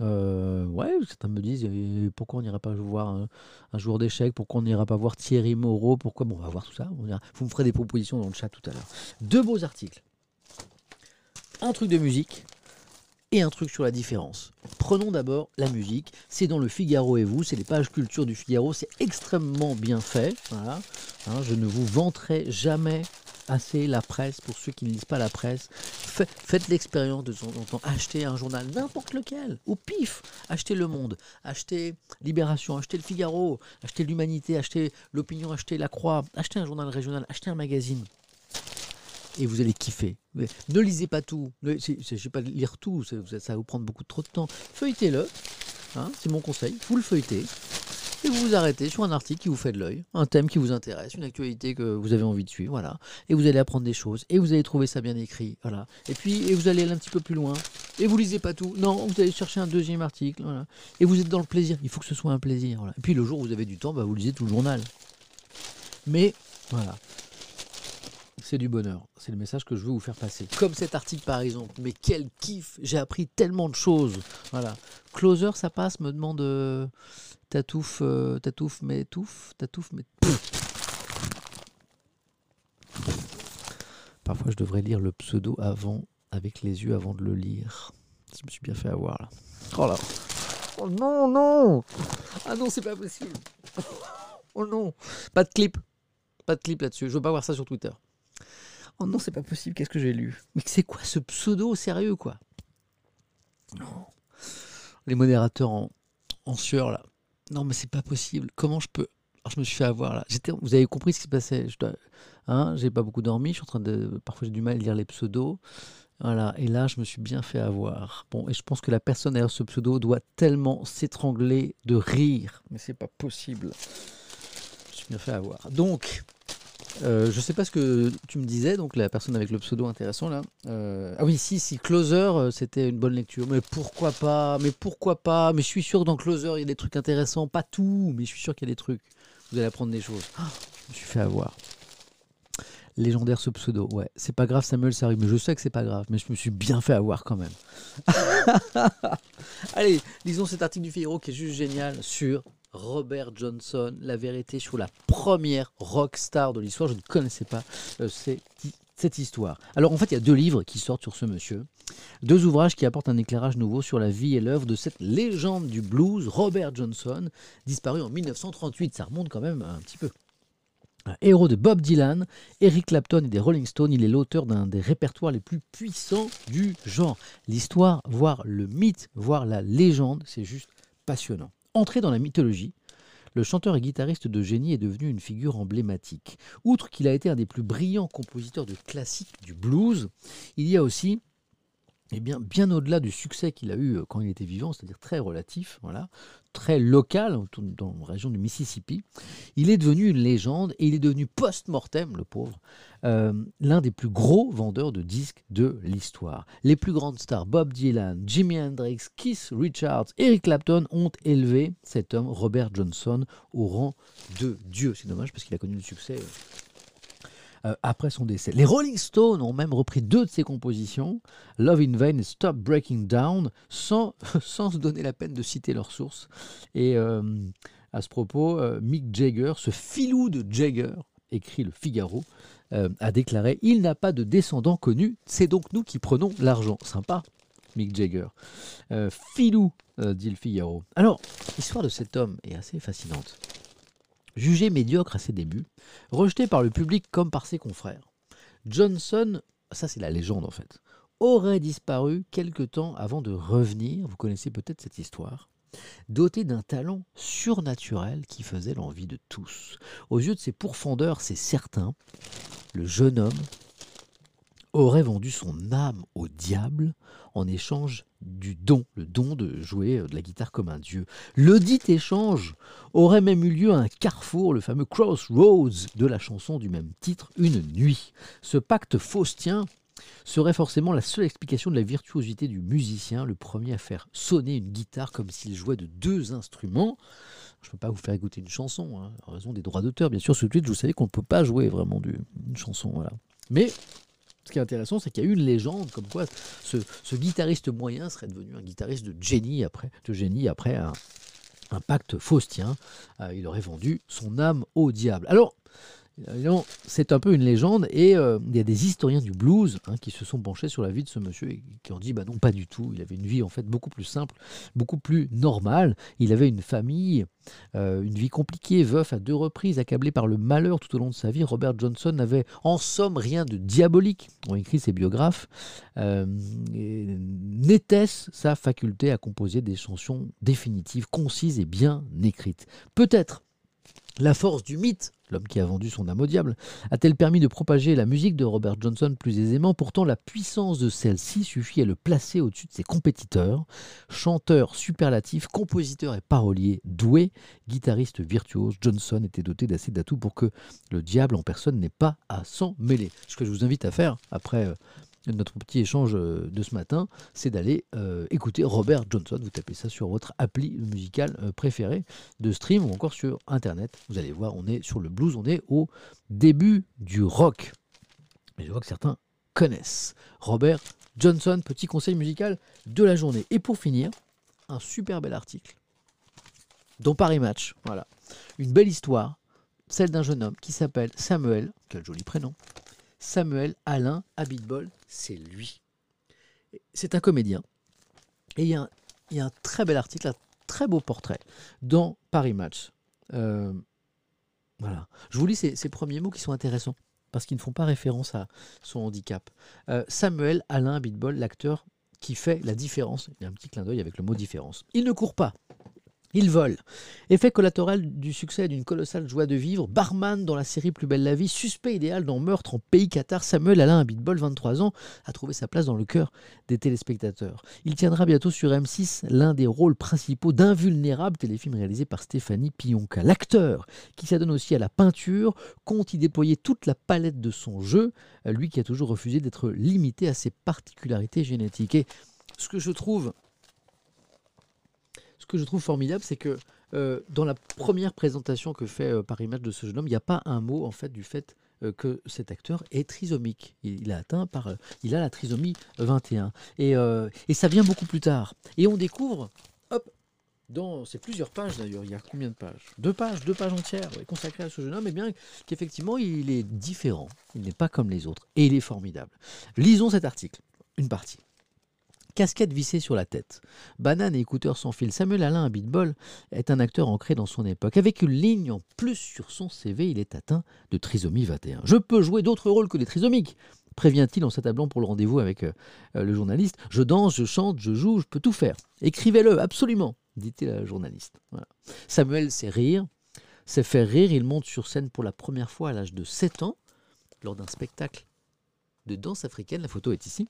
ouais, certains me disent pourquoi on n'ira pas voir un, jour d'échecs, pourquoi on n'ira pas voir Thierry Moreau, pourquoi? Bon, on va voir tout ça. Vous me ferez des propositions dans le chat tout à l'heure. Deux beaux articles. Un truc de musique et un truc sur la différence. Prenons d'abord la musique. C'est dans le Figaro et vous, c'est les pages culture du Figaro. C'est extrêmement bien fait. Voilà. Hein, je ne vous vanterai jamais assez la presse pour ceux qui ne lisent pas la presse. faites l'expérience de temps en temps. Achetez un journal, n'importe lequel, au pif. Achetez Le Monde, achetez Libération, achetez Le Figaro, achetez l'Humanité, achetez L'Opinion, achetez La Croix, achetez un journal régional, achetez un magazine et vous allez kiffer. ne lisez pas tout. Je ne vais pas lire tout, ça, va vous prendre beaucoup trop de temps. Feuilletez-le, hein, c'est mon conseil. Vous le feuilletez. Et vous vous arrêtez sur un article qui vous fait de l'œil, un thème qui vous intéresse, une actualité que vous avez envie de suivre, voilà. Et vous allez apprendre des choses, et vous allez trouver ça bien écrit, voilà. Et puis, vous allez aller un petit peu plus loin, et vous lisez pas tout. Non, vous allez chercher un deuxième article. Et vous êtes dans le plaisir. Il faut que ce soit un plaisir. Et puis le jour où vous avez du temps, bah, vous lisez tout le journal. Mais voilà, c'est du bonheur. C'est le message que je veux vous faire passer. Comme cet article par exemple. Mais quel kiff J'ai appris tellement de choses. Voilà. Closer, ça passe, me demande euh, Tatouf, euh, Tatouf, mais touffe, Tatouf, mais. Parfois, je devrais lire le pseudo avant, avec les yeux avant de le lire. Je me suis bien fait avoir là. Oh là Oh non, non Ah non, c'est pas possible Oh non Pas de clip Pas de clip là-dessus. Je veux pas voir ça sur Twitter. Oh non, c'est pas possible, qu'est-ce que j'ai lu? Mais c'est quoi ce pseudo sérieux, quoi? Non. Les modérateurs en, en sueur, là. Non, mais c'est pas possible. Comment je peux? Alors, je me suis fait avoir, là. Vous avez compris ce qui se passait. Je dois... hein, j'ai pas beaucoup dormi. Je suis en train de. Parfois, j'ai du mal à lire les pseudos. Voilà, et là, je me suis bien fait avoir. Bon, et je pense que la personne derrière ce pseudo doit tellement s'étrangler de rire. Mais c'est pas possible. Je me suis bien fait avoir. Donc, euh, je sais pas ce que tu me disais, donc la personne avec le pseudo intéressant là. Euh, ah oui, si, si, Closer, euh, c'était une bonne lecture. Mais pourquoi pas Mais pourquoi pas Mais je suis sûr que dans Closer, il y a des trucs intéressants. Pas tout, mais je suis sûr qu'il y a des trucs. Vous allez apprendre des choses. Ah, je me suis fait avoir. Légendaire ce pseudo, ouais. C'est pas grave, Samuel, ça arrive. Mais je sais que c'est pas grave, mais je me suis bien fait avoir quand même. Allez, lisons cet article du Figaro qui est juste génial sur Robert Johnson, la vérité sur la première rock star de l'histoire. Je ne connaissais pas euh, cette histoire. Alors en fait, il y a deux livres qui sortent sur ce monsieur. Deux ouvrages qui apportent un éclairage nouveau sur la vie et l'œuvre de cette légende du blues, Robert Johnson, disparu en 1938. Ça remonte quand même un petit peu. Héros de Bob Dylan, Eric Clapton et des Rolling Stones, il est l'auteur d'un des répertoires les plus puissants du genre. L'histoire, voire le mythe, voire la légende, c'est juste passionnant. Entré dans la mythologie, le chanteur et guitariste de génie est devenu une figure emblématique. Outre qu'il a été un des plus brillants compositeurs de classiques du blues, il y a aussi eh bien, bien au-delà du succès qu'il a eu euh, quand il était vivant, c'est-à-dire très relatif, voilà, très local, dans la région du Mississippi, il est devenu une légende et il est devenu post-mortem, le pauvre, euh, l'un des plus gros vendeurs de disques de l'histoire. Les plus grandes stars, Bob Dylan, Jimi Hendrix, Keith Richards, Eric Clapton, ont élevé cet homme, Robert Johnson, au rang de Dieu. C'est dommage parce qu'il a connu le succès. Euh, après son décès. Les Rolling Stones ont même repris deux de ses compositions, Love in Vain et Stop Breaking Down, sans, sans se donner la peine de citer leurs sources. Et euh, à ce propos, euh, Mick Jagger, ce filou de Jagger, écrit le Figaro, a déclaré Il n'a pas de descendant connu, c'est donc nous qui prenons l'argent. Sympa, Mick Jagger. filou, dit le Figaro. Alors, l'histoire de cet homme est assez fascinante. Jugé médiocre à ses débuts, rejeté par le public comme par ses confrères, Johnson, ça c'est la légende en fait, aurait disparu quelque temps avant de revenir, vous connaissez peut-être cette histoire, doté d'un talent surnaturel qui faisait l'envie de tous. Aux yeux de ses pourfendeurs, c'est certain, le jeune homme aurait vendu son âme au diable en échange du don, le don de jouer de la guitare comme un dieu. Le dit échange aurait même eu lieu à un carrefour, le fameux Crossroads de la chanson du même titre, Une nuit. Ce pacte faustien serait forcément la seule explication de la virtuosité du musicien, le premier à faire sonner une guitare comme s'il jouait de deux instruments. Je ne peux pas vous faire écouter une chanson, hein, en raison des droits d'auteur. Bien sûr, ce tweet, vous savez qu'on ne peut pas jouer vraiment une chanson. Mais ce qui est intéressant, c'est qu'il y a eu une légende comme quoi ce, guitariste moyen serait devenu un guitariste de génie après, un, pacte faustien. Euh, il aurait vendu son âme au diable. Alors, c'est un peu une légende et euh, il y a des historiens du blues hein, qui se sont penchés sur la vie de ce monsieur et qui ont dit bah non pas du tout, il avait une vie en fait beaucoup plus simple, beaucoup plus normale. Il avait une famille, euh, une vie compliquée, veuf à deux reprises, accablé par le malheur tout au long de sa vie. Robert Johnson n'avait en somme rien de diabolique, ont écrit ses biographes. Euh, N'était-ce sa faculté à composer des chansons définitives, concises et bien écrites? Peut-être la force du mythe, l'homme qui a vendu son âme au diable, a-t-elle permis de propager la musique de Robert Johnson plus aisément? Pourtant, la puissance de celle-ci suffit à le placer au-dessus de ses compétiteurs. Chanteur superlatif, compositeur et parolier doué, guitariste virtuose, Johnson était doté d'assez d'atouts pour que le diable en personne n'ait pas à s'en mêler. Ce que je vous invite à faire après notre petit échange euh, de ce matin, c'est d'aller euh, écouter Robert Johnson. Vous tapez ça sur votre appli musicale euh, préférée de stream ou encore sur Internet. Vous allez voir, on est sur le blues, on est au début du rock. Mais je vois que certains connaissent. Robert Johnson, petit conseil musical de la journée. Et pour finir, un super bel article dans Paris Match. Voilà. Une belle histoire, celle d'un jeune homme qui s'appelle Samuel, quel joli prénom, Samuel Alain Abitbol, c'est lui. C'est un comédien. Et il y, a un, très bel article, un très beau portrait dans Paris Match. Euh, voilà. Je vous lis ces, premiers mots qui sont intéressants parce qu'ils ne font pas référence à son handicap. Euh, Samuel Alain Abitbol, l'acteur qui fait la différence. Il y a un petit clin d'œil avec le mot différence. Il ne court pas. Il vole. Effet collatéral du succès d'une colossale joie de vivre, barman dans la série Plus belle la vie, suspect idéal dans Meurtre en pays Qatar, Samuel Alain Abitbol, 23 ans, a trouvé sa place dans le cœur des téléspectateurs. Il tiendra bientôt sur M6 l'un des rôles principaux d'Invulnérable, téléfilm réalisé par Stéphanie Pionka. L'acteur, qui s'adonne aussi à la peinture, compte y déployer toute la palette de son jeu, lui qui a toujours refusé d'être limité à ses particularités génétiques. Et ce que je trouve que je trouve formidable, c'est que euh, dans la première présentation que fait euh, Paris Match de ce jeune homme, il n'y a pas un mot en fait du fait euh, que cet acteur est trisomique. Il, a atteint par, il a la trisomie 21. Et, et, ça vient beaucoup plus tard. Et on découvre, hop, dans ces plusieurs pages d'ailleurs, il y a combien de pages? Deux pages, deux pages entières consacrées à ce jeune homme, et bien qu'effectivement il est différent, il n'est pas comme les autres, et il est formidable. Lisons cet article, une partie. Casquette vissée sur la tête. Banane et écouteurs sans fil. Samuel Alain Abitbol est un acteur ancré dans son époque. Avec une ligne en plus sur son CV, il est atteint de trisomie 21. Je peux jouer d'autres rôles que des trisomiques prévient-il en s'attablant pour le rendez-vous avec euh, euh, le journaliste. Je danse, je chante, je joue, je peux tout faire. Écrivez-le, absolument, dit-il à la journaliste. Samuel sait rire, sait faire rire. Il monte sur scène pour la première fois à l'âge de 7 ans, lors d'un spectacle de danse africaine. La photo est ici.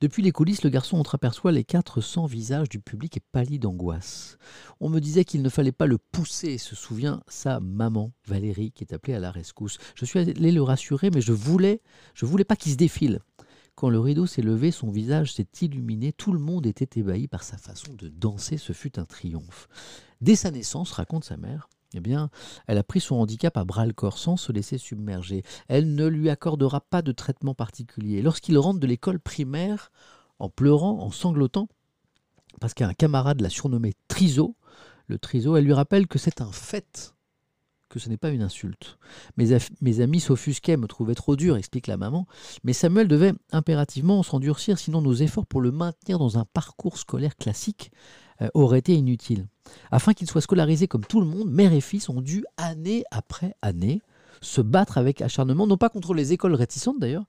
Depuis les coulisses, le garçon entreaperçoit les 400 visages du public et pâlit d'angoisse. On me disait qu'il ne fallait pas le pousser, se souvient sa maman, Valérie, qui est appelée à la rescousse. Je suis allé le rassurer, mais je voulais, je voulais pas qu'il se défile. Quand le rideau s'est levé, son visage s'est illuminé, tout le monde était ébahi par sa façon de danser, ce fut un triomphe. Dès sa naissance, raconte sa mère, eh bien, elle a pris son handicap à bras le corps sans se laisser submerger. Elle ne lui accordera pas de traitement particulier. Lorsqu'il rentre de l'école primaire, en pleurant, en sanglotant, parce qu'un camarade l'a surnommé Triso, le Triso, elle lui rappelle que c'est un fait, que ce n'est pas une insulte. Mes, mes amis s'offusquaient, me trouvaient trop dur, explique la maman, mais Samuel devait impérativement s'endurcir, sinon nos efforts pour le maintenir dans un parcours scolaire classique aurait été inutile. Afin qu'il soit scolarisé comme tout le monde, mère et fils ont dû, année après année, se battre avec acharnement, non pas contre les écoles réticentes d'ailleurs,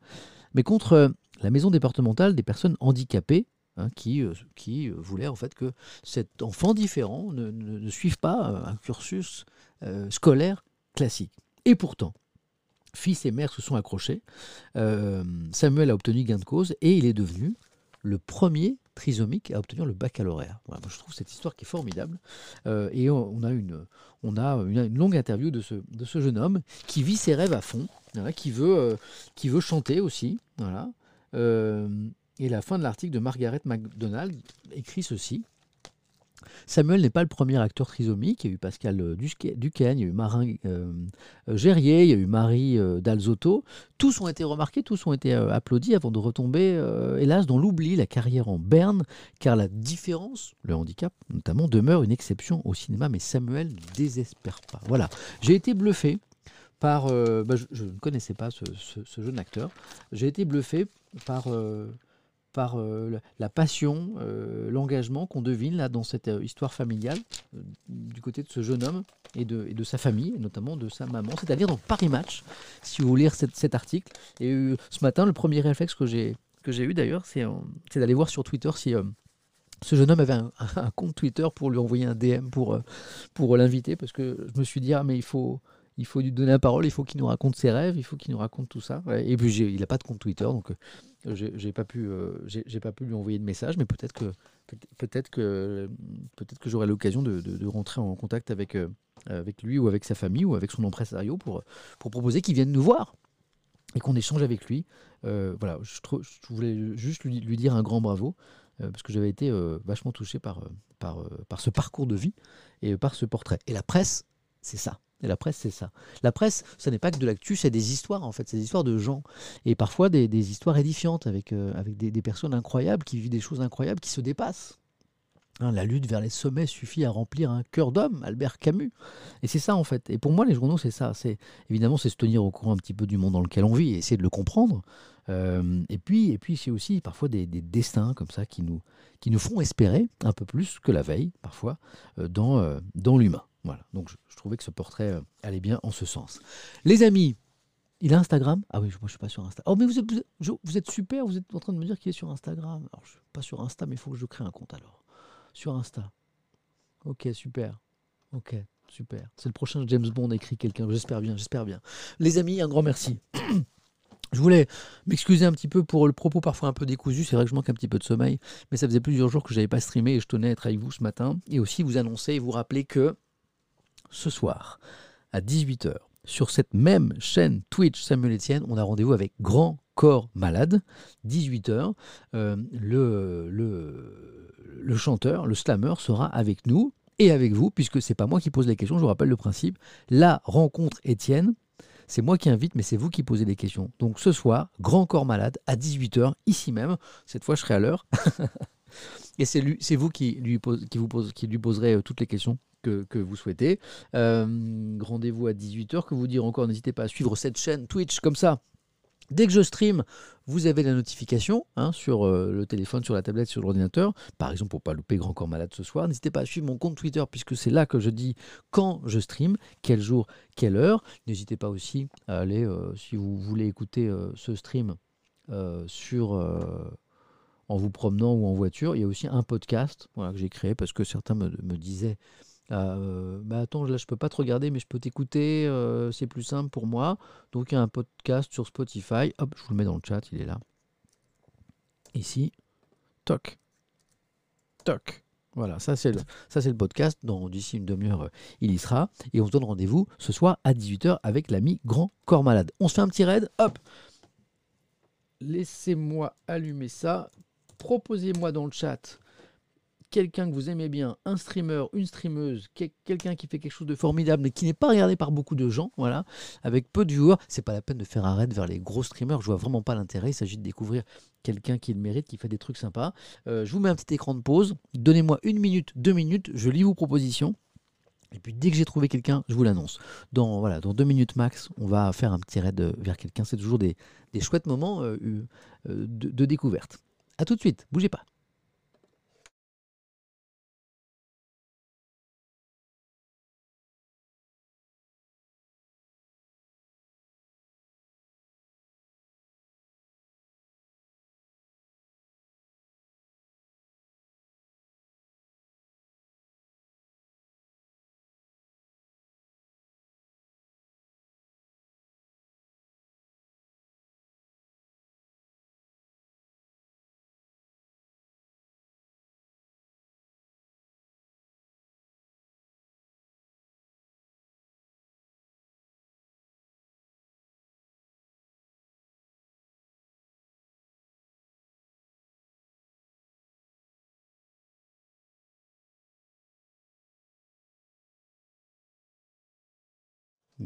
mais contre euh, la maison départementale des personnes handicapées, hein, qui, euh, qui voulait en fait que cet enfant différent ne, suive pas un cursus scolaire classique. Et pourtant, fils et mère se sont accrochés, Samuel a obtenu gain de cause et il est devenu le premier trisomique à obtenir le baccalauréat. je trouve cette histoire qui est formidable. Euh, et on, a, une, on a une, longue interview de ce, jeune homme qui vit ses rêves à fond, qui, veut, euh, qui veut chanter aussi. Euh, et la fin de l'article de Margaret MacDonald écrit ceci. Samuel n'est pas le premier acteur trisomique. Il y a eu Pascal euh, Duquesne, il y a eu Marin euh, euh, il y a eu Marie Dalzotto. Tous ont été remarqués, tous ont été applaudis avant de retomber, hélas, dans l'oubli, la carrière en berne, car la différence, le handicap notamment, demeure une exception au cinéma. Mais Samuel ne désespère pas. Voilà, j'ai été bluffé par. Bah, je, ne connaissais pas ce, jeune acteur. J'ai été bluffé par par euh, la passion, euh, l'engagement qu'on devine là dans cette euh, histoire familiale du côté de ce jeune homme et de, et sa famille, notamment de sa maman. C'est-à-dire dans Paris Match, si vous voulez lire cet article. Et ce matin, le premier réflexe que j'ai eu d'ailleurs, c'est d'aller voir sur Twitter si ce jeune homme avait un, un, compte Twitter pour lui envoyer un DM pour, pour l'inviter, parce que je me suis dit, ah mais il faut il faut lui donner la parole, il faut qu'il nous raconte ses rêves, il faut qu'il nous raconte tout ça. Et puis il n'a pas de compte Twitter, donc euh, j'ai pas pu, euh, j'ai pas pu lui envoyer de message, mais peut-être que peut-être que peut-être que j'aurai l'occasion de, rentrer en contact avec euh, avec lui ou avec sa famille ou avec son impresario pour proposer qu'il vienne nous voir et qu'on échange avec lui. voilà, je, voulais juste lui, dire un grand bravo parce que j'avais été vachement touché par par ce parcours de vie et par ce portrait. Et la presse, c'est ça. Et la presse, c'est ça. La presse, ce n'est pas que de l'actu, c'est des histoires, en fait. C'est des histoires de gens. Et parfois des, histoires édifiantes avec, euh, avec des, personnes incroyables qui vivent des choses incroyables qui se dépassent. Hein, la lutte vers les sommets suffit à remplir un cœur d'homme, Albert Camus. Et c'est ça, en fait. Et pour moi, les journaux, c'est ça. C'est Évidemment, c'est se tenir au courant un petit peu du monde dans lequel on vit et essayer de le comprendre. Euh, et puis, et puis c'est aussi parfois des, destins comme ça qui nous, qui nous font espérer un peu plus que la veille, parfois, euh, dans, dans l'humain. Voilà, donc je, trouvais que ce portrait euh, allait bien en ce sens. Les amis, il a Instagram? Ah oui, moi je suis pas sur Insta. Oh mais vous êtes, vous êtes, super, vous êtes en train de me dire qu'il est sur Instagram. Alors je suis pas sur Insta, mais il faut que je crée un compte alors. Sur Insta. Ok, super. Ok, super. C'est le prochain James Bond écrit quelqu'un. J'espère bien, j'espère bien. Les amis, un grand merci. Je voulais m'excuser un petit peu pour le propos parfois un peu décousu, c'est vrai que je manque un petit peu de sommeil, mais ça faisait plusieurs jours que je n'avais pas streamé et je tenais à être avec vous ce matin. Et aussi vous annoncer et vous rappeler que ce soir, à 18h, sur cette même chaîne Twitch Samuel Etienne, on a rendez-vous avec Grand Corps Malade, 18h. Euh, le, le, le chanteur, le slammer sera avec nous et avec vous, puisque c'est pas moi qui pose les questions, je vous rappelle le principe. La rencontre Étienne, c'est moi qui invite, mais c'est vous qui posez des questions. Donc ce soir, Grand Corps Malade, à 18h, ici même. Cette fois, je serai à l'heure. et c'est vous qui lui, qui, vous pose, qui lui poserez euh, toutes les questions que, vous souhaitez. Euh, rendez-vous à 18h. Que vous dire encore, n'hésitez pas à suivre cette chaîne Twitch comme ça. Dès que je stream, vous avez la notification hein, sur euh, le téléphone, sur la tablette, sur l'ordinateur. Par exemple, pour ne pas louper Grand Corps Malade ce soir, n'hésitez pas à suivre mon compte Twitter puisque c'est là que je dis quand je stream, quel jour, quelle heure. N'hésitez pas aussi à aller, euh, si vous voulez écouter ce stream sur, en vous promenant ou en voiture, il y a aussi un podcast que j'ai créé parce que certains me disaient euh, bah attends, là je peux pas te regarder, mais je peux t'écouter, euh, c'est plus simple pour moi. Donc il y a un podcast sur Spotify. Hop, je vous le mets dans le chat, il est là. Ici, toc, toc. Voilà, ça c'est le, ça c'est le podcast. D'ici une demi-heure, euh, il y sera. Et on se donne rendez-vous ce soir à 18h avec l'ami Grand Corps Malade. On se fait un petit raid. Hop. Laissez-moi allumer ça. Proposez-moi dans le chat quelqu'un que vous aimez bien, un streamer, une streameuse, quelqu'un qui fait quelque chose de formidable mais qui n'est pas regardé par beaucoup de gens, voilà, avec peu de viewers, c'est pas la peine de faire un raid vers les gros streamers, je vois vraiment pas l'intérêt, il s'agit de découvrir quelqu'un qui le mérite, qui fait des trucs sympas. Euh, je vous mets un petit écran de pause, donnez-moi une minute, deux minutes, je lis vos propositions. Et puis dès que j'ai trouvé quelqu'un, je vous l'annonce. Dans, voilà, dans deux minutes max, on va faire un petit raid vers quelqu'un. C'est toujours des, chouettes moments euh, euh, de, de découverte. A tout de suite, bougez pas.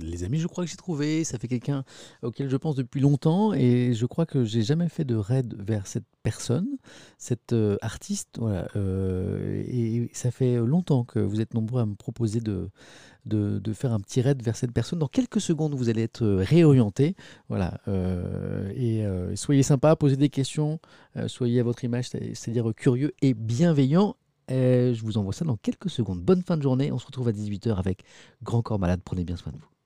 Les amis, je crois que j'ai trouvé. Ça fait quelqu'un auquel je pense depuis longtemps et je crois que j'ai jamais fait de raid vers cette personne, cette euh, artiste. Voilà. Euh, et ça fait longtemps que vous êtes nombreux à me proposer de, de, faire un petit raid vers cette personne. Dans quelques secondes, vous allez être réorienté. Voilà. Euh, et soyez sympa, posez des questions, soyez à votre image, c'est-à-dire curieux et bienveillant. je vous envoie ça dans quelques secondes. Bonne fin de journée. On se retrouve à 18h avec Grand Corps Malade. Prenez bien soin de vous.